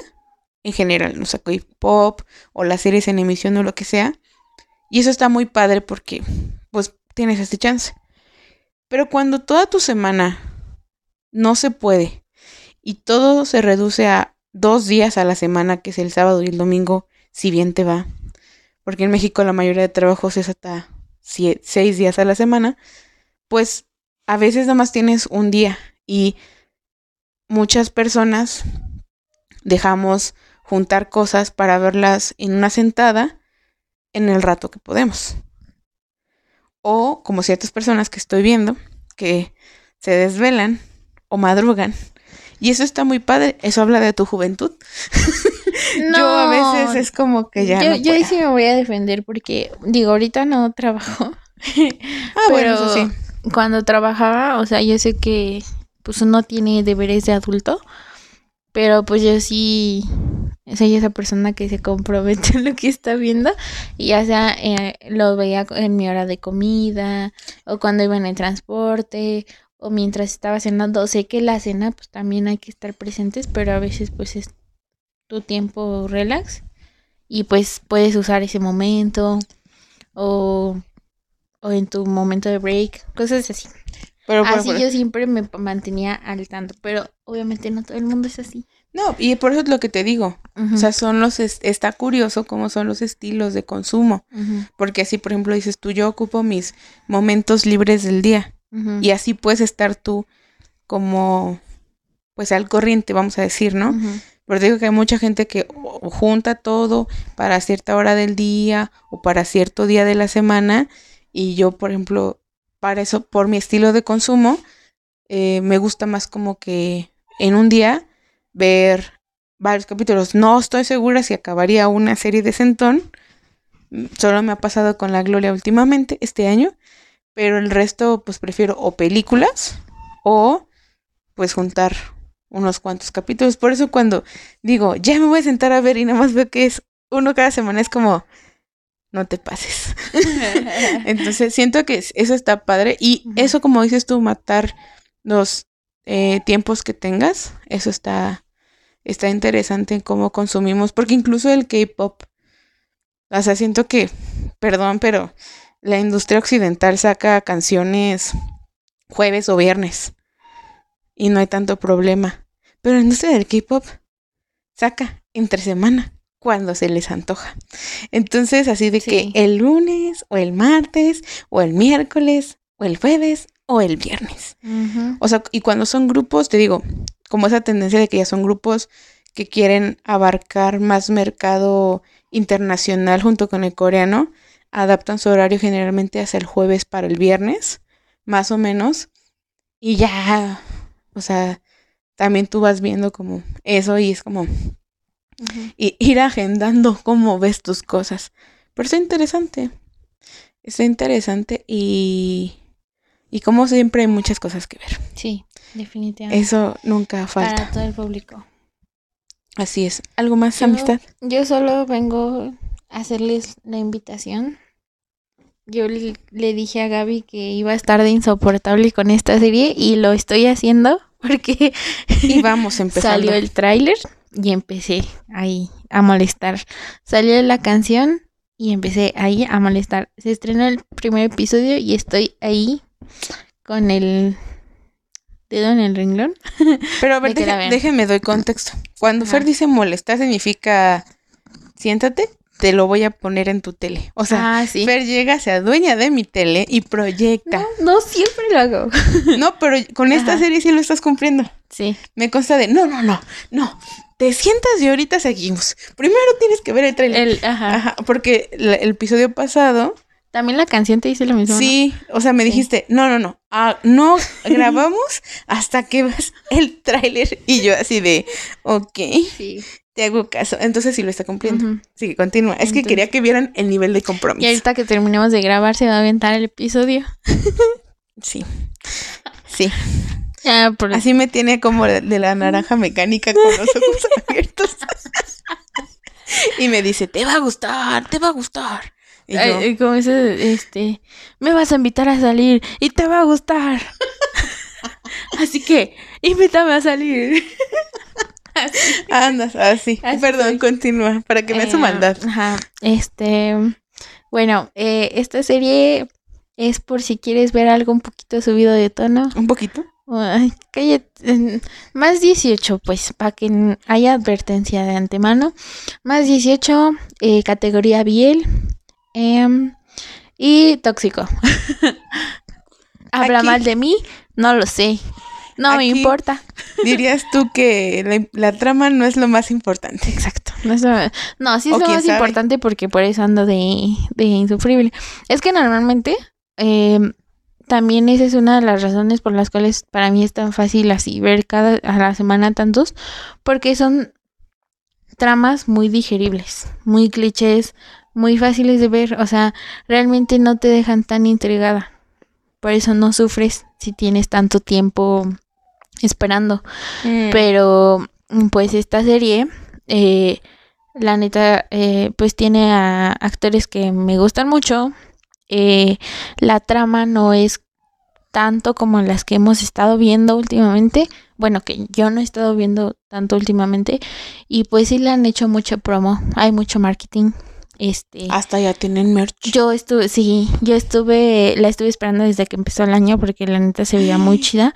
en general, no sé, pop o las series en emisión o lo que sea. Y eso está muy padre porque, pues, tienes este chance. Pero cuando toda tu semana no se puede y todo se reduce a dos días a la semana, que es el sábado y el domingo, si bien te va, porque en México la mayoría de trabajos es hasta seis días a la semana, pues a veces nada más tienes un día y muchas personas dejamos juntar cosas para verlas en una sentada en el rato que podemos. O como ciertas personas que estoy viendo que se desvelan o madrugan. Y eso está muy padre. Eso habla de tu juventud. Yo a veces es como que ya yo, no yo sí me voy a defender porque, digo, ahorita no trabajo. Ah, bueno, eso pero sí. Cuando trabajaba, o sea, yo sé que pues uno tiene deberes de adulto, pero pues yo sí soy esa persona que se compromete en lo que está viendo y ya sea eh, lo veía en mi hora de comida o cuando iba en el transporte o mientras estaba cenando. Sé que la cena pues también hay que estar presentes, pero a veces pues es tu tiempo relax y pues puedes usar ese momento o, o en tu momento de break, cosas así. Pero Así por- yo siempre me mantenía al tanto, pero obviamente no todo el mundo es así. No, y por eso es lo que te digo. O sea, son los es- está curioso cómo son los estilos de consumo. Porque así, por ejemplo, dices tú, yo ocupo mis momentos libres del día. Y así puedes estar tú como, pues al corriente, vamos a decir, ¿no? Pero digo que hay mucha gente que o- junta todo para cierta hora del día o para cierto día de la semana. Y yo, por ejemplo, para eso, por mi estilo de consumo, eh, me gusta más como que en un día ver varios capítulos. No estoy segura si acabaría una serie de Centón. Mm, Solo me ha pasado con la Gloria últimamente, este año. Pero el resto pues prefiero o películas o pues juntar unos cuantos capítulos. Por eso cuando digo, ya me voy a sentar a ver y nada más veo que es uno cada semana, es como, no te pases. Entonces siento que eso está padre y eso como dices tú, matar los eh, tiempos que tengas, eso está, está interesante en cómo consumimos, porque incluso el K-Pop, o sea, siento que, perdón, pero la industria occidental saca canciones jueves o viernes y no hay tanto problema. Pero la industria del K-pop saca entre semana cuando se les antoja. Entonces, así de que el lunes o el martes o el miércoles o el jueves o el viernes. O sea, y cuando son grupos, te digo, como esa tendencia de que ya son grupos que quieren abarcar más mercado internacional junto con el coreano, adaptan su horario generalmente hacia el jueves para el viernes, más o menos. Y ya, o sea, también tú vas viendo como eso y es como y ir agendando cómo ves tus cosas. Pero está interesante. Está interesante y, y como siempre hay muchas cosas que ver. Sí, definitivamente. Eso nunca falta. Para todo el público. Así es. ¿Algo más, amistad? Yo solo vengo a hacerles la invitación yo le dije a Gaby que iba a estar de insoportable con esta serie y lo estoy haciendo porque y vamos empezando. salió el tráiler y empecé ahí a molestar. Salió la canción y empecé ahí a molestar. Se estrenó el primer episodio y estoy ahí con el dedo en el renglón. Pero a ver, déjeme doy contexto. Cuando Fer dice molestar significa siéntate te lo voy a poner en tu tele. O sea, ah, Fer llega, se adueña de mi tele y proyecta. No, siempre lo hago. no, pero con esta serie sí lo estás cumpliendo. Sí. Me consta de, no, no, no, no. Te sientas y ahorita seguimos. Primero tienes que ver el trailer. ajá. Porque el episodio pasado... También la canción te dice lo mismo. Sí, o sea, me dijiste, no, no, no, ah, no grabamos hasta que veas el tráiler. Y yo así de, ok. Sí. Te hago caso. Entonces sí lo está cumpliendo. Sí, continúa. Es que quería que vieran el nivel de compromiso. Y ahorita que terminemos de grabar se va a aventar el episodio. sí. Sí. Así me tiene como de la naranja mecánica con los ojos abiertos. y me dice, te va a gustar, te va a gustar. Y yo, como ese, este, me vas a invitar a salir y te va a gustar. Así que, invítame a salir. Andas, así. Perdón, continúa, para que me su eh, maldad. Ajá. Este, bueno, eh, esta serie es por si quieres ver algo un poquito subido de tono. ¿Un poquito? Ay, más 18, pues, para que haya advertencia de antemano. Más 18, eh, categoría Biel. Em, y tóxico. ¿Habla mal de mí? No lo sé. No me importa. Dirías tú que la, trama no es lo más importante. Exacto. No, no sí es lo más importante porque por eso ando de, de insufrible. Es que normalmente eh, también esa es una de las razones por las cuales para mí es tan fácil así ver cada a la semana tantos, porque son tramas muy digeribles, muy clichés, muy fáciles de ver, o sea, realmente no te dejan tan intrigada. Por eso no sufres si tienes tanto tiempo esperando. Mm. Pero pues esta serie, eh, la neta, eh, pues tiene a actores que me gustan mucho. Eh, la trama no es tanto como las que hemos estado viendo últimamente. Bueno, que yo no he estado viendo tanto últimamente. Y pues sí le han hecho mucho promo. Hay mucho marketing. Este, Hasta ya tienen merch. Yo estuve, sí, yo estuve, la estuve esperando desde que empezó el año porque la neta se veía muy chida.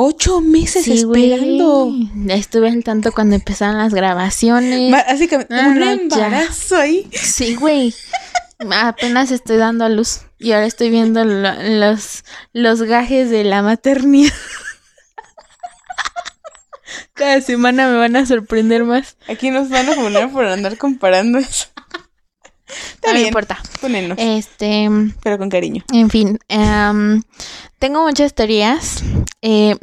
Ocho meses esperando. Estuve al tanto cuando empezaron las grabaciones. Así que un embarazo ahí. Sí, güey. Apenas estoy dando a luz. Y ahora estoy viendo los, los gajes de la maternidad. Cada semana me van a sorprender más. Aquí nos van a poner por andar comparando eso. no me importa. Ponenos. Este. Pero con cariño. En fin. Em, tengo muchas teorías. Eh,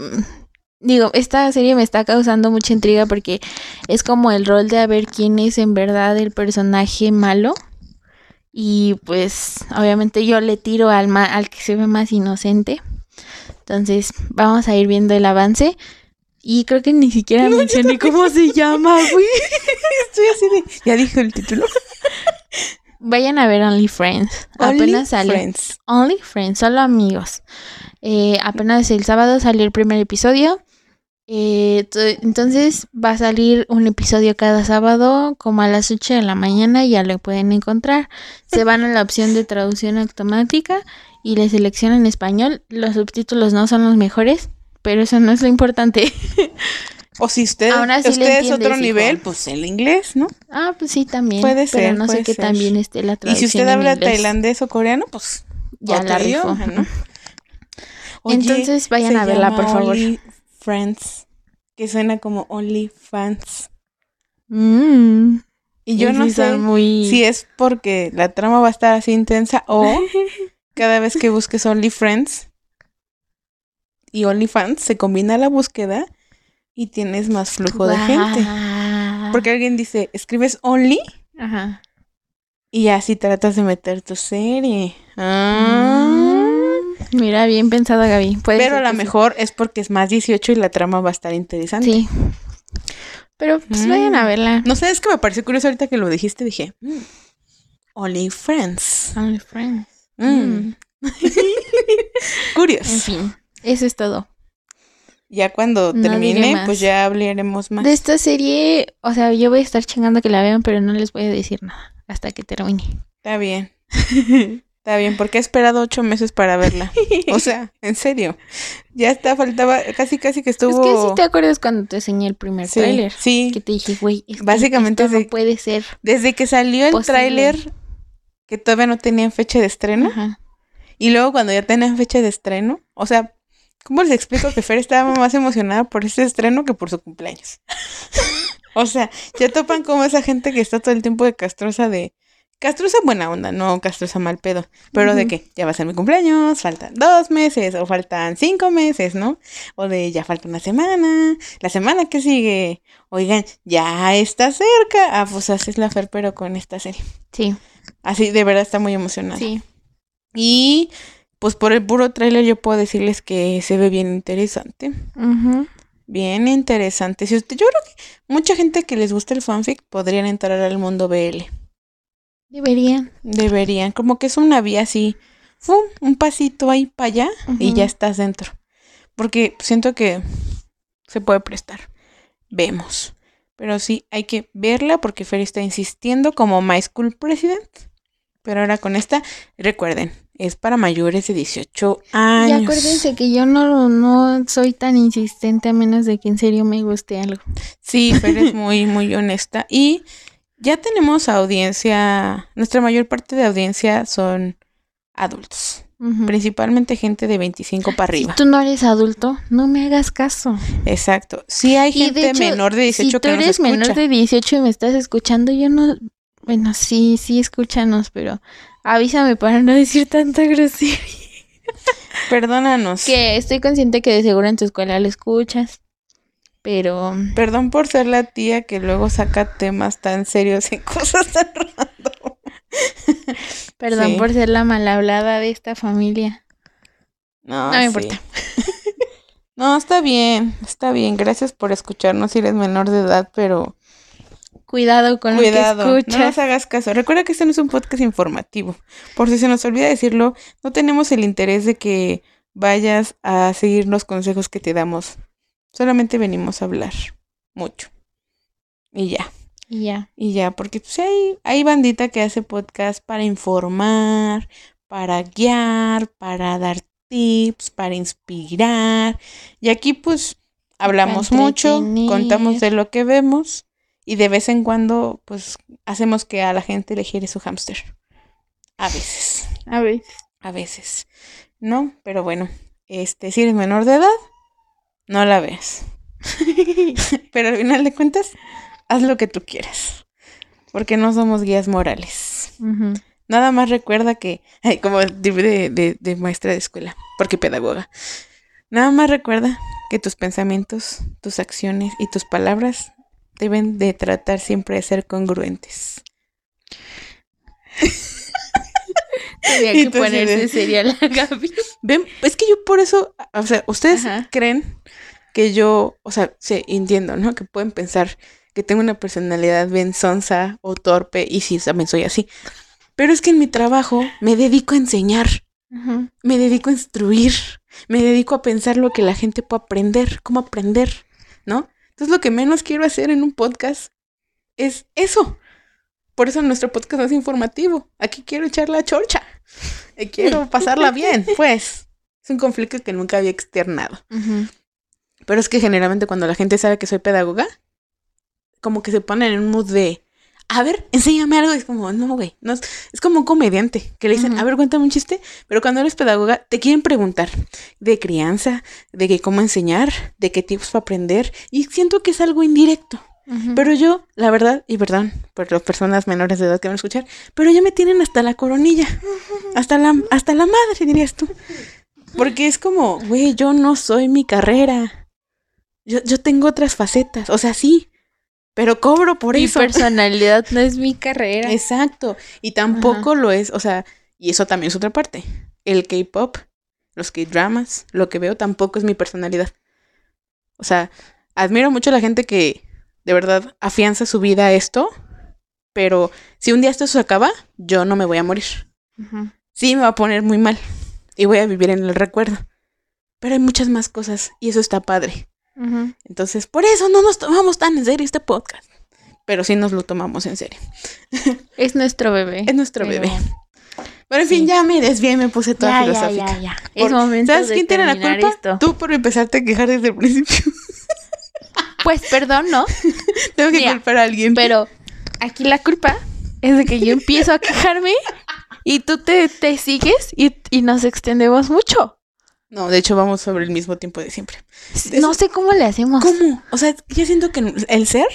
digo, esta serie me está causando mucha intriga porque es como el rol de a ver quién es en verdad el personaje malo. Y pues obviamente yo le tiro al, ma- al que se ve más inocente. Entonces vamos a ir viendo el avance. Y creo que ni siquiera mencioné cómo se llama, güey. Estoy así de. Ya dije el título. Vayan a ver Only Friends. apenas sale. Friends. Only Friends, solo amigos. Eh, apenas el sábado salió el primer episodio. Eh, entonces va a salir un episodio cada sábado como a las 8 de la mañana, ya lo pueden encontrar. Se van a la opción de traducción automática y le seleccionan español. Los subtítulos no son los mejores, pero eso no es lo importante. O si usted, es otro hijo. nivel, pues el inglés, ¿no? ah, pues sí, también. Puede pero ser, no sé qué bien esté la Y traducción. si usted habla inglés. tailandés o coreano, pues ya la idioma, ¿no? Oye, Entonces vayan a verla, por favor. Only Friends, que suena como Only Fans. Mm. Y yo no sé muy... si es porque la trama va a estar así intensa o cada vez que busques Only Friends y Only Fans se combina la búsqueda y tienes más flujo de gente. Porque alguien dice, escribes Only Ajá. y así tratas de meter tu serie. Ah. Mm, Mira, bien pensado, Gaby. Puede Pero a lo sí. mejor es porque es más 18 y la trama va a estar interesante. Sí. Pero pues Mm. vayan a verla. No sé, es que me pareció curioso ahorita que lo dijiste, dije, mm, Only Friends. Only Friends. Curioso. En fin, eso es todo. Ya cuando No termine, pues ya hablaremos más. De esta serie, o sea, yo voy a estar chingando que la vean, pero no les voy a decir nada hasta que termine. Está bien. Está bien, porque he esperado ocho meses para verla. O sea, en serio. Ya está, faltaba, casi casi que estuvo. Es que sí te acuerdas cuando te enseñé el primer Sí, tráiler. sí. Que te dije, güey, es que Básicamente esto no sí. puede ser. Desde que salió el tráiler, que todavía no tenían fecha de estreno, Ajá. y luego cuando ya tenían fecha de estreno, o sea, ¿cómo les explico que Fer estaba más emocionada por este estreno que por su cumpleaños? o sea, ya topan como esa gente que está todo el tiempo de castrosa de... Castrosa buena onda, no castrosa mal pedo. Pero de que ya va a ser mi cumpleaños, faltan dos meses o faltan cinco meses, ¿no? O de ya falta una semana, la semana que sigue. Oigan, ya está cerca. Ah, pues así es la Fer, pero con esta serie. Sí, Así, de verdad está muy emocionada. sí. Y pues por el puro tráiler yo puedo decirles que se ve bien interesante. Bien interesante. Si usted, yo creo que mucha gente que les gusta el fanfic podrían entrar al mundo BL. Deberían. Deberían. Como que es una vía así. ¡fum! Un pasito ahí para allá y ya estás dentro. Porque siento que se puede prestar. Vemos. Pero sí, hay que verla porque Fer está insistiendo como My School President. Pero ahora con esta, recuerden, es para mayores de 18 años. Y acuérdense que yo no, no soy tan insistente a menos de que en serio me guste algo. Sí, Fer es muy, muy honesta. Y ya tenemos audiencia, nuestra mayor parte de audiencia son adultos. Principalmente gente de 25 para Si arriba. tú no eres adulto, no me hagas caso. Exacto. Sí hay Y de gente hecho, menor de 18 si tú que nos eres escucha. menor de 18 y me estás escuchando, yo no... Bueno, sí, sí, escúchanos, pero avísame para no decir tanta grosería. Perdónanos. Que estoy consciente que de seguro en tu escuela lo escuchas, pero... Perdón por ser la tía que luego saca temas tan serios y cosas tan random. Perdón Sí. por ser la mal hablada de esta familia. No, No me sí. importa. No, está bien, está bien. Gracias por escucharnos si eres menor de edad, pero Cuidado con cuidado, lo que no escuchas. nos hagas caso. Recuerda que este no es un podcast informativo. Por si se nos olvida decirlo, no tenemos el interés de que vayas a seguir los consejos que te damos. Solamente venimos a hablar mucho. Y ya. Y ya. Y ya, porque pues hay, hay bandita que hace podcast para informar, para guiar, para dar tips, para inspirar. Y aquí pues hablamos mucho, contamos de lo que vemos y de vez en cuando pues hacemos que a la gente le gire su hámster. A veces, A ver. a veces. ¿No? Pero bueno, este, si eres menor de edad, no la ves. Pero al final de cuentas, haz lo que tú quieras. Porque no somos guías morales. Nada más recuerda que, ay, como de- de- de maestra de escuela, porque pedagoga. Nada más recuerda que tus pensamientos, tus acciones y tus palabras deben de tratar siempre de ser congruentes. Tenía que ponerse seria la Gaby. Ven, es que yo por eso, o sea, ustedes Ajá. creen que yo, o sea, sí, entiendo, ¿no? Que pueden pensar que tengo una personalidad bien sonsa o torpe, y sí, también soy así. Pero es que en mi trabajo me dedico a enseñar, me dedico a instruir, me dedico a pensar lo que la gente puede aprender, cómo aprender, ¿no? Entonces lo que menos quiero hacer en un podcast es eso. Por eso nuestro podcast no es informativo. Aquí quiero echar la chorcha. Y quiero pasarla bien, pues. Es un conflicto que nunca había externado. Pero es que generalmente cuando la gente sabe que soy pedagoga, como que se ponen en un mood de, a ver, enséñame algo. Y es como, no, güey. No, es, como un comediante que le dicen, a ver, cuéntame un chiste. Pero cuando eres pedagoga, te quieren preguntar de crianza, de que cómo enseñar, de qué tips para aprender. Y siento que es algo indirecto. Pero yo, la verdad, y perdón por las personas menores de edad que van a escuchar, pero ya me tienen hasta la coronilla. Hasta la, hasta la madre, dirías tú. Porque es como, güey, yo no soy mi carrera. Yo, yo tengo otras facetas. O sea, sí. Pero cobro por Mi eso. personalidad no es mi carrera. Exacto. Y tampoco lo es. O sea, y eso también es otra parte. El K-pop, los K-dramas, lo que veo tampoco es mi personalidad. O sea, admiro mucho a la gente que de verdad afianza su vida a esto. Pero si un día esto se acaba, yo no me voy a morir. Sí, me va a poner muy mal. Y voy a vivir en el recuerdo. Pero hay muchas más cosas. Y eso está padre. Entonces, por eso no nos tomamos tan en serio este podcast. Pero sí nos lo tomamos en serio. Es nuestro bebé. Es nuestro Pero- bebé. Pero en fin, Sí. ya me desvié y me puse toda Ya, ya, filosófica. ya, ya. Es Por- momento ¿Sabes de quién tiene la culpa? esto. Tú por empezarte a quejar desde el principio. Pues perdón, ¿no? Tengo que Mira, culpar a alguien. Pero aquí la culpa es de que yo empiezo a quejarme y tú te, te sigues y, y nos extendemos mucho. No, de hecho vamos sobre el mismo tiempo de siempre. No sé cómo le hacemos. ¿Cómo? O sea, yo siento que el ser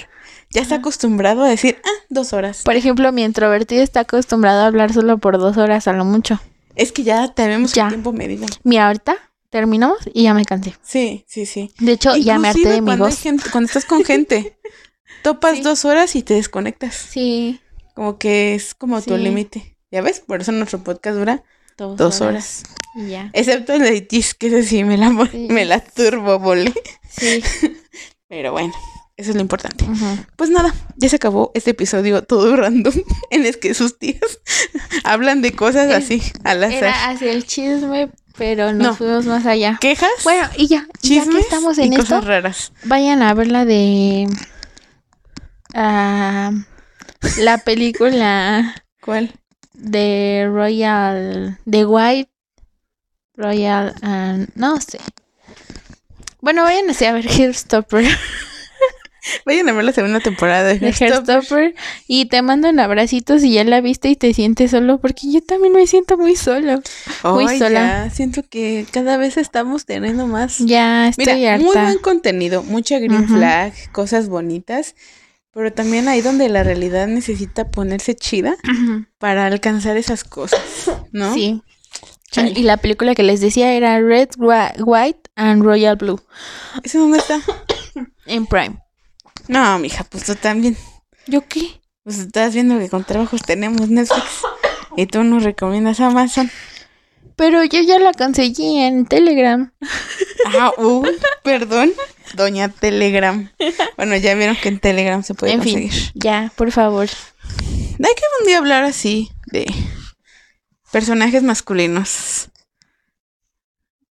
ya está acostumbrado a decir, ah, dos horas. Por ejemplo, mi introvertido está acostumbrado a hablar solo por dos horas a lo mucho. Es que ya tenemos Ya. tiempo medido. Mira, ahorita terminamos y ya me cansé. Sí, sí, sí. De hecho, ya me harté Inclusive de mi voz. gente- cuando estás con gente, topas Sí. dos horas y te desconectas. Sí. Como que es como tu límite. ¿Ya ves? Por eso nuestro podcast dura Dos, dos horas. Y ya. Excepto el de Gis, que ese sí me la, Sí. me la turbo volé. Sí. Pero bueno, eso es lo importante. Pues nada, ya se acabó este episodio todo random en el que sus tías hablan de cosas Es- así, al azar. Era hacia el chisme, pero nos No. fuimos más allá. ¿Quejas? Bueno, y ya, ya que chismes estamos y en esto, cosas raras. vayan a ver la de ah, la película ¿Cuál? De Royal de White Royal and no sé. Bueno, vayan así a ver Hairstopper, Vayan a ver la segunda temporada de de Hairstopper. Hairstopper y te mandan abracitos y ya la viste y te sientes solo porque yo también me siento muy solo. muy sola. ya, siento que cada vez estamos teniendo más. Ya estoy Mira, muy buen contenido, mucha green flag, cosas bonitas, pero también ahí donde la realidad necesita ponerse chida para alcanzar esas cosas, ¿no? Sí. Chale. Y la película que les decía era Red, Whi- White and Royal Blue ¿Eso dónde está? en Prime. No, mija, pues tú también. ¿Yo qué? Pues estás viendo que con trabajos tenemos Netflix y tú nos recomiendas Amazon. Pero yo ya la conseguí en Telegram. Ah, uh, perdón, doña Telegram. Bueno, ya vieron que en Telegram se puede en fin, conseguir. ya, por favor. Hay que un día hablar así de personajes masculinos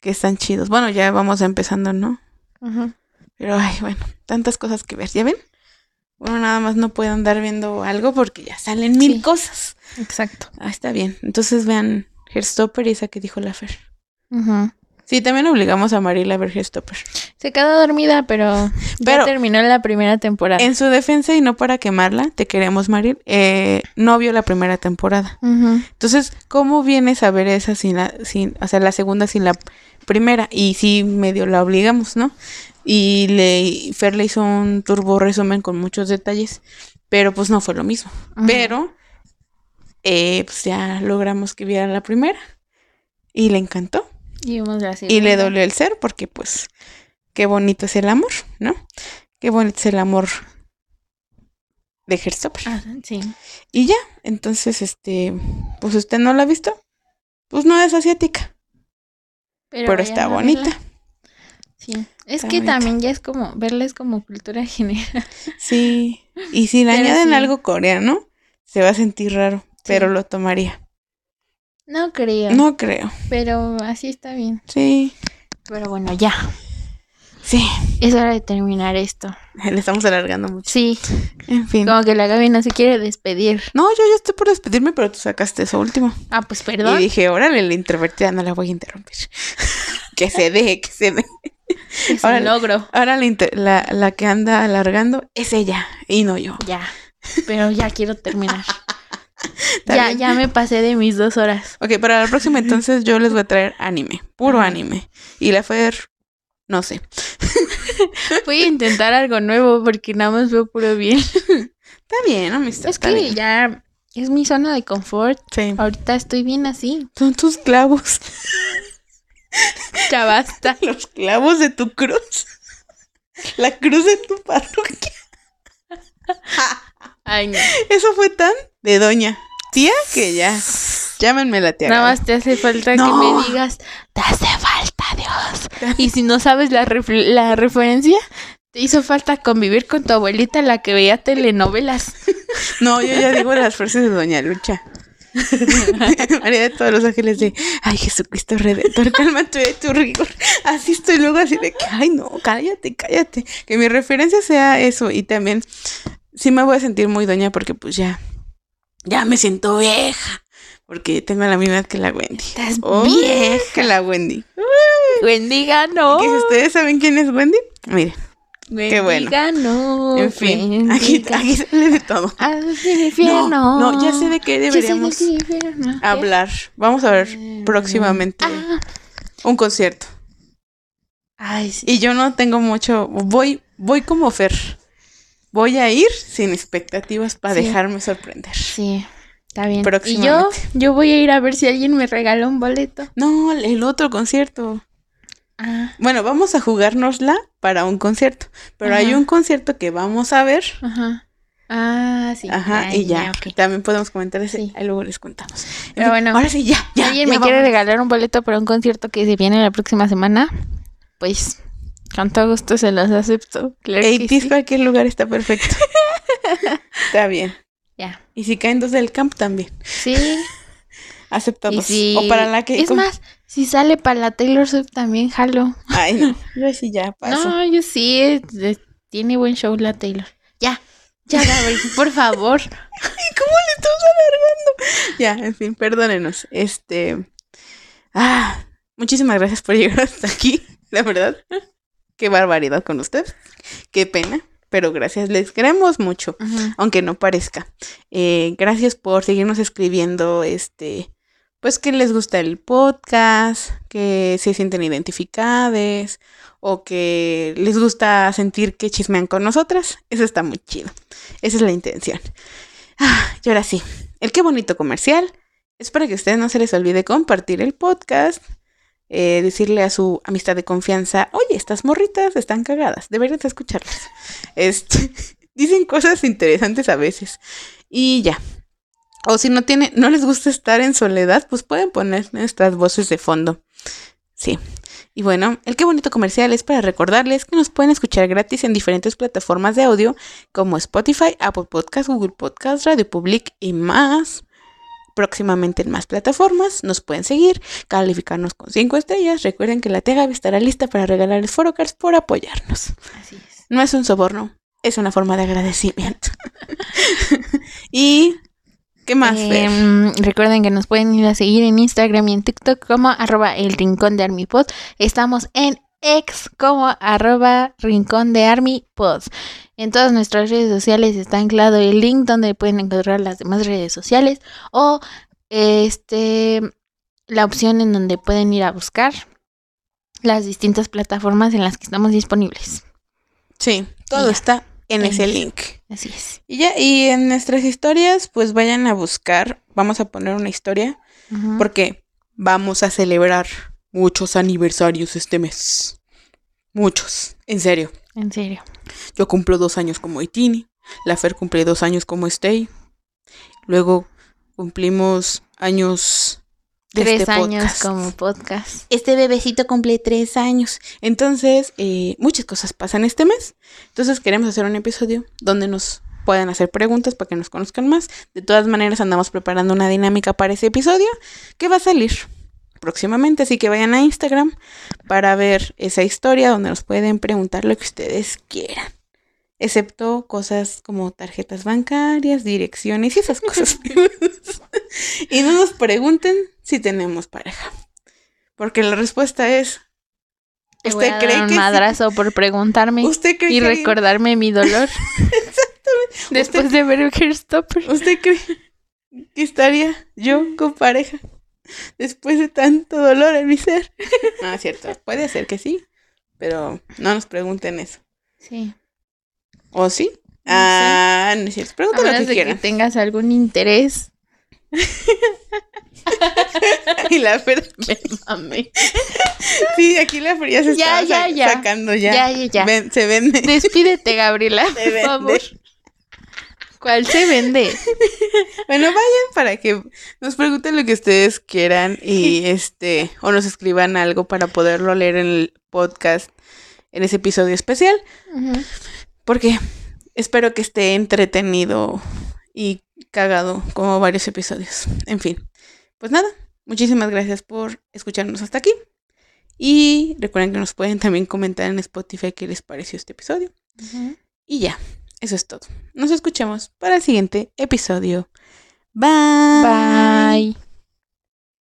que están chidos. Bueno, ya vamos empezando, ¿no? Pero, ay, bueno, tantas cosas que ver. ¿Ya ven? Uno nada más no puede andar viendo algo porque ya salen mil Sí. cosas. Exacto. Ah, está bien. Entonces vean Hairstopper y esa que dijo la Fer. Sí, también obligamos a Marila a ver Hairstopper. Se quedó dormida, pero, Pero- ya terminó la primera temporada. En su defensa y no para quemarla, te queremos, Maril, eh, no vio la primera temporada. Entonces, ¿cómo vienes a ver esa sin la, sin, o sea, la segunda sin la primera? Y sí, medio la obligamos, ¿no? Y le, Fer le hizo un turbo resumen con muchos detalles, pero pues no fue lo mismo. Pero, eh, pues ya logramos que viera la primera. Y le encantó. Y le dolió el ser porque pues qué bonito es el amor, ¿no? Qué bonito es el amor de Herstopper. Ah, sí. Y ya, entonces este, pues usted no la ha visto, pues no es asiática, pero, está bonita. verla. Sí. Es Está que bonita. también ya es como, verla es como cultura general. Sí. Y si le Pero añaden sí. algo coreano, se va a sentir raro, pero lo tomaría. No creo. No creo. Pero así está bien. Sí. Pero bueno, ya. Sí. Es hora de terminar esto. Le estamos alargando mucho. Sí. En fin. Como que la Gaby no se quiere despedir. No, yo ya estoy por despedirme, pero tú sacaste eso último. Ah, pues Y perdón. dije, órale, la introvertida no la voy a interrumpir. que se deje, que se deje. Es un logro. Ahora la, la, la que anda alargando es ella y no yo. Ya. Pero ya quiero terminar. Ya, ya me pasé de mis dos horas. Ok, para la próxima entonces yo les voy a traer anime, puro anime. Y la Fer, no sé. Voy a intentar algo nuevo porque nada más veo puro bien. Está bien, amistad. Es que bien. ya es mi zona de confort. Sí. Ahorita estoy bien así. Son tus clavos. Ya basta. Los clavos de tu cruz. La cruz de tu parroquia. Ay, no. Eso fue tan de doña tía que ya. Llámenme la tía. Nada más te hace falta No. que me digas, te hace falta Dios. Y si no sabes la, ref- la referencia, te hizo falta convivir con tu abuelita, la que veía telenovelas. No, yo ya digo las frases de Doña Lucha. María de todos los ángeles de Ay, Jesucristo Redentor, cálmate de tu rigor. Así estoy luego así de que, ay no, cállate, cállate. Que mi referencia sea eso. Y también sí me voy a sentir muy doña porque pues ya, ya me siento vieja. Porque tengo la misma edad que la Wendy. Estás Oh, vieja. Que la Wendy. Wendy ganó. Que si ustedes saben quién es Wendy, miren. Wendy qué bueno. ganó. En fin, Wendy aquí, aquí sale de todo. Infierno. No, no, ya sé de qué deberíamos hablar. Vamos a ver próximamente Ah, un concierto. ay, sí. Y yo no tengo mucho, voy, voy como Fer. Voy a ir sin expectativas para Sí. dejarme sorprender. Sí, está bien. Y yo, yo voy a ir a ver si alguien me regala un boleto. No, el otro concierto. Ah, Bueno, vamos a jugárnosla para un concierto. Pero hay un concierto que vamos a ver. ajá. Ah, sí. Ajá, y ya. También podemos comentar ese. Sí. Ahí luego les contamos. En Pero fin, bueno, Ahora sí, ya, Si ya. alguien ya me quiere regalar un boleto para un concierto que se viene la próxima semana, pues todo gusto se los acepto. Claro que 80s sí. cualquier lugar está perfecto. está bien. Ya. Y si caen dos del camp también. Sí. Aceptados. Y si... O para la que. Es más, si sale para la Taylor Swift también jalo. Ay, no. Yo sí ya paso. No, yo sí. eh, tiene buen show la Taylor. Ya. Ya, Gabriel, por favor. ¿Cómo le estamos alargando? Ya, en fin, perdónenos. Este. Ah, muchísimas gracias por llegar hasta aquí. La verdad. Qué barbaridad con usted. Qué pena. Pero gracias, les queremos mucho. Aunque no parezca. Eh, gracias por seguirnos escribiendo. Este. Pues que les gusta el podcast. Que se sienten identificadas. O que les gusta sentir que chismean con nosotras. Eso está muy chido. Esa es la intención. Ah, y ahora sí, el qué bonito comercial es para que a ustedes no se les olvide compartir el podcast, eh, decirle a su amistad de confianza, oye, estas morritas están cagadas, deberías escucharlas. Este, dicen cosas interesantes a veces. Y ya. O si no tiene, no les gusta estar en soledad, pues pueden poner nuestras voces de fondo. Sí. Y bueno, el qué bonito comercial es para recordarles que nos pueden escuchar gratis en diferentes plataformas de audio como Spotify, Apple Podcast, Google Podcast, Radio Public y más. Próximamente en más plataformas nos pueden seguir, calificarnos con 5 estrellas. Recuerden que la tía Gaby estará lista para regalarles Forocards por apoyarnos. Así es. No es un soborno, es una forma de agradecimiento. y ¿qué más? Em, recuerden que nos pueden ir a seguir en Instagram y en TikTok como arroba el rincón de ArmyPod. Estamos en X como arroba rincón de ArmyPod. En todas nuestras redes sociales está anclado el link donde pueden encontrar las demás redes sociales o este la opción en donde pueden ir a buscar las distintas plataformas en las que estamos disponibles. Sí, todo ya. está en En ese link. Así es. Y ya, y en nuestras historias, pues vayan a buscar, vamos a poner una historia, porque vamos a celebrar muchos aniversarios este mes. Muchos, en serio. En serio. Yo cumplo dos años como Itini, la Fer cumple dos años como Stay. Luego cumplimos años de Tres este años podcast. como podcast. Este bebecito cumple tres años. Entonces, eh, muchas cosas pasan este mes. Entonces, queremos hacer un episodio donde nos puedan hacer preguntas para que nos conozcan más. De todas maneras, andamos preparando una dinámica para ese episodio que va a salir próximamente. Así que vayan a Instagram para ver esa historia donde nos pueden preguntar lo que ustedes quieran. Excepto cosas como tarjetas bancarias, direcciones y esas cosas. y no nos pregunten si tenemos pareja. Porque la respuesta es. Te voy ¿Usted a cree dar un que sí? madrazo por preguntarme ¿Usted cree y que recordarme mi dolor? Después de ver Stopper. ¿Usted cree que estaría yo con pareja después de tanto dolor en mi ser? No, es cierto. Puede ser que sí, pero no nos pregunten eso. Sí. ¿O sí? sé. Ah, no es cierto. A Pregunten lo que de que quieran. tengas algún interés. Y la Fer me mame. Sí, aquí la Fer ya se Ya, está ya, sa- ya. sacando ya. Ya, ya, ya. Ven- se vende. Despídete, Gabriela, Se por vende. favor. ¿Cuál se vende? Bueno, vayan para que nos pregunten lo que ustedes quieran y este o nos escriban algo para poderlo leer en el podcast en ese episodio especial, porque espero que esté entretenido y cagado como varios episodios. En fin, pues nada, muchísimas gracias por escucharnos hasta aquí. Y recuerden que nos pueden también comentar en Spotify qué les pareció este episodio. Y ya, eso es todo. Nos escuchamos para el siguiente episodio. Bye. Bye.